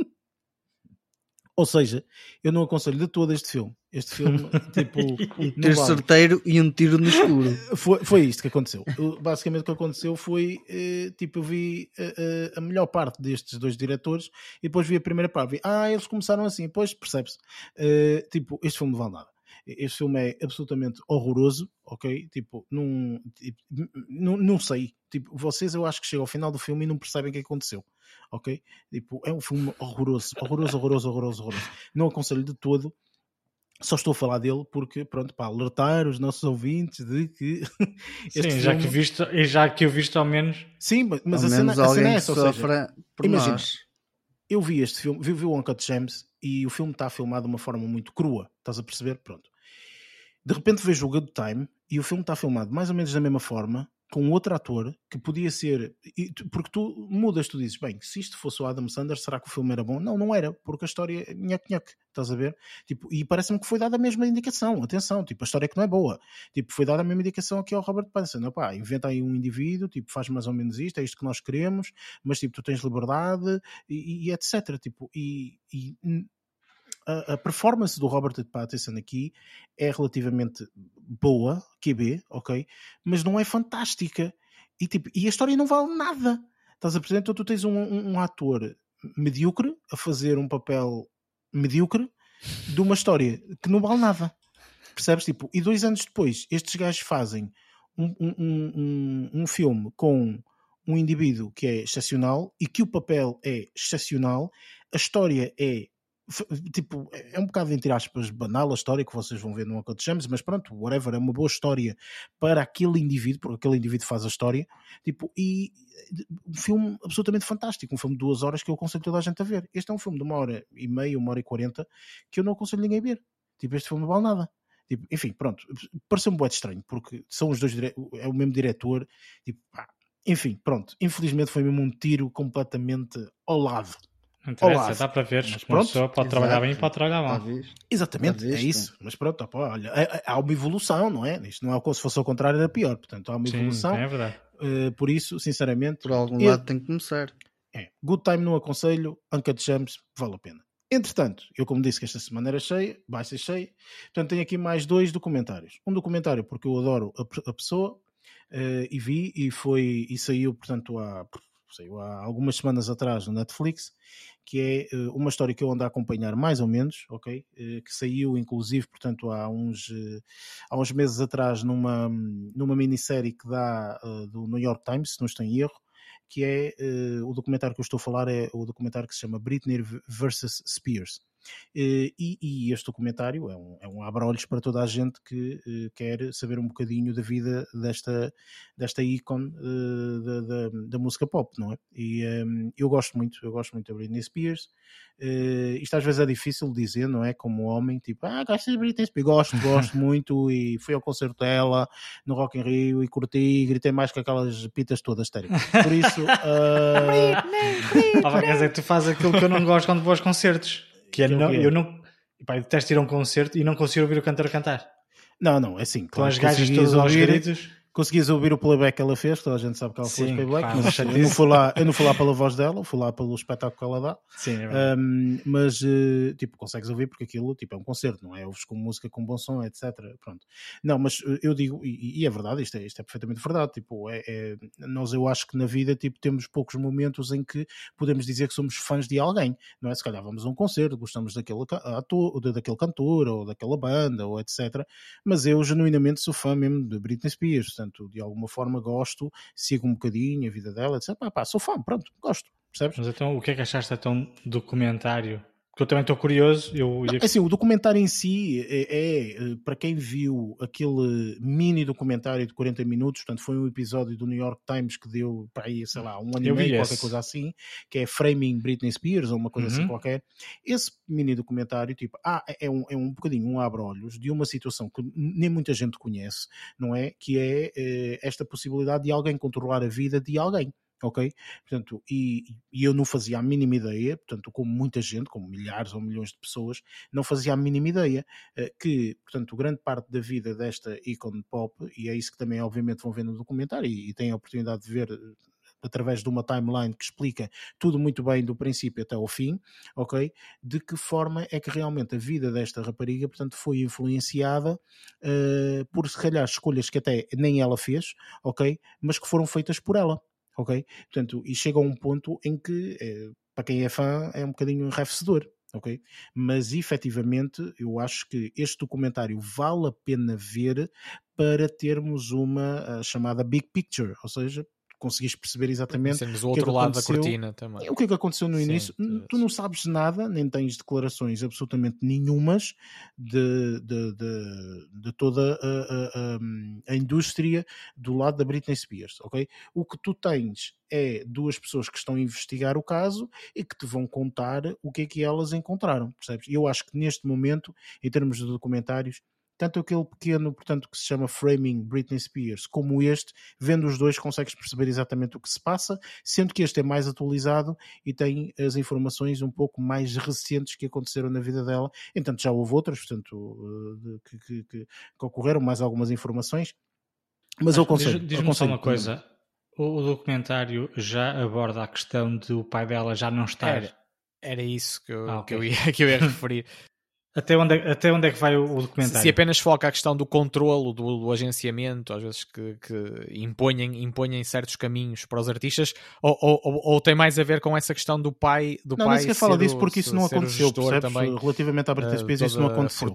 Ou seja, eu não aconselho de todo este filme. Este filme, tipo. um tiro vale. certeiro e um tiro no escuro. Foi, foi isto que aconteceu. basicamente, o que aconteceu foi: eh, tipo, eu vi eh, eh, a melhor parte destes dois diretores e depois vi a primeira parte. Vi, ah, eles começaram assim. Pois percebe-se. tipo, este filme não vale nada. Este filme é absolutamente horroroso, ok? Tipo, não, tipo, não, não sei. Tipo, vocês eu acho que chegam ao final do filme e não percebem o que aconteceu, ok? Tipo, é um filme horroroso, horroroso, horroroso, horroroso, horroroso. Não aconselho de todo. Só estou a falar dele porque, pronto, para alertar os nossos ouvintes de que. Sim, filme... já, que visto, já que eu visto ao menos. Sim, mas ao a cena, a cena é essa. Ou seja, imagina, nós. eu vi este filme, vi, vi o Uncut James e o filme está filmado de uma forma muito crua, estás a perceber? Pronto. De repente vejo o Good Time e o filme está filmado mais ou menos da mesma forma, com outro ator que podia ser. Porque tu mudas, tu dizes, bem, se isto fosse o Adam Sandler, será que o filme era bom? Não, não era, porque a história é nhaque nhaque, estás a ver? Tipo, e parece-me que foi dada a mesma indicação, atenção, tipo, a história é que não é boa. Tipo, foi dada a mesma indicação aqui ao Robert Pattinson. Opá, inventa aí um indivíduo, tipo, faz mais ou menos isto, é isto que nós queremos, mas tipo, tu tens liberdade e, e etc. Tipo, e, e a, a, performance do Robert Pattinson aqui é relativamente boa, QB, ok? Mas não é fantástica. E, tipo, e a história não vale nada. Estás a perceber? Então tu tens um, um, um ator medíocre a fazer um papel medíocre de uma história que não vale nada. Percebes? Tipo, e dois anos depois, estes gajos fazem um, um, um, um filme com um indivíduo que é excepcional e que o papel é excepcional, a história é tipo, é um bocado entre aspas banal a história que vocês vão ver no Uncle James, mas pronto, whatever, é uma boa história para aquele indivíduo, porque aquele indivíduo faz a história, tipo, e um filme absolutamente fantástico, um filme de duas horas que eu aconselho toda a gente a ver. Este é um filme de uma hora e meia, uma hora e quarenta, que eu não aconselho ninguém a ver. Tipo, este filme não vale nada. Tipo, enfim, pronto, pareceu-me muito estranho, porque são os dois, é o mesmo diretor, tipo, pá, enfim, pronto, infelizmente foi mesmo um tiro completamente ao lado interessa, dá para ver. Mas pronto, pessoa pode Exato. trabalhar bem e pode trabalhar mal. Exatamente, é isso. Mas pronto, opa, olha, é, é, há uma evolução, não é? Isto não é como se fosse ao contrário, era pior. Portanto, há uma Sim, evolução. É verdade. Uh, por isso, sinceramente. Por algum eu, lado tem que começar. É, good time não aconselho, Uncut Gems vale a pena. Entretanto, eu como disse que esta semana era cheia, vai ser cheia, portanto tenho aqui mais dois documentários. Um documentário porque eu adoro a, a pessoa, uh, e vi e foi e saiu, portanto, há, saiu há algumas semanas atrás no Netflix, que é uh, uma história que eu ando a acompanhar mais ou menos, ok? Uh, que saiu inclusive, portanto, há uns, há uns meses atrás numa, numa minissérie que dá do New York Times, se não estou em erro, que é o documentário que eu estou a falar é o documentário que se chama Britney vs. Spears. Eh, e, e, este documentário é um, é um abre-olhos para toda a gente que uh, quer saber um bocadinho da vida desta, desta ícone uh, da, da, da, música pop, não é? E um, ehm, eu gosto muito, eu gosto muito da Britney Spears. Uh, isto às vezes é difícil de dizer, não é? Como homem, tipo, ah, gosto de Britney Spears, gosto, gosto muito e fui ao concerto dela no Rock in Rio e curti e gritei mais que aquelas pitas todas téricas. Por isso... Britney, Britney. quer dizer, tu fazes aquilo que eu não gosto quando vou aos concertos. Que é, não, eu não. Pá, eu detesto ir a um concerto e não consigo ouvir o cantor cantar. Não, não, é assim. Claro, as gajas todas aos gritos conseguias ouvir o playback que ela fez, toda a gente sabe que ela fez playback, pá, mas eu não, fui lá, eu não fui lá pela voz dela, fui lá pelo espetáculo que ela dá. Sim, é um, mas, uh, tipo, consegues ouvir porque aquilo tipo, é um concerto, não é? Ouves com música com bom som, etc. Pronto. Não, mas eh, eu digo, e, e, é verdade, isto é, isto é perfeitamente verdade. Tipo, é, é, nós eu acho que na vida tipo, temos poucos momentos em que podemos dizer que somos fãs de alguém, não é? Se calhar vamos a um concerto, gostamos daquele ator, daquele cantor ou daquela banda ou etc. Mas eu genuinamente sou fã mesmo de Britney Spears, portanto, de alguma forma gosto, sigo um bocadinho a vida dela, etc. Pá, pá, sou fã, pronto, gosto, percebes? Mas então o que é que achaste então documentário porque eu também estou curioso. Eu ia... Assim, o documentário em si é, é, eh, para quem viu aquele mini documentário de 40 minutos, portanto, foi um episódio do New York Times que deu para aí, sei lá, um ano e meio, qualquer coisa assim, que é Framing Britney Spears ou uma coisa assim uhum. assim qualquer. Esse mini documentário, tipo, ah, é, é um, é um bocadinho um abre-olhos de uma situação que nem muita gente conhece, não é? Que é, é esta possibilidade de alguém controlar a vida de alguém ok? Portanto, e, e, eu não fazia a mínima ideia, portanto, como muita gente, como milhares ou milhões de pessoas, não fazia a mínima ideia uh, que, portanto, grande parte da vida desta ícone pop, e é isso que também obviamente vão ver no documentário e, e têm a oportunidade de ver eh, através de uma timeline que explica tudo muito bem do princípio até ao fim, ok? De que forma é que realmente a vida desta rapariga, portanto, foi influenciada uh, por se calhar escolhas que até nem ela fez, ok? Mas que foram feitas por ela ok? Portanto, e chega a um ponto em que, é, para quem é fã, é um bocadinho enraivecedor, ok? Mas efetivamente eu acho que este documentário vale a pena ver para termos uma chamada big picture, ou seja, conseguis perceber exatamente o, o outro lado da cortina também. O que é que aconteceu no Sim, início? Tu não sabes nada, nem tens declarações absolutamente nenhumas de, de, de, de toda a, a, a, indústria do lado da Britney Spears, ok? O que tu tens é duas pessoas que estão a investigar o caso e que te vão contar o que é que elas encontraram, percebes? Eu acho que neste momento, em termos de documentários, tanto aquele pequeno, portanto, que se chama Framing Britney Spears, como este, vendo os dois consegues perceber exatamente o que se passa, sendo que este é mais atualizado e tem as informações um pouco mais recentes que aconteceram na vida dela. Entanto, já houve outras, portanto, eh, que, que, que, que ocorreram, mais algumas informações. Mas, Mas eu consigo. Diz-me só uma coisa. O, documentário já aborda a questão de o pai dela já não estar. Era, era isso que eu, ah, okay. que eu, ia, que eu ia referir. Até onde, é, até onde é que vai o, o documentário? Se apenas foca a questão do controlo, do, do agenciamento, às vezes que, que impõem, impõem certos caminhos para os artistas, ou, ou, ou, tem mais a ver com essa questão do pai do não, pai nem fala disso porque isso não aconteceu, percebes? Também, Relativamente à Britney Spears, isso não aconteceu.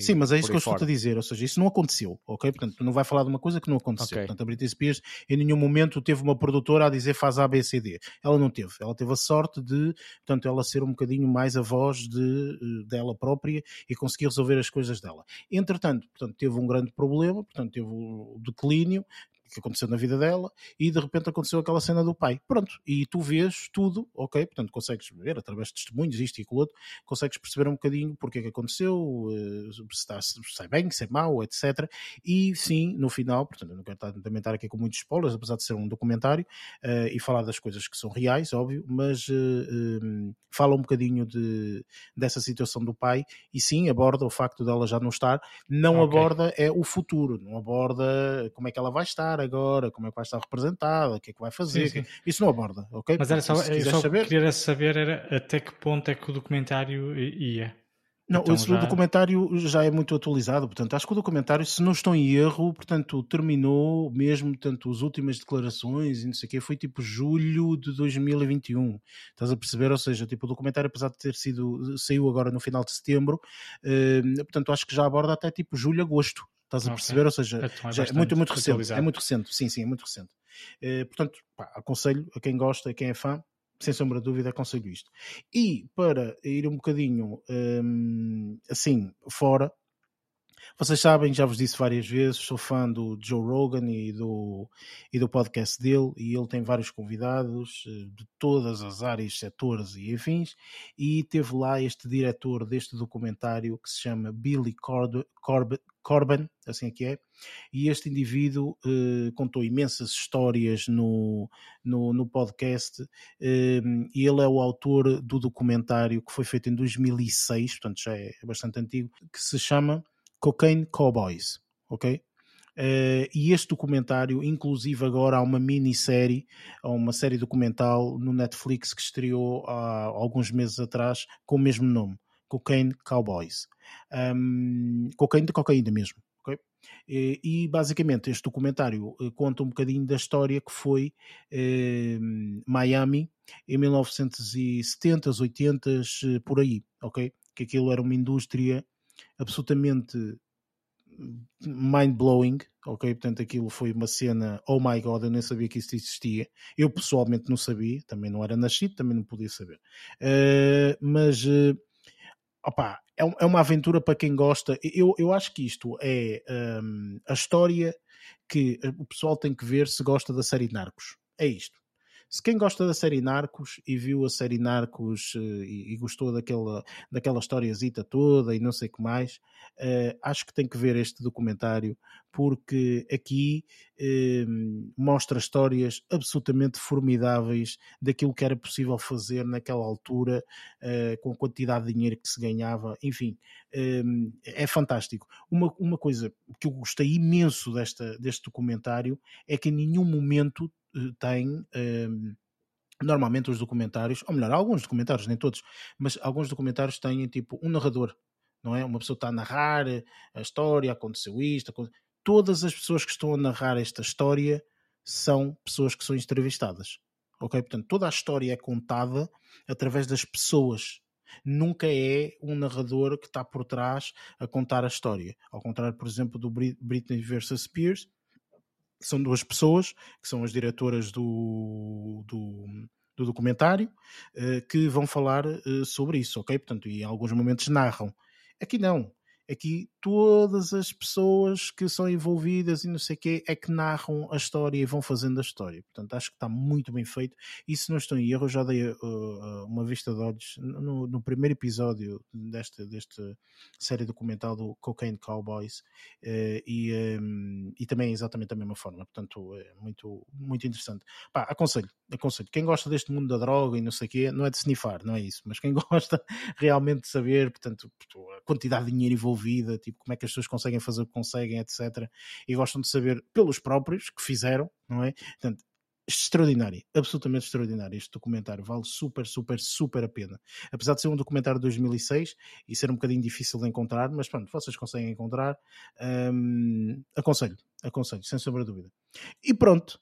Sim, mas é isso que eu estou a dizer, ou seja, isso não aconteceu, ok? Portanto, não vai falar de uma coisa que não aconteceu. Okay. Portanto, a Britney Spears em nenhum momento teve uma produtora a dizer faz A, B, C, D. Ela não teve. Ela teve a sorte de, portanto, ela ser um bocadinho mais a voz de, eh, dela própria e conseguir resolver as coisas dela. Entretanto, portanto, teve um grande problema, portanto, teve o declínio, que aconteceu na vida dela e de repente aconteceu aquela cena do pai. Pronto, e tu vês tudo, ok? Portanto, consegues ver através de testemunhos, isto e aquilo outro, consegues perceber um bocadinho porque é que aconteceu, eh, se está se é bem, se é mau, etc. E sim, no final, portanto, eu não quero também estar aqui com muitos spoilers, apesar de ser um documentário uh, e falar das coisas que são reais, óbvio, mas uh, eh, um, fala um bocadinho de, dessa situação do pai e sim, aborda o facto dela já não estar, não okay. aborda é o futuro, não aborda como é que ela vai estar agora, como é que vai estar representada, o que é que vai fazer. Sim, sim. Isso não aborda, ok? Mas era só, se só saber... queria saber era até que ponto é que o documentário ia. Não, então esse já... documentário já é muito atualizado, portanto, acho que o documentário, se não estou em erro, portanto, terminou mesmo, portanto, as últimas declarações e não sei o quê, foi tipo julho de 2021. Estás a perceber? Ou seja, tipo, o documentário, apesar de ter sido, saiu agora no final de setembro, eh, portanto, acho que já aborda até tipo julho, agosto. Estás a perceber? Okay. Ou seja, então é, é muito, muito recente. É muito recente, sim, sim, é muito recente. Eh, portanto, pá, aconselho a quem gosta, a quem é fã, sem sombra de dúvida, aconselho isto. E para ir um bocadinho um, assim fora, vocês sabem, já vos disse várias vezes, sou fã do Joe Rogan e do, e do podcast dele, e ele tem vários convidados eh, de todas as áreas, setores e afins, e teve lá este diretor deste documentário que se chama Billy Cord Corban, assim é que é, e este indivíduo eh, contou imensas histórias no, no, no podcast, eh, e ele é o autor do documentário que foi feito em 2006, portanto já é bastante antigo, que se chama Cocaine Cowboys, ok? Uh, e este documentário, inclusive agora há uma minissérie, uma série documental no Netflix que estreou há alguns meses atrás com o mesmo nome, Cocaine Cowboys. Um, cocaine de cocaína mesmo. Okay? E, e, basicamente este documentário uh, conta um bocadinho da história que foi uh, Miami em 1970s, 80s, por aí, ok? Que aquilo era uma indústria absolutamente mind-blowing, ok? Portanto, aquilo foi uma cena, oh my god, eu nem sabia que isso existia. Eu pessoalmente não sabia, também não era nascido, também não podia saber. Uh, mas, uh, opá, é, é, uma aventura para quem gosta. Eu, eu acho que isto é um, a história que o pessoal tem que ver se gosta da série Narcos. É isto. Se quem gosta da série Narcos e viu a série Narcos uh, e, e, gostou daquela, daquela historiazita toda e não sei o que mais, uh, acho que tem que ver este documentário porque aqui uh, mostra histórias absolutamente formidáveis daquilo que era possível fazer naquela altura eh, com a quantidade de dinheiro que se ganhava, enfim, é fantástico. Uma, uma coisa que eu gostei imenso desta, deste documentário é que em nenhum momento tem. Um, normalmente os documentários, ou melhor, alguns documentários, nem todos, mas alguns documentários têm tipo um narrador, não é? Uma pessoa está a narrar a história, aconteceu isto, aconteceu... todas as pessoas que estão a narrar esta história são pessoas que são entrevistadas, ok? Portanto, toda a história é contada através das pessoas. Nunca é um narrador que está por trás a contar a história. Ao contrário, por exemplo, do Britney vs. Spears, são duas pessoas, que são as diretoras do, do, do documentário, uh, que vão falar uh, sobre isso, ok? Portanto, e em alguns momentos narram. Aqui não aqui todas as pessoas que são envolvidas e não sei o quê é que narram a história e vão fazendo a história. Portanto, acho que está muito bem feito. E se não estou em erro, já dei uh, uma vista de olhos no, no, primeiro episódio desta, desta série documental do Cocaine Cowboys uh, e, um, e também é exatamente da mesma forma. Portanto, é muito, muito interessante. Pá, aconselho, aconselho. Quem gosta deste mundo da droga e não sei o quê, não é de snifar, não é isso, mas quem gosta realmente de saber, portanto, a quantidade de dinheiro envolvido vida, tipo, como é que as pessoas conseguem fazer o que conseguem, etc. E gostam de saber pelos próprios que fizeram, não é? Portanto, extraordinário, absolutamente extraordinário este documentário, vale super, super, super a pena. Apesar de ser um documentário de 2006 e ser um bocadinho difícil de encontrar, mas pronto, vocês conseguem encontrar, hum, aconselho, aconselho, sem sombra de dúvida. E pronto,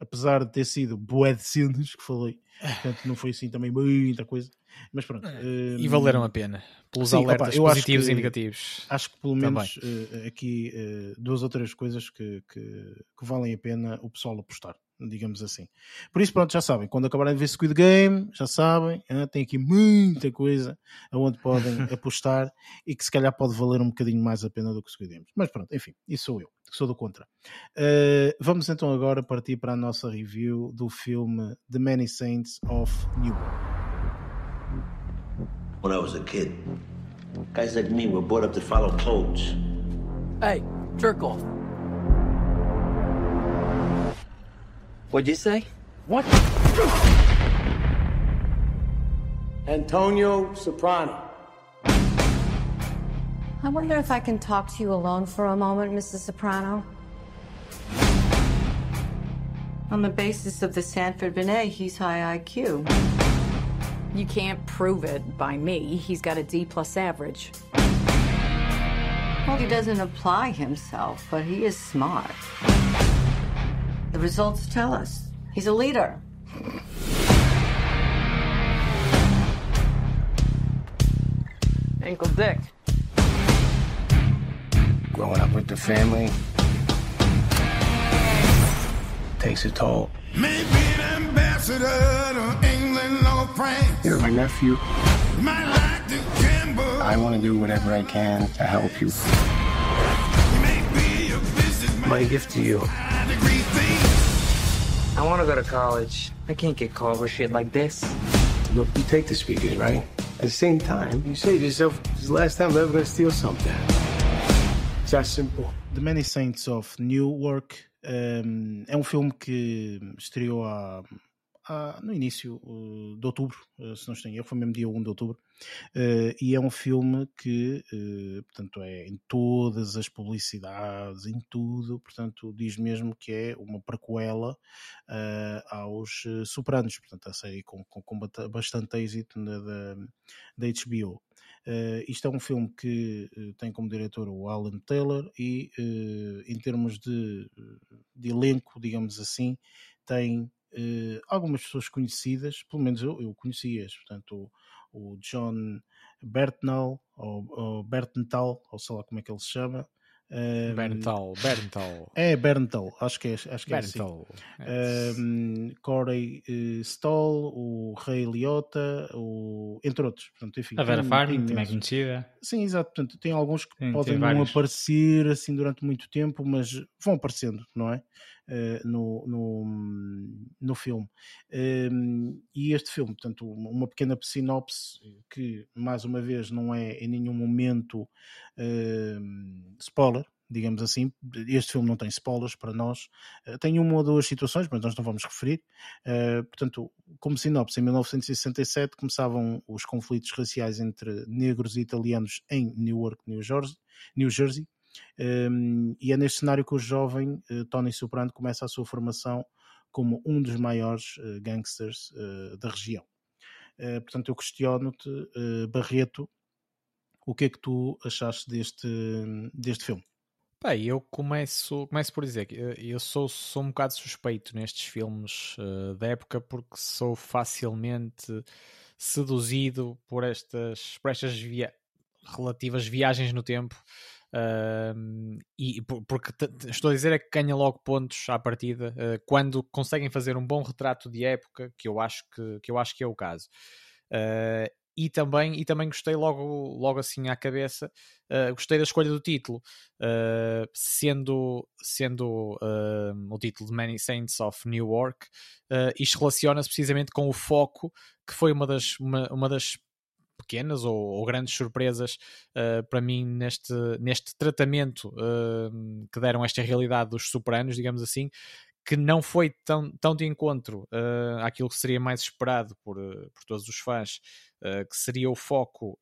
apesar de ter sido bué de cenas que falei, portanto não foi assim também muita coisa, mas pronto. Uh, e valeram a pena, pelos sim, alertas opa, positivos que, e negativos. Acho que pelo menos uh, aqui uh, duas ou três coisas que, que, que valem a pena o pessoal apostar digamos assim. Por isso, pronto, já sabem, quando acabarem de ver Squid Game, já sabem, tem aqui muita coisa aonde podem apostar e que se calhar pode valer um bocadinho mais a pena do que Squid Game. Mas pronto, enfim, isso sou eu, que sou do contra. Uh, vamos então agora partir para a nossa review do filme The Many Saints of Newark. When I was a kid, guys like me were brought up to follow codes. Hey, jerk off. What'd you say? What? Antonio Soprano. I wonder if I can talk to you alone for a moment, Mrs. Soprano. On the basis of the Sanford Binet, he's high IQ. You can't prove it by me. He's got a D plus average. Well, he doesn't apply himself, but he is smart. The results tell us he's a leader. Uncle Dick. Growing up with the family takes a toll. Maybe an ambassador to England or France. You're my nephew. I want to do whatever I can to help you. My gift to you. I want to go to college. I can't get caught with shit like this. Look, you take the speakers, right? At the same time, you say to yourself, this is the last time I'm ever going to steal something. It's that simple. The Many Saints of Newark um, é um filme que estreou há, há, no início de outubro, uh, se não estou em erro, foi mesmo dia 1 de outubro, uh, e é um filme que, portanto, é em todas as publicidades, em tudo, portanto, diz mesmo que é uma prequela aos Sopranos, portanto, a série com, com, com bastante êxito da, da HBO. Uh, isto é um filme que uh, tem como diretor o Alan Taylor e, uh, em termos de, de, elenco, digamos assim, tem algumas pessoas conhecidas, pelo menos eu, eu conhecia-as, portanto, o, o John Bertnall, ou, ou Bertenthal, ou sei lá como é que ele se chama, um, Berntal, Berntal. É Berntal, acho que é, acho que Berntal. é assim. Um, Corey uh, Stoll, o Ray Liotta, o, entre outros. Portanto, enfim, a Vera Farmiga também é conhecida. Sim, exato. Portanto, tem alguns que Sim, podem não aparecer assim durante muito tempo, mas vão aparecendo, não é? Uh, no, no, no filme. Um, e este filme, portanto, uma pequena sinopse que, mais uma vez, não é em nenhum momento uh, spoiler, digamos assim. Este filme não tem spoilers para nós. Uh, tem uma ou duas situações, mas nós não vamos referir. Portanto, como sinopse, em 1967 começavam os conflitos raciais entre negros e italianos em Newark, New Jersey. New Jersey um, e é neste cenário que o jovem uh, Tony Soprano começa a sua formação como um dos maiores uh, gangsters uh, da região. portanto, eu questiono-te, Barreto, o que é que tu achaste deste, deste filme? Bem, eu começo, começo por dizer que eu sou, sou um bocado suspeito nestes filmes da época porque sou facilmente seduzido por estas, por estas via relativas viagens no tempo Uh, e porque estou a dizer é que ganha logo pontos à partida uh, quando conseguem fazer um bom retrato de época, que eu acho que, que, eu acho que é o caso. Uh, e também, e também gostei logo, logo assim à cabeça, uh, gostei da escolha do título, sendo, sendo o título de Many Saints of Newark, uh, isto relaciona-se precisamente com o foco que foi uma das, uma, uma das pequenas ou, ou grandes surpresas uh, para mim neste, neste tratamento uh, que deram esta realidade dos superanos, digamos assim, que não foi tão, tão de encontro uh, àquilo que seria mais esperado por, por todos os fãs, que seria o foco,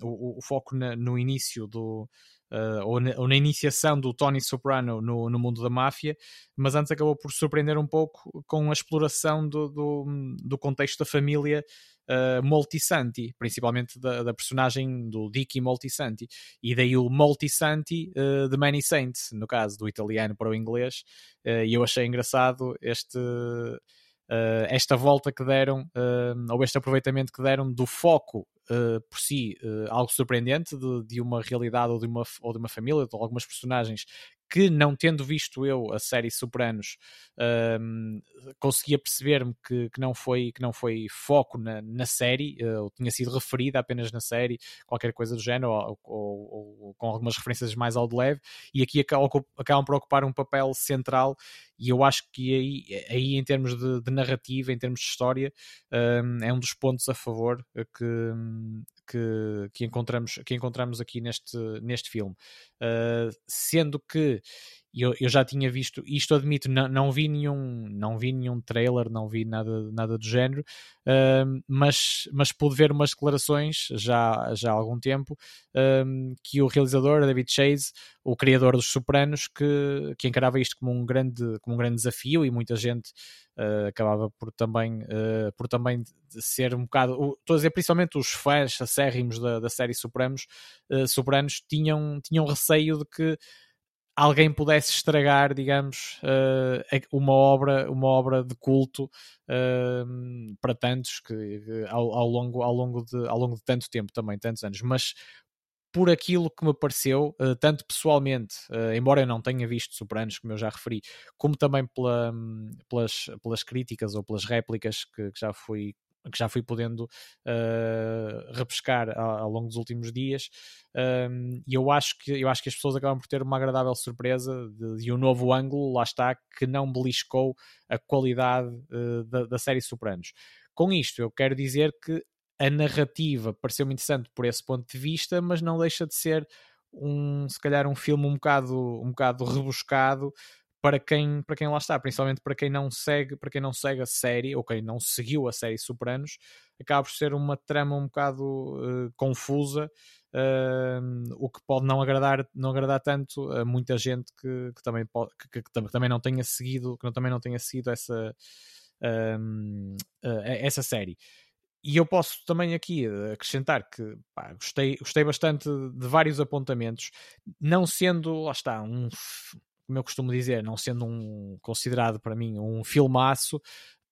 o, o, foco na, no início do, uh, ou, na, ou, na, iniciação do Tony Soprano no, no, mundo da máfia, mas antes acabou por surpreender um pouco com a exploração do, do, do contexto da família uh, Moltisanti, principalmente da, da, personagem do Dicky Moltisanti, e daí o Moltisanti uh, de Many Saints, no caso do italiano para o inglês, uh, e eu achei engraçado este. Uh, esta volta que deram, uh, ou este aproveitamento que deram do foco uh, por si algo surpreendente de, de, uma realidade ou de uma, ou de uma família, de algumas personagens que, não tendo visto eu a série Sopranos, um, conseguia perceber-me que, que, não foi, que não foi foco na, na série, uh, ou tinha sido referida apenas na série, qualquer coisa do género, ou, ou, ou com algumas referências mais ao de leve, e aqui acabam, acabam por ocupar um papel central e eu acho que aí, aí em termos de, de narrativa, em termos de história, um, é um dos pontos a favor que, que, que, encontramos, que encontramos aqui neste, neste filme. Uh, sendo que eu, eu já tinha visto, isto admito, não, não vi nenhum, não vi nenhum trailer, não vi nada, nada do género, uh, mas, mas pude ver umas declarações já, já há algum tempo uh, que o realizador, David Chase, o criador dos Sopranos, que, que encarava isto como um grande, como um grande desafio e muita gente uh, acabava por também, uh, por também ser um bocado, estou a dizer principalmente os fãs acérrimos da, da série Sopranos, uh, Sopranos tinham, tinham receio de que alguém pudesse estragar, digamos, uh, uma obra, uma obra de culto uh, para tantos que ao, ao, longo, ao longo de, ao longo de tanto tempo também, tantos anos, mas por aquilo que me pareceu, uh, tanto pessoalmente, embora eu não tenha visto Sopranos, como eu já referi, como também pela, pelas, pelas críticas ou pelas réplicas que, que já fui que já fui podendo uh, repescar ao, ao, longo dos últimos dias um, e eu acho que eu acho que as pessoas acabam por ter uma agradável surpresa de, de um novo ângulo, lá está, que não beliscou a qualidade uh, da, da série Sopranos. Com isto, eu quero dizer que a narrativa pareceu-me interessante por esse ponto de vista, mas não deixa de ser um, se calhar um filme um bocado, um bocado rebuscado para quem, para quem lá está, principalmente para quem não segue, para quem não segue a série ou quem não seguiu a série Sopranos, acaba por ser uma trama um bocado uh, confusa, uh, o que pode não agradar, não agradar tanto a muita gente que, que também pode, que, que, que, também não tenha seguido, que também não tenha seguido essa, uh, essa série. E eu posso também aqui acrescentar que pá, gostei, gostei bastante de vários apontamentos, não sendo, lá está, um, como eu costumo dizer, não sendo um considerado para mim um filmaço,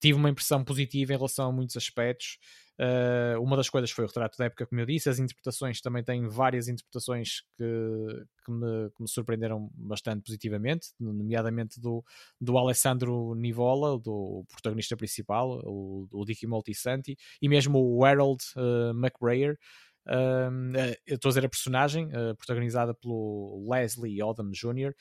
tive uma impressão positiva em relação a muitos aspectos. Uh, uma das coisas foi o retrato da época, como eu disse, as interpretações também têm várias interpretações que, que, me, que me, surpreenderam bastante positivamente, nomeadamente do, do Alessandro Nivola, do protagonista principal, o, o Dicky Moltisanti, e mesmo o Harold uh, McBrayer, uh, estou a dizer a personagem, uh, protagonizada pelo Leslie Odom Jr.,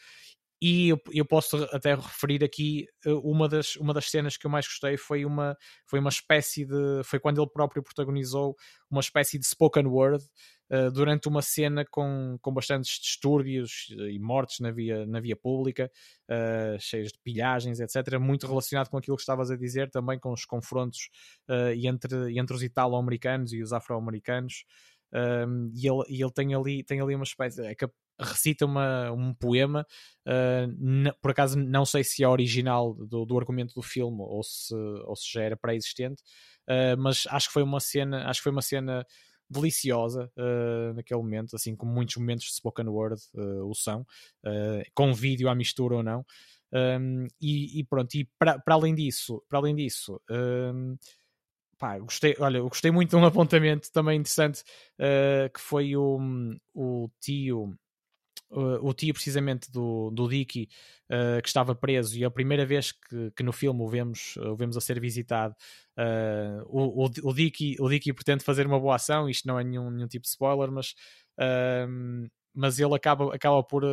e eu, eu, posso até referir aqui eh, uma das, uma das cenas que eu mais gostei foi uma, foi uma espécie de. Foi quando ele próprio protagonizou uma espécie de spoken word uh, durante uma cena com, com bastantes distúrbios e mortes na via, na via pública, uh, cheios de pilhagens, etc. Muito relacionado com aquilo que estavas a dizer, também com os confrontos uh, entre, entre os italo-americanos e os afro-americanos. Um, e ele, e ele tem, ali, tem ali uma espécie. É recita uma, um poema. Uh, por acaso, não sei se é original do, do argumento do filme ou se, ou se já era pré-existente, uh, mas acho que foi uma cena. Acho que foi uma cena deliciosa uh, naquele momento, assim como muitos momentos de spoken word uh, o são, uh, com vídeo à mistura ou não. Um, e, e, pronto, e para além disso, para além disso, um, pá, gostei, olha, eu gostei muito de um apontamento também interessante que foi o, o tio uh, o tio precisamente do, do Dicky uh, que estava preso e a primeira vez que, que no filme o vemos, o vemos a ser visitado. Uh, o, o, o, Dicky, o Dicky pretende fazer uma boa ação, isto não é nenhum, nenhum tipo de spoiler, mas mas ele acaba, acaba por,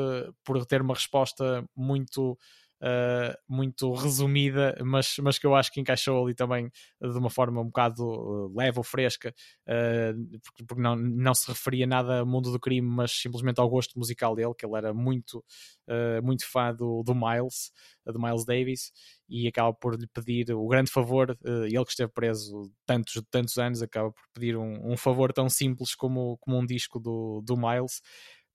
por ter uma resposta muito uh, muito resumida, mas, mas que eu acho que encaixou ali também de uma forma um bocado uh, leve ou fresca, uh, porque, porque, não, não se referia nada ao mundo do crime, mas simplesmente ao gosto musical dele, que ele era muito, muito fã do, do Miles, do Miles Davis, e acaba por lhe pedir o grande favor, ele que esteve preso tantos, tantos anos, acaba por pedir um, um favor tão simples como, como um disco do, do Miles.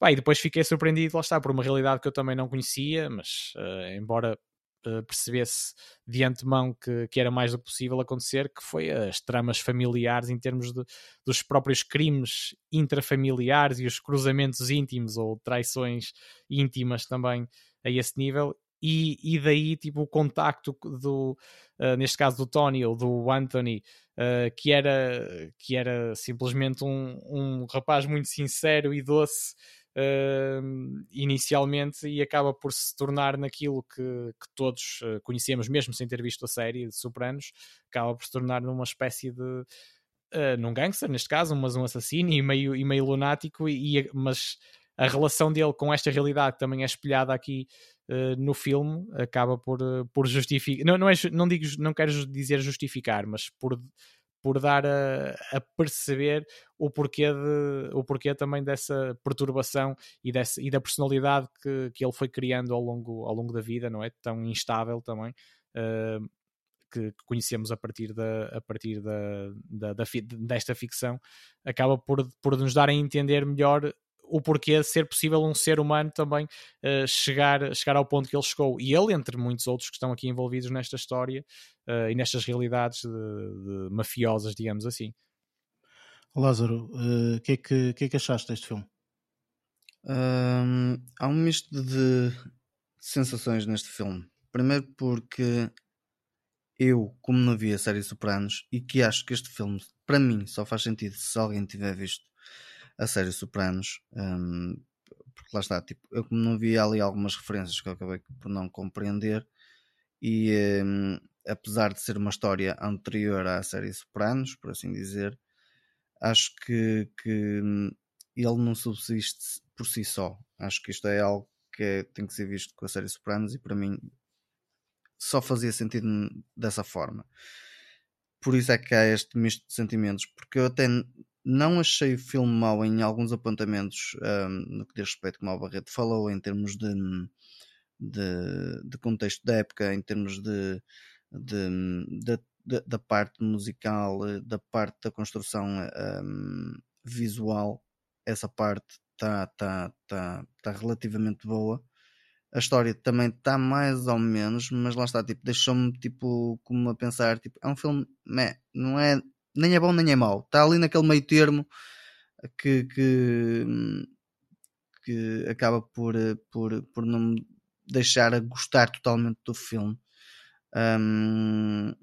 Pá, e depois fiquei surpreendido, lá está, por uma realidade que eu também não conhecia, mas uh, embora uh, percebesse de antemão que, que era mais do que possível acontecer, que foi as tramas familiares em termos de, dos próprios crimes intrafamiliares e os cruzamentos íntimos ou traições íntimas também a esse nível. E, e daí, tipo, o contacto do, uh, neste caso do Tony ou do Anthony, que, era, que era simplesmente um, um rapaz muito sincero e doce, uh, inicialmente e acaba por se tornar naquilo que, que todos uh, conhecemos, mesmo sem ter visto a série de Sopranos, acaba por se tornar numa espécie de. Uh, num gangster, neste caso, mas um assassino e meio, e meio lunático, e, e mas a relação dele com esta realidade que também é espelhada aqui uh, no filme acaba por, por justificar não, não, é, não, digo, não quero dizer justificar, mas por por dar a, a, perceber o porquê, de, o porquê também dessa perturbação e, dessa, e da personalidade que, que ele foi criando ao longo, ao longo da vida, não é? Tão instável também. Uh, que, conhecemos a partir, da, a partir da, da, da, desta ficção, acaba por, por nos dar a entender melhor o porquê de ser possível um ser humano também uh, chegar, chegar ao ponto que ele chegou. E ele, entre muitos outros que estão aqui envolvidos nesta história uh, e nestas realidades de, de mafiosas, digamos assim. Lázaro, o uh, que, é que, que, é que achaste deste filme? Um, há um misto de sensações neste filme. Primeiro porque eu, como não vi a série Sopranos, e que acho que este filme, para mim, só faz sentido se alguém tiver visto a série Sopranos, um, porque lá está, tipo, eu como não vi ali algumas referências que eu acabei por não compreender, e um, apesar de ser uma história anterior à série Sopranos, por assim dizer, acho que, que hum, ele não subsiste por si só. Acho que isto é algo que é, tem que ser visto com a série Sopranos e para mim só fazia sentido dessa forma. Por isso é que há este misto de sentimentos, porque eu até não achei o filme mau em alguns apontamentos um, no que diz respeito, como o Barreto falou, em termos de, de, de contexto da época, em termos de, de, de, da parte musical, da parte da construção um, visual, essa parte está tá, tá, tá relativamente boa. A história também está mais ou menos, mas lá está, tipo, deixou-me tipo, como a pensar, tipo, é um filme, meh, não é, nem é bom nem é mau, está ali naquele meio termo que, que, que acaba por, por, por não me deixar a gostar totalmente do filme. Um,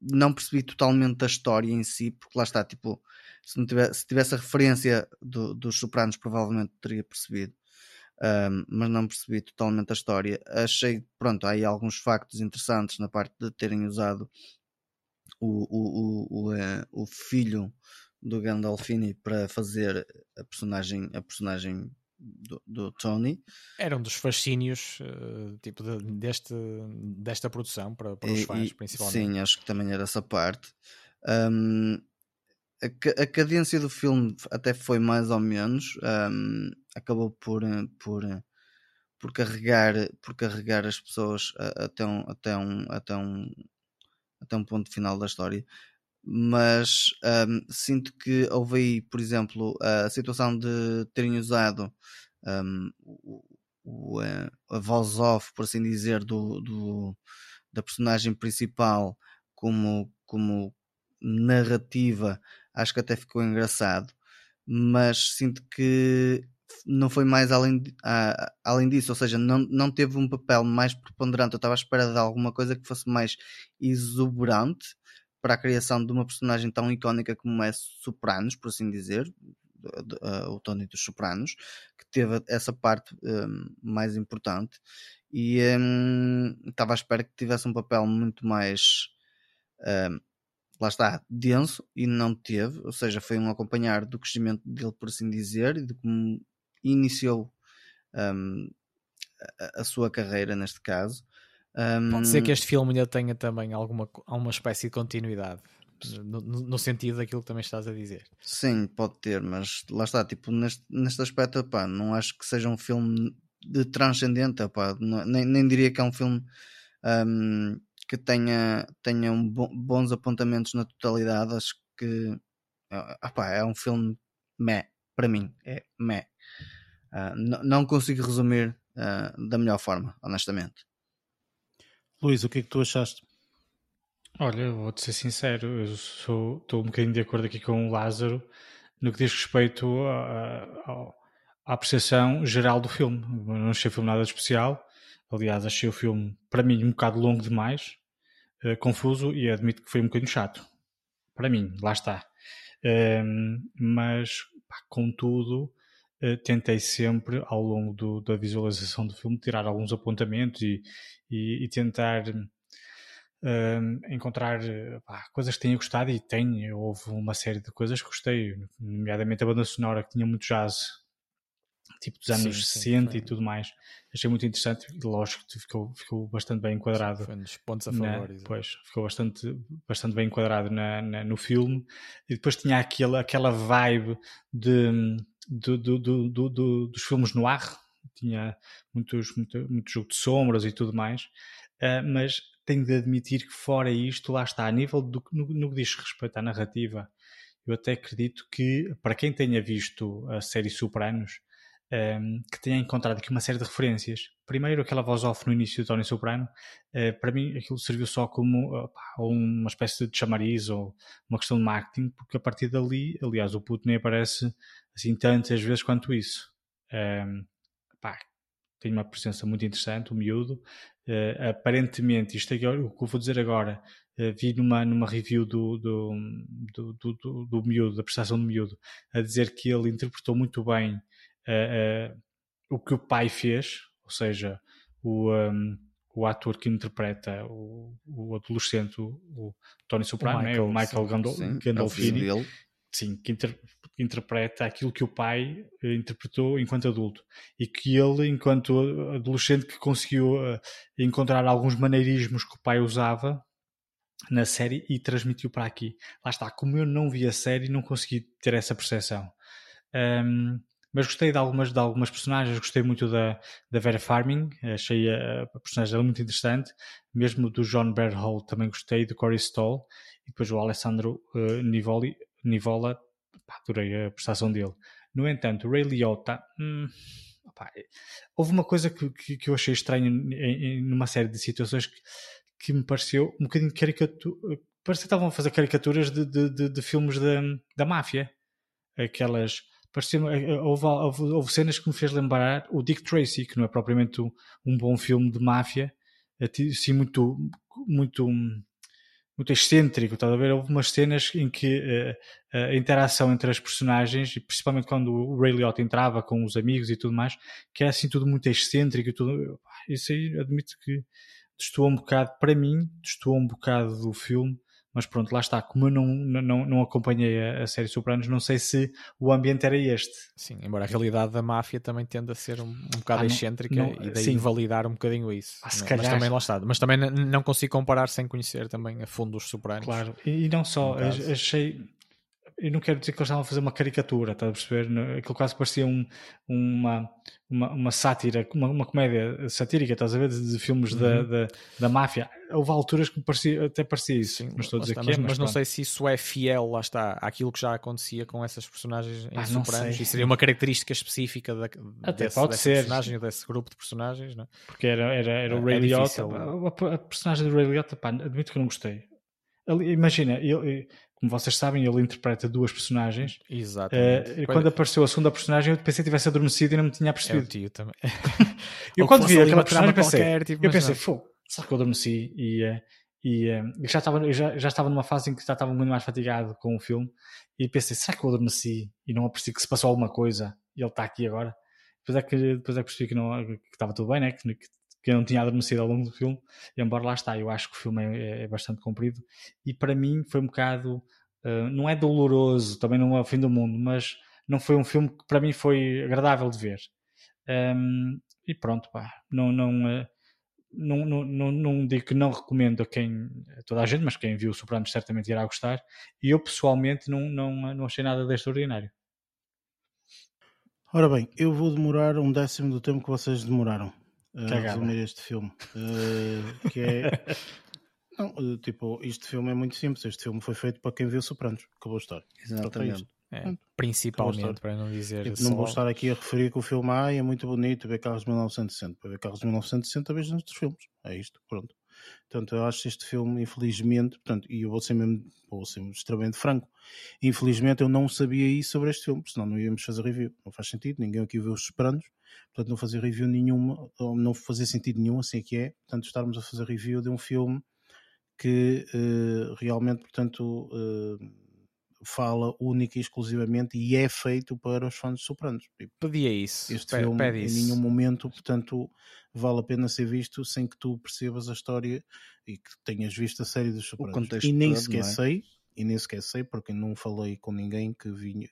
não percebi totalmente da história em si, porque lá está, tipo, se, não tivesse, se tivesse a referência do, dos Sopranos, provavelmente teria percebido um, mas não percebi totalmente a história. Achei, pronto, há aí alguns factos interessantes na parte de terem usado o, o, o, o, eh, o filho do Gandalfini para fazer a personagem, a personagem do, do, Tony. Era um dos fascínios uh, tipo de, deste, desta produção para, para os fãs, e, principalmente. Sim, acho que também era essa parte. Um, a, a cadência do filme até foi mais ou menos. Um, acabou por, eh, por, eh, por, carregar, por carregar as pessoas até um, até um, até um, até um ponto final da história. Mas um, sinto que houve aí, por exemplo, a situação de terem usado um, o, o, eh, a voz off, por assim dizer, do, do, da personagem principal como, como narrativa, acho que até ficou engraçado. Mas sinto que não foi mais além, a, além disso, ou seja, não, não teve um papel mais preponderante. Eu estava à espera de alguma coisa que fosse mais exuberante para a criação de uma personagem tão icónica como é Sopranos, por assim dizer, uh, o Tony dos Sopranos, que teve essa parte um, mais importante e um, estava à espera que tivesse um papel muito mais um, lá está, denso e não teve, ou seja, foi um acompanhar do crescimento dele, por assim dizer, e de como iniciou um, a, a, sua carreira neste caso. Um, Pode ser que este filme ainda tenha também alguma, alguma espécie de continuidade. No, no, sentido daquilo que também estás a dizer. Sim, pode ter, mas lá está, tipo, neste, neste aspecto, pá, não acho que seja um filme de transcendente, pá, não, nem, nem diria que é um filme um, que tenha, tenha um bons apontamentos na totalidade, acho que opá, é um filme meh, para mim, é meh. Uh, não consigo resumir uh, da melhor forma, honestamente. Luís, o que é que tu achaste? Olha, vou-te ser sincero, eu sou, estou um bocadinho de acordo aqui com o Lázaro no que diz respeito à apreciação geral do filme. não achei o filme nada especial. Aliás, achei o filme, para mim, um bocado longo demais, uh, confuso e admito que foi um bocadinho chato. Para mim, lá está. Uh, mas, pá, contudo, uh, tentei sempre, ao longo do, da visualização do filme, tirar alguns apontamentos e, e, e tentar encontrar pá, coisas que tenha gostado e tenho. Houve uma série de coisas que gostei, nomeadamente a banda sonora que tinha muito jazz tipo dos anos sim, 60 sim, e tudo mais. Achei muito interessante e lógico que ficou, ficou bastante bem enquadrado. Foi nos pontos a favor. Na, pois, ficou bastante, bastante bem enquadrado na, na, no filme. E depois tinha aquela, aquela vibe de, do, do, do, do dos filmes no ar. Tinha muitos, muito, muito jogo de sombras e tudo mais. Uh, mas tenho de admitir que fora isto, lá está, a nível do no, no que diz respeito à narrativa, eu até acredito que, para quem tenha visto a série Sopranos, um, ehm, que tenha encontrado aqui uma série de referências. Primeiro, aquela voz off no início do Tony Soprano, uh, para mim aquilo serviu só como uma espécie de chamariz ou uma questão de marketing, porque a partir dali, aliás, o puto nem aparece assim tantas vezes quanto isso. Um, ehm, tem uma presença muito interessante, o miúdo. Uh, aparentemente, isto é o que eu vou dizer agora, uh, vi numa, numa review do, do, do, do, do miúdo, da prestação do miúdo, a dizer que ele interpretou muito bem uh, o que o pai fez, ou seja, o, um, o ator que interpreta o, o adolescente, o, o Tony Soprano, o Michael, né? o Michael Gandol sim, Gandolfini, é sim, que, inter, interpreta aquilo que o pai uh, interpretou enquanto adulto e que ele, enquanto adolescente, que conseguiu encontrar alguns maneirismos que o pai usava na série e transmitiu para aqui. Lá está, como eu não vi a série, não consegui ter essa percepção. Um, mas gostei de algumas, de algumas personagens, gostei muito da, da Vera Farming, achei a, a personagem dela muito interessante, mesmo do John Berhol também gostei, do Corey Stoll, e depois o Alessandro uh, Nivoli, Nivola, pá, adorei a prestação dele. No entanto, Ray Liotta, hum, houve uma coisa que, que, que, eu achei em, numa série de situações que, que me pareceu um bocadinho caricatura, parecia que estavam a fazer caricaturas de, de, de, de filmes da, da máfia, aquelas eh, eh, houve, houve, houve, cenas que me fez lembrar o Dick Tracy, que não é propriamente um, um bom filme de máfia, assim muito, muito, muito excêntrico, estás a ver? Houve umas cenas em que uh, a interação entre as personagens, e principalmente quando o Ray Liotta entrava com os amigos e tudo mais, que era assim tudo muito excêntrico e tudo. Isso aí admito que destoou um bocado, para mim, destoou um bocado do filme mas pronto, lá está. Como eu não, não, não acompanhei a, a série Sopranos, não sei se o ambiente era este. Sim, embora a realidade da máfia também tende a ser um, um bocado ah, excêntrica não, e daí sim. validar um bocadinho isso. Ah, mas, calhar... mas também lá está. Mas também não consigo comparar sem conhecer também a fundo os Sopranos. Claro, e não só, achei eu não quero dizer que eles estavam a fazer uma caricatura, estás a perceber? Aquilo quase parecia um, uma, uma, uma sátira, uma, uma comédia satírica, estás a ver? De, de filmes uhum. da, da, da, máfia. Houve alturas que parecia, até parecia isso. Sim, não estou a dizer está, que é, mas, mas não sei se isso é fiel, lá está, àquilo que já acontecia com essas personagens em ah, Sopranos. E seria uma característica específica da, até desse, pode ser. personagem, desse grupo de personagens, não é? Porque era, era, era o é, Ray é Liotta. A, a, personagem do Ray Liotta, pá, admito que não gostei. Imagina, ele, como vocês sabem, ele interpreta duas personagens. Exatamente. Uh, quando apareceu a segunda personagem, eu pensei que tivesse adormecido e não me tinha percebido. É o tio também. eu quando vi aquela personagem, pensei, qualquer, tipo, eu pensei, fogo, será que eu adormeci? E, uh, e uh, já, estava, já, já estava numa fase em que já estava muito mais fatigado com o filme. E pensei, será que eu adormeci? E não apercebi que se passou alguma coisa e ele está aqui agora. Depois é que, depois é que percebi que, não, que estava tudo bem, né? que, que que eu não tinha adormecido ao longo do filme, embora lá está, eu acho que o filme é, é bastante comprido, e para mim foi um bocado, uh, não é doloroso, também não é o fim do mundo, mas não foi um filme que para mim foi agradável de ver. Um, e pronto, pá, não, não, uh, não, não, não, não, digo que não recomendo a quem, a toda a gente, mas quem viu o Sopranos certamente irá gostar, e eu pessoalmente não, não, não achei nada de extraordinário. Ora bem, eu vou demorar um décimo do tempo que vocês demoraram a resumir este filme. Uh, que é. Não, uh, tipo, este filme é muito simples. Este filme foi feito para quem viu Sopranos. Acabou a história. Exatamente. É, principalmente, para não dizer. Tipo, não vou estar aqui a referir que o filme ah, é muito bonito, ver carros de 1960. Para ver carros de 1960, vejo nos filmes. É isto, pronto. Portanto, eu acho este filme, infelizmente, portanto, e eu vou ser mesmo, vou ser extremamente franco, infelizmente eu não sabia isso sobre este filme, senão não íamos fazer review. Não faz sentido, ninguém aqui vê os Sopranos, portanto não fazer review nenhuma, não fazia sentido nenhum, assim é que é, portanto estarmos a fazer review de um filme que uh, realmente, portanto, uh, fala única e exclusivamente e é feito para os fãs de Sopranos. Pedia isso. Este filme pede em nenhum momento, portanto, vale a pena ser visto sem que tu percebas a história e que tenhas visto a série dos Sopranos. E nem todo, sequer é? sei, e nem sequer sei, porque não falei com ninguém que vinha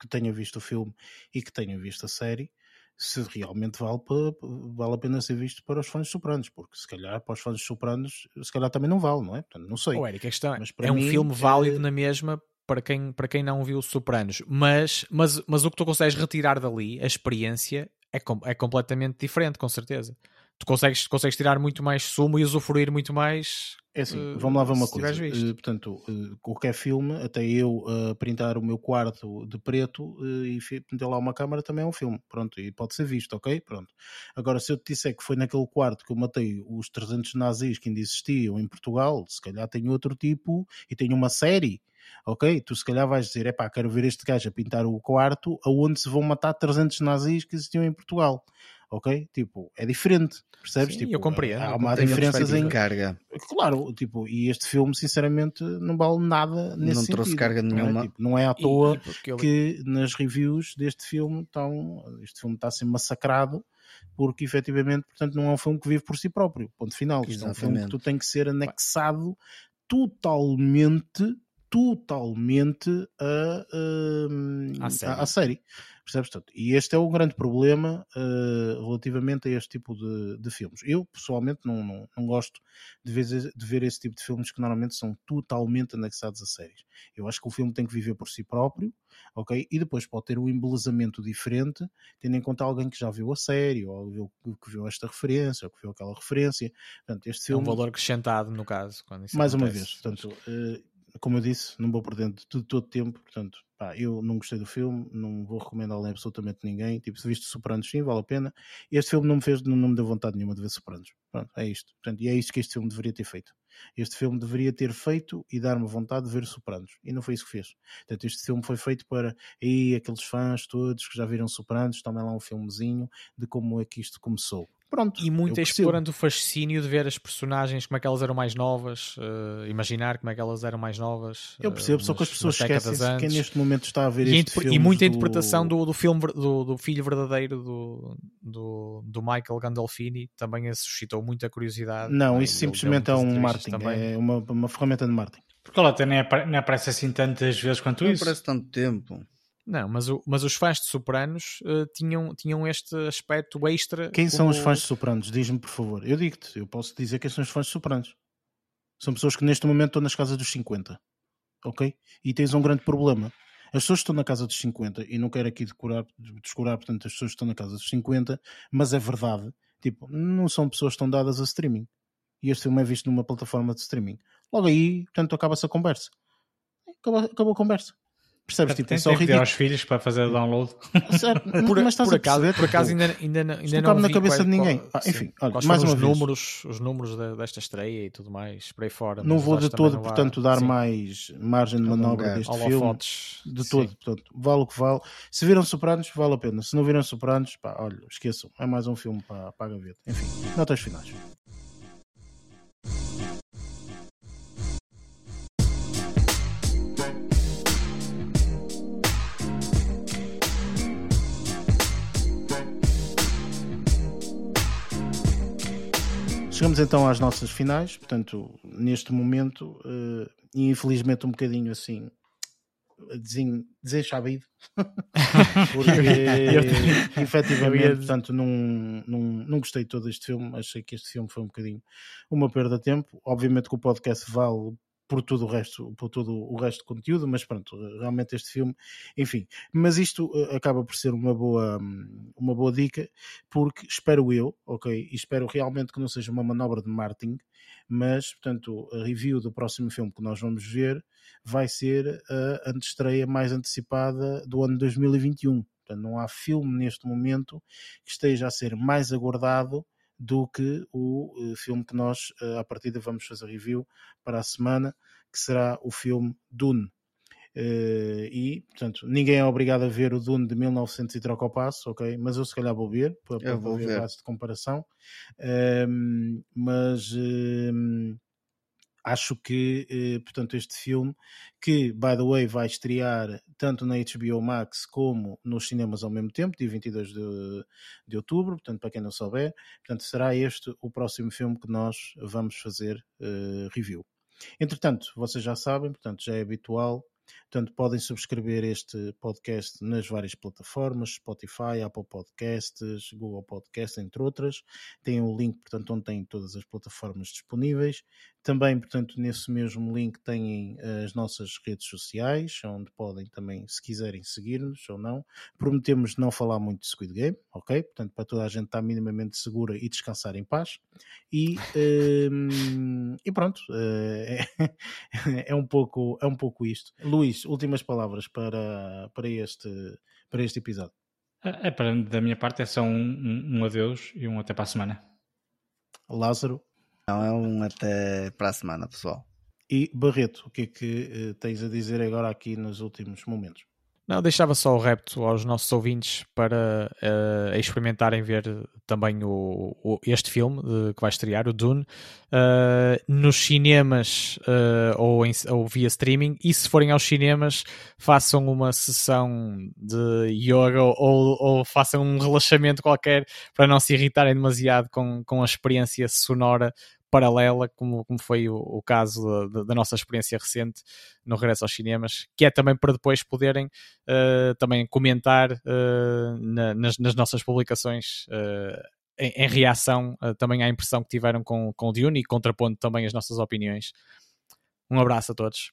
que tenha visto o filme e que tenha visto a série. se realmente vale, para, vale a pena ser visto para os fãs sopranos, porque se calhar para os fãs sopranos, se calhar também não vale, não é? Portanto, não sei. Oh, Eric, a questão mas é um mim, filme válido é... na mesma para quem, para quem não viu Sopranos, mas, mas, mas o que tu consegues retirar dali, a experiência, é, com, é completamente diferente, com certeza. Tu consegues, consegues tirar muito mais sumo e usufruir muito mais é assim, uh, vamos lá ver uma coisa. Uh, portanto, uh, qualquer filme, até eu printar o meu quarto de preto e meter lá uma câmera também é um filme. Pronto, e pode ser visto, ok? Pronto. Agora, se eu te disser que foi naquele quarto que eu matei os 300 nazis que ainda existiam em Portugal, se calhar tem outro tipo e tem uma série ok? Tu se calhar vais dizer, é pá, quero ver este gajo a pintar o quarto aonde se vão matar 300 nazis que existiam em Portugal ok? Tipo, é diferente, percebes? Sim, tipo, eu compreendo. Há uma diferença em carga. Claro, tipo, e este filme, sinceramente, não vale nada nesse não sentido. trouxe carga nenhuma. Não é, tipo, não é à toa e, e que nas reviews deste filme estão, este filme está a ser massacrado porque efetivamente, portanto, não é um filme que vive por si próprio. Ponto final. Isto é um filme que tu tem que ser anexado totalmente totalmente a, a, a, a série. Percebes? Portanto, e este é o grande problema uh, relativamente a este tipo de, de filmes. Eu, pessoalmente, não, não, não gosto de ver, de ver esse tipo de filmes que normalmente são totalmente anexados a séries. Eu acho que o filme tem que viver por si próprio, ok? E depois pode ter um embelezamento diferente, tendo em conta alguém que já viu a série, ou viu, que viu esta referência, ou que viu aquela referência. Portanto, este filme... É um valor acrescentado, no caso. mais acontece. uma vez. Portanto, uh, como eu disse, não vou perder de todo tempo, portanto, pá, eu não gostei do filme, não vou recomendá-lo a absolutamente ninguém. Tipo, se viste Sopranos, sim, vale a pena. Este filme não me fez, não, me deu vontade nenhuma de ver Sopranos. Pronto, é isto. Portanto, e é isto que este filme deveria ter feito. Este filme deveria ter feito e dar-me vontade de ver Sopranos. E não foi isso que fez. Portanto, este filme foi feito para aí aqueles fãs todos que já viram Sopranos, tomem lá um filmezinho de como é que isto começou. Pronto, e muito explorando o fascínio de ver as personagens, como é que elas eram mais novas, uh, imaginar como é que elas eram mais novas. Eu percebo, uh, só que as pessoas esquecem que neste momento está a ver e, este e muita do... interpretação do, do filme do, do, filho verdadeiro do, do, do, Michael Gandolfini também suscitou muita curiosidade. Não, isso simplesmente é um marketing, também. é uma, uma ferramenta de marketing. Porque ela até nem, aparece assim tantas vezes quanto não isso. Não aparece tanto tempo. Não, mas, o, mas os fãs de Sopranos uh, tinham, tinham este aspecto extra. Quem como... são os fãs de Sopranos? Diz-me, por favor. Eu digo-te, eu posso dizer quem são os fãs de Sopranos. São pessoas que neste momento estão nas casas dos 50. Ok? E tens um grande problema. As pessoas que estão na casa dos 50, e não quero aqui decorar, descurar, portanto, as pessoas que estão na casa dos 50, mas é verdade, tipo, não são pessoas que estão dadas a streaming. E este filme é visto numa plataforma de streaming. Logo aí, portanto, acaba-se a conversa. Acabou, acabou a conversa. Percebes? Tipo, tem só ridículo. aos filhos para fazer download. por, mas estás por, acaso, por acaso ainda, ainda, ainda não, não na cabeça qual, de ninguém. Qual, ah, enfim, olha, mais uma os vez. números, os números desta estreia e tudo mais, por aí fora. Não vou de todo, portanto, dar sim. mais margem de manobra deste filme. De todo, sim. portanto, vale o que vale. Se viram Sopranos, vale a pena. Se não viram Sopranos, pá, olha, esqueçam. É mais um filme para, para a gaveta. Enfim, notas finais. Chegamos então às nossas finais, portanto, neste momento, uh, infelizmente um bocadinho assim, desen, desenchabido, porque efetivamente, portanto, não, não, não gostei de todo este filme, achei que este filme foi um bocadinho uma perda de tempo. Obviamente que o podcast vale por todo o resto, por todo o resto do conteúdo, mas pronto, realmente este filme, enfim, mas isto eh, acaba por ser uma boa, uma boa dica, porque espero eu, ok, e espero realmente que não seja uma manobra de marketing, mas portanto, a review do próximo filme que nós vamos ver vai ser a antestreia mais antecipada do ano 2021. Portanto, não há filme neste momento que esteja a ser mais aguardado do que o uh, filme que nós, uh, à partida, vamos fazer review para a semana, que será o filme Dune. Uh, e, portanto, ninguém é obrigado a ver o Dune de 1900 e troca o passo, ok? Mas eu se calhar vou ver, para, ver, ver. base de comparação. Ehm, mas ehm, acho que, eh, portanto, este filme, que, by the way, vai estrear tanto na HBO Max como nos cinemas ao mesmo tempo, dia 22 de, de outubro, portanto, para quem não souber, portanto, será este o próximo filme que nós vamos fazer uh, review. Entretanto, vocês já sabem, portanto, já é habitual Portanto, podem subscrever este podcast nas várias plataformas, Spotify, Apple Podcasts, Google Podcasts, entre outras. Tem o um link, portanto, onde tem todas as plataformas disponíveis. Também, portanto, nesse mesmo link têm as nossas redes sociais, onde podem também, se quiserem, seguir-nos ou não. Prometemos não falar muito de Squid Game, ok? Portanto, para toda a gente estar minimamente segura e descansar em paz. E, um, e pronto, é, é, um pouco, é um pouco isto. Luís, últimas palavras para, para, este, para este episódio. É, é para, da minha parte, é só um, um, um adeus e um até para a semana. Lázaro. Não, é um até para a semana, pessoal. E Barreto, o que é que uh, tens a dizer agora aqui nos últimos momentos? Não, deixava só o repto aos nossos ouvintes para uh, experimentarem ver também o, o este filme de, que vai estrear, o Dune, uh, nos cinemas uh, ou, em, ou, via streaming. E se forem aos cinemas, façam uma sessão de yoga ou, ou, façam um relaxamento qualquer para não se irritarem demasiado com, com a experiência sonora paralela, como, como foi o, o caso da, da, nossa experiência recente no regresso aos cinemas, que é também para depois poderem uh, também comentar uh, na, nas, nas, nossas publicações uh, em, em, reação também à impressão que tiveram com, com o Dune e contrapondo também as nossas opiniões. Um abraço a todos.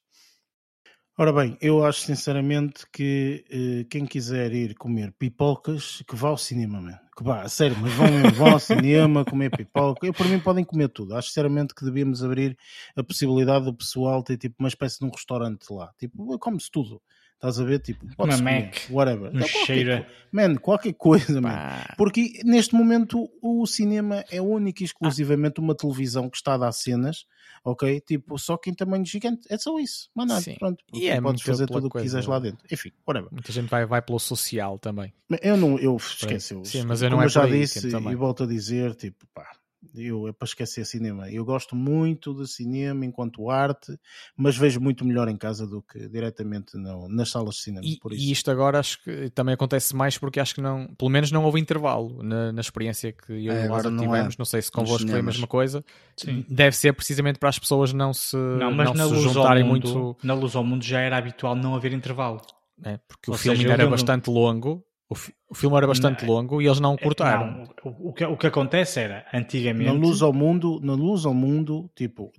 Ora bem, eu acho sinceramente que uh, quem quiser ir comer pipocas, que vá ao cinema, man. que vá, sério, mas vão, vão ao cinema comer pipoca. Eu, por mim, podem comer tudo. Acho sinceramente que devíamos abrir a possibilidade do pessoal ter tipo uma espécie de um restaurante lá. Tipo, come-se tudo. Estás a ver? Tipo, uma Mac, whatever. Um cheira. Man, qualquer coisa, man. Porque neste momento o cinema é único e exclusivamente uma televisão que está a dar cenas, ok? Tipo, só que em tamanho gigante. É só isso. Mas nada, pronto. E é podes fazer tudo o que quiseres lá dentro. Enfim, whatever. Muita gente vai, vai pelo social também. Eu não, eu esqueci. Sim, mas eu não Como é eu já disse e volto a dizer, tipo, pá eu, é para esquecer cinema. Eu gosto muito de cinema enquanto arte, mas vejo muito melhor em casa do que diretamente no, nas salas de cinema. E, e, isto agora acho que também acontece mais porque acho que não, pelo menos não houve intervalo na, na experiência que eu é, e o Lázaro não tivemos. É. Não sei se convosco foi a mesma coisa. Sim. Deve ser precisamente para as pessoas não se, não, mas não na se luz juntarem mundo, muito. Na luz ao mundo já era habitual não haver intervalo. É, porque Ou o filme seja, era bastante longo o, o filme era bastante não, longo e eles não cortaram. Não, o, o, que, o que acontece era, antigamente... Na luz ao mundo, na luz ao mundo, tipo,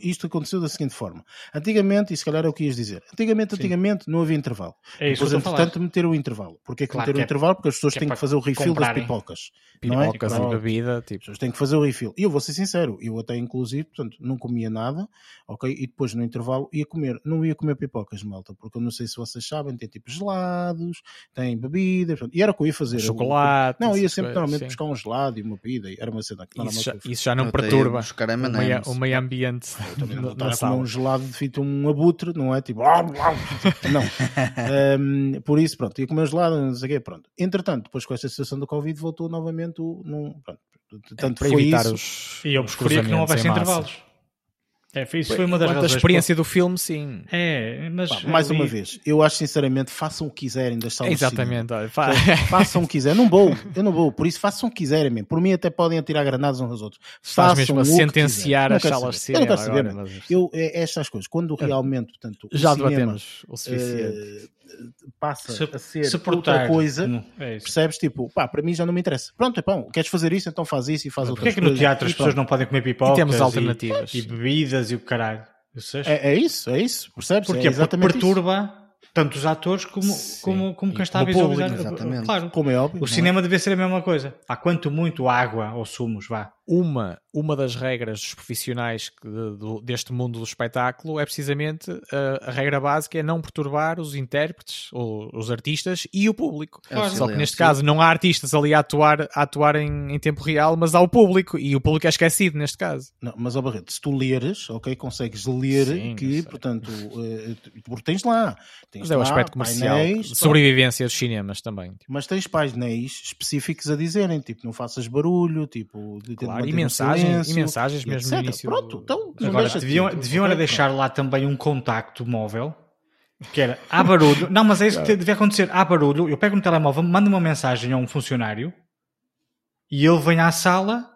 isto aconteceu da seguinte forma. Antigamente, e se calhar é o que ias dizer, antigamente, antigamente não havia intervalo. É isso Depois, entretanto, meteram o intervalo. Porquê que claro meteram o é, intervalo? Porque as pessoas que é têm é que fazer o refill das pipocas. Pipocas não é? e bebida, tipo... As pessoas têm que fazer o refill. E eu vou ser sincero, eu até inclusive, portanto, não comia nada, ok? E depois no intervalo ia comer, não ia comer pipocas, malta, porque eu não sei se vocês sabem, tem tipo gelados, tem bebidas, portanto, e era o que eu ia fazer chocolate. Não, ia sempre normalmente buscar um gelado e uma bebida. Era uma cena que isso, já, isso já não perturba o meio, o meio ambiente. Eu também não um gelado de fito um abutre, não é? Tipo, não. um, por isso, pronto, ia comer um gelado, não sei o quê, pronto. Entretanto, depois com esta situação do Covid, voltou novamente o. Num, pronto, tanto é, para evitar isso. os. E eu preferia que não houvesse intervalos. É, isso foi uma das razões. A experiência do filme, sim. É, mas. mais uma vez, eu acho sinceramente, façam o que quiserem das salas Exatamente, olha, fa... façam o que quiserem. Não vou, eu não vou, por isso façam o que quiserem mesmo. Por mim, até podem atirar granadas uns aos outros. Faz mesmo a sentenciar as salas de cinema. Eu não quero saber, agora, mas... eu, é, estas coisas, quando realmente, portanto, já debatemos o suficiente. Uh, passa se, a ser suportar. outra coisa, é percebes? Tipo, pá, para mim já não me interessa. Pronto, é bom, queres fazer isso, então faz isso e faz outra coisa. Porquê é que no teatro as pessoas não podem comer pipoca? E temos alternativas. E, e bebidas e o caralho. É, é, isso, é isso, percebes? Porque, é porque perturba isso tanto os atores como, como, como quem está a visualizar. Exatamente. Claro, como é óbvio. O cinema é? deve ser a mesma coisa. Há quanto muito água ou sumos, vá. Uma, uma das regras dos profissionais que, do, deste mundo do espetáculo é precisamente a, a, regra básica é não perturbar os intérpretes, ou os artistas e o público. É Só que neste caso não há artistas ali a atuar, a atuar em, em, tempo real, mas há o público e o público é esquecido neste caso. Não, mas, ó Barreto, se tu leres, ok, consegues ler Sim, que, portanto, uh, porque tens lá, tens mas é o aspecto comercial, painéis, sobrevivência dos cinemas também. Tipo. Mas tens painéis específicos a dizerem, tipo, não faças barulho, tipo, claro claro, e, mensagens, e mensagens mesmo etc. no início. Pronto, então, Agora, deviam, deviam era deixar lá também um contacto móvel que era, há barulho, não, mas é isso que devia acontecer, há barulho, eu pego no telemóvel, mando uma mensagem a um funcionário e ele vem à sala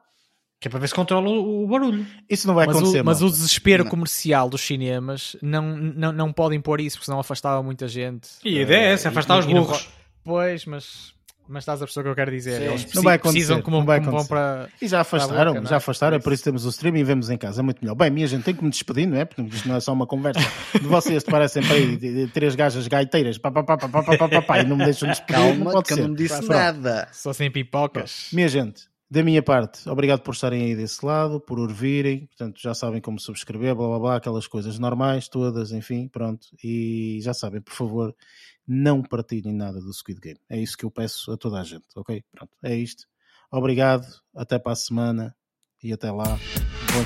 Que é para ver se controla o barulho. Isso não vai mas acontecer. O, mas o desespero não. comercial dos cinemas não, não, não podem pôr isso, porque senão afastava muita gente. E a ideia é essa, afastar os burros. Pois, mas mas estás a pessoa que eu quero dizer. Sim. Eles não vai precisam como, não vai como para. E já afastaram, boca, já afastaram, é por isso temos o stream e vemos em casa. É muito melhor. Bem, minha gente, tem que me despedir, não é? Porque isto não é só uma conversa de vocês, te parecem para aí de, de, três gajas gaiteiras, pá, pá, pá, pá, pá, pá, pá, pá, e não me deixam despedir. Calma, não pode que ser. eu não disse nada. Só sem pipocas. Minha gente, da minha parte, obrigado por estarem aí desse lado, por ouvirem, portanto já sabem como subscrever, blá blá blá, aquelas coisas normais todas, enfim, pronto. E já sabem, por favor, não partilhem nada do Squid Game. É isso que eu peço a toda a gente, ok? Pronto, é isto. Obrigado, até para a semana e até lá. Show.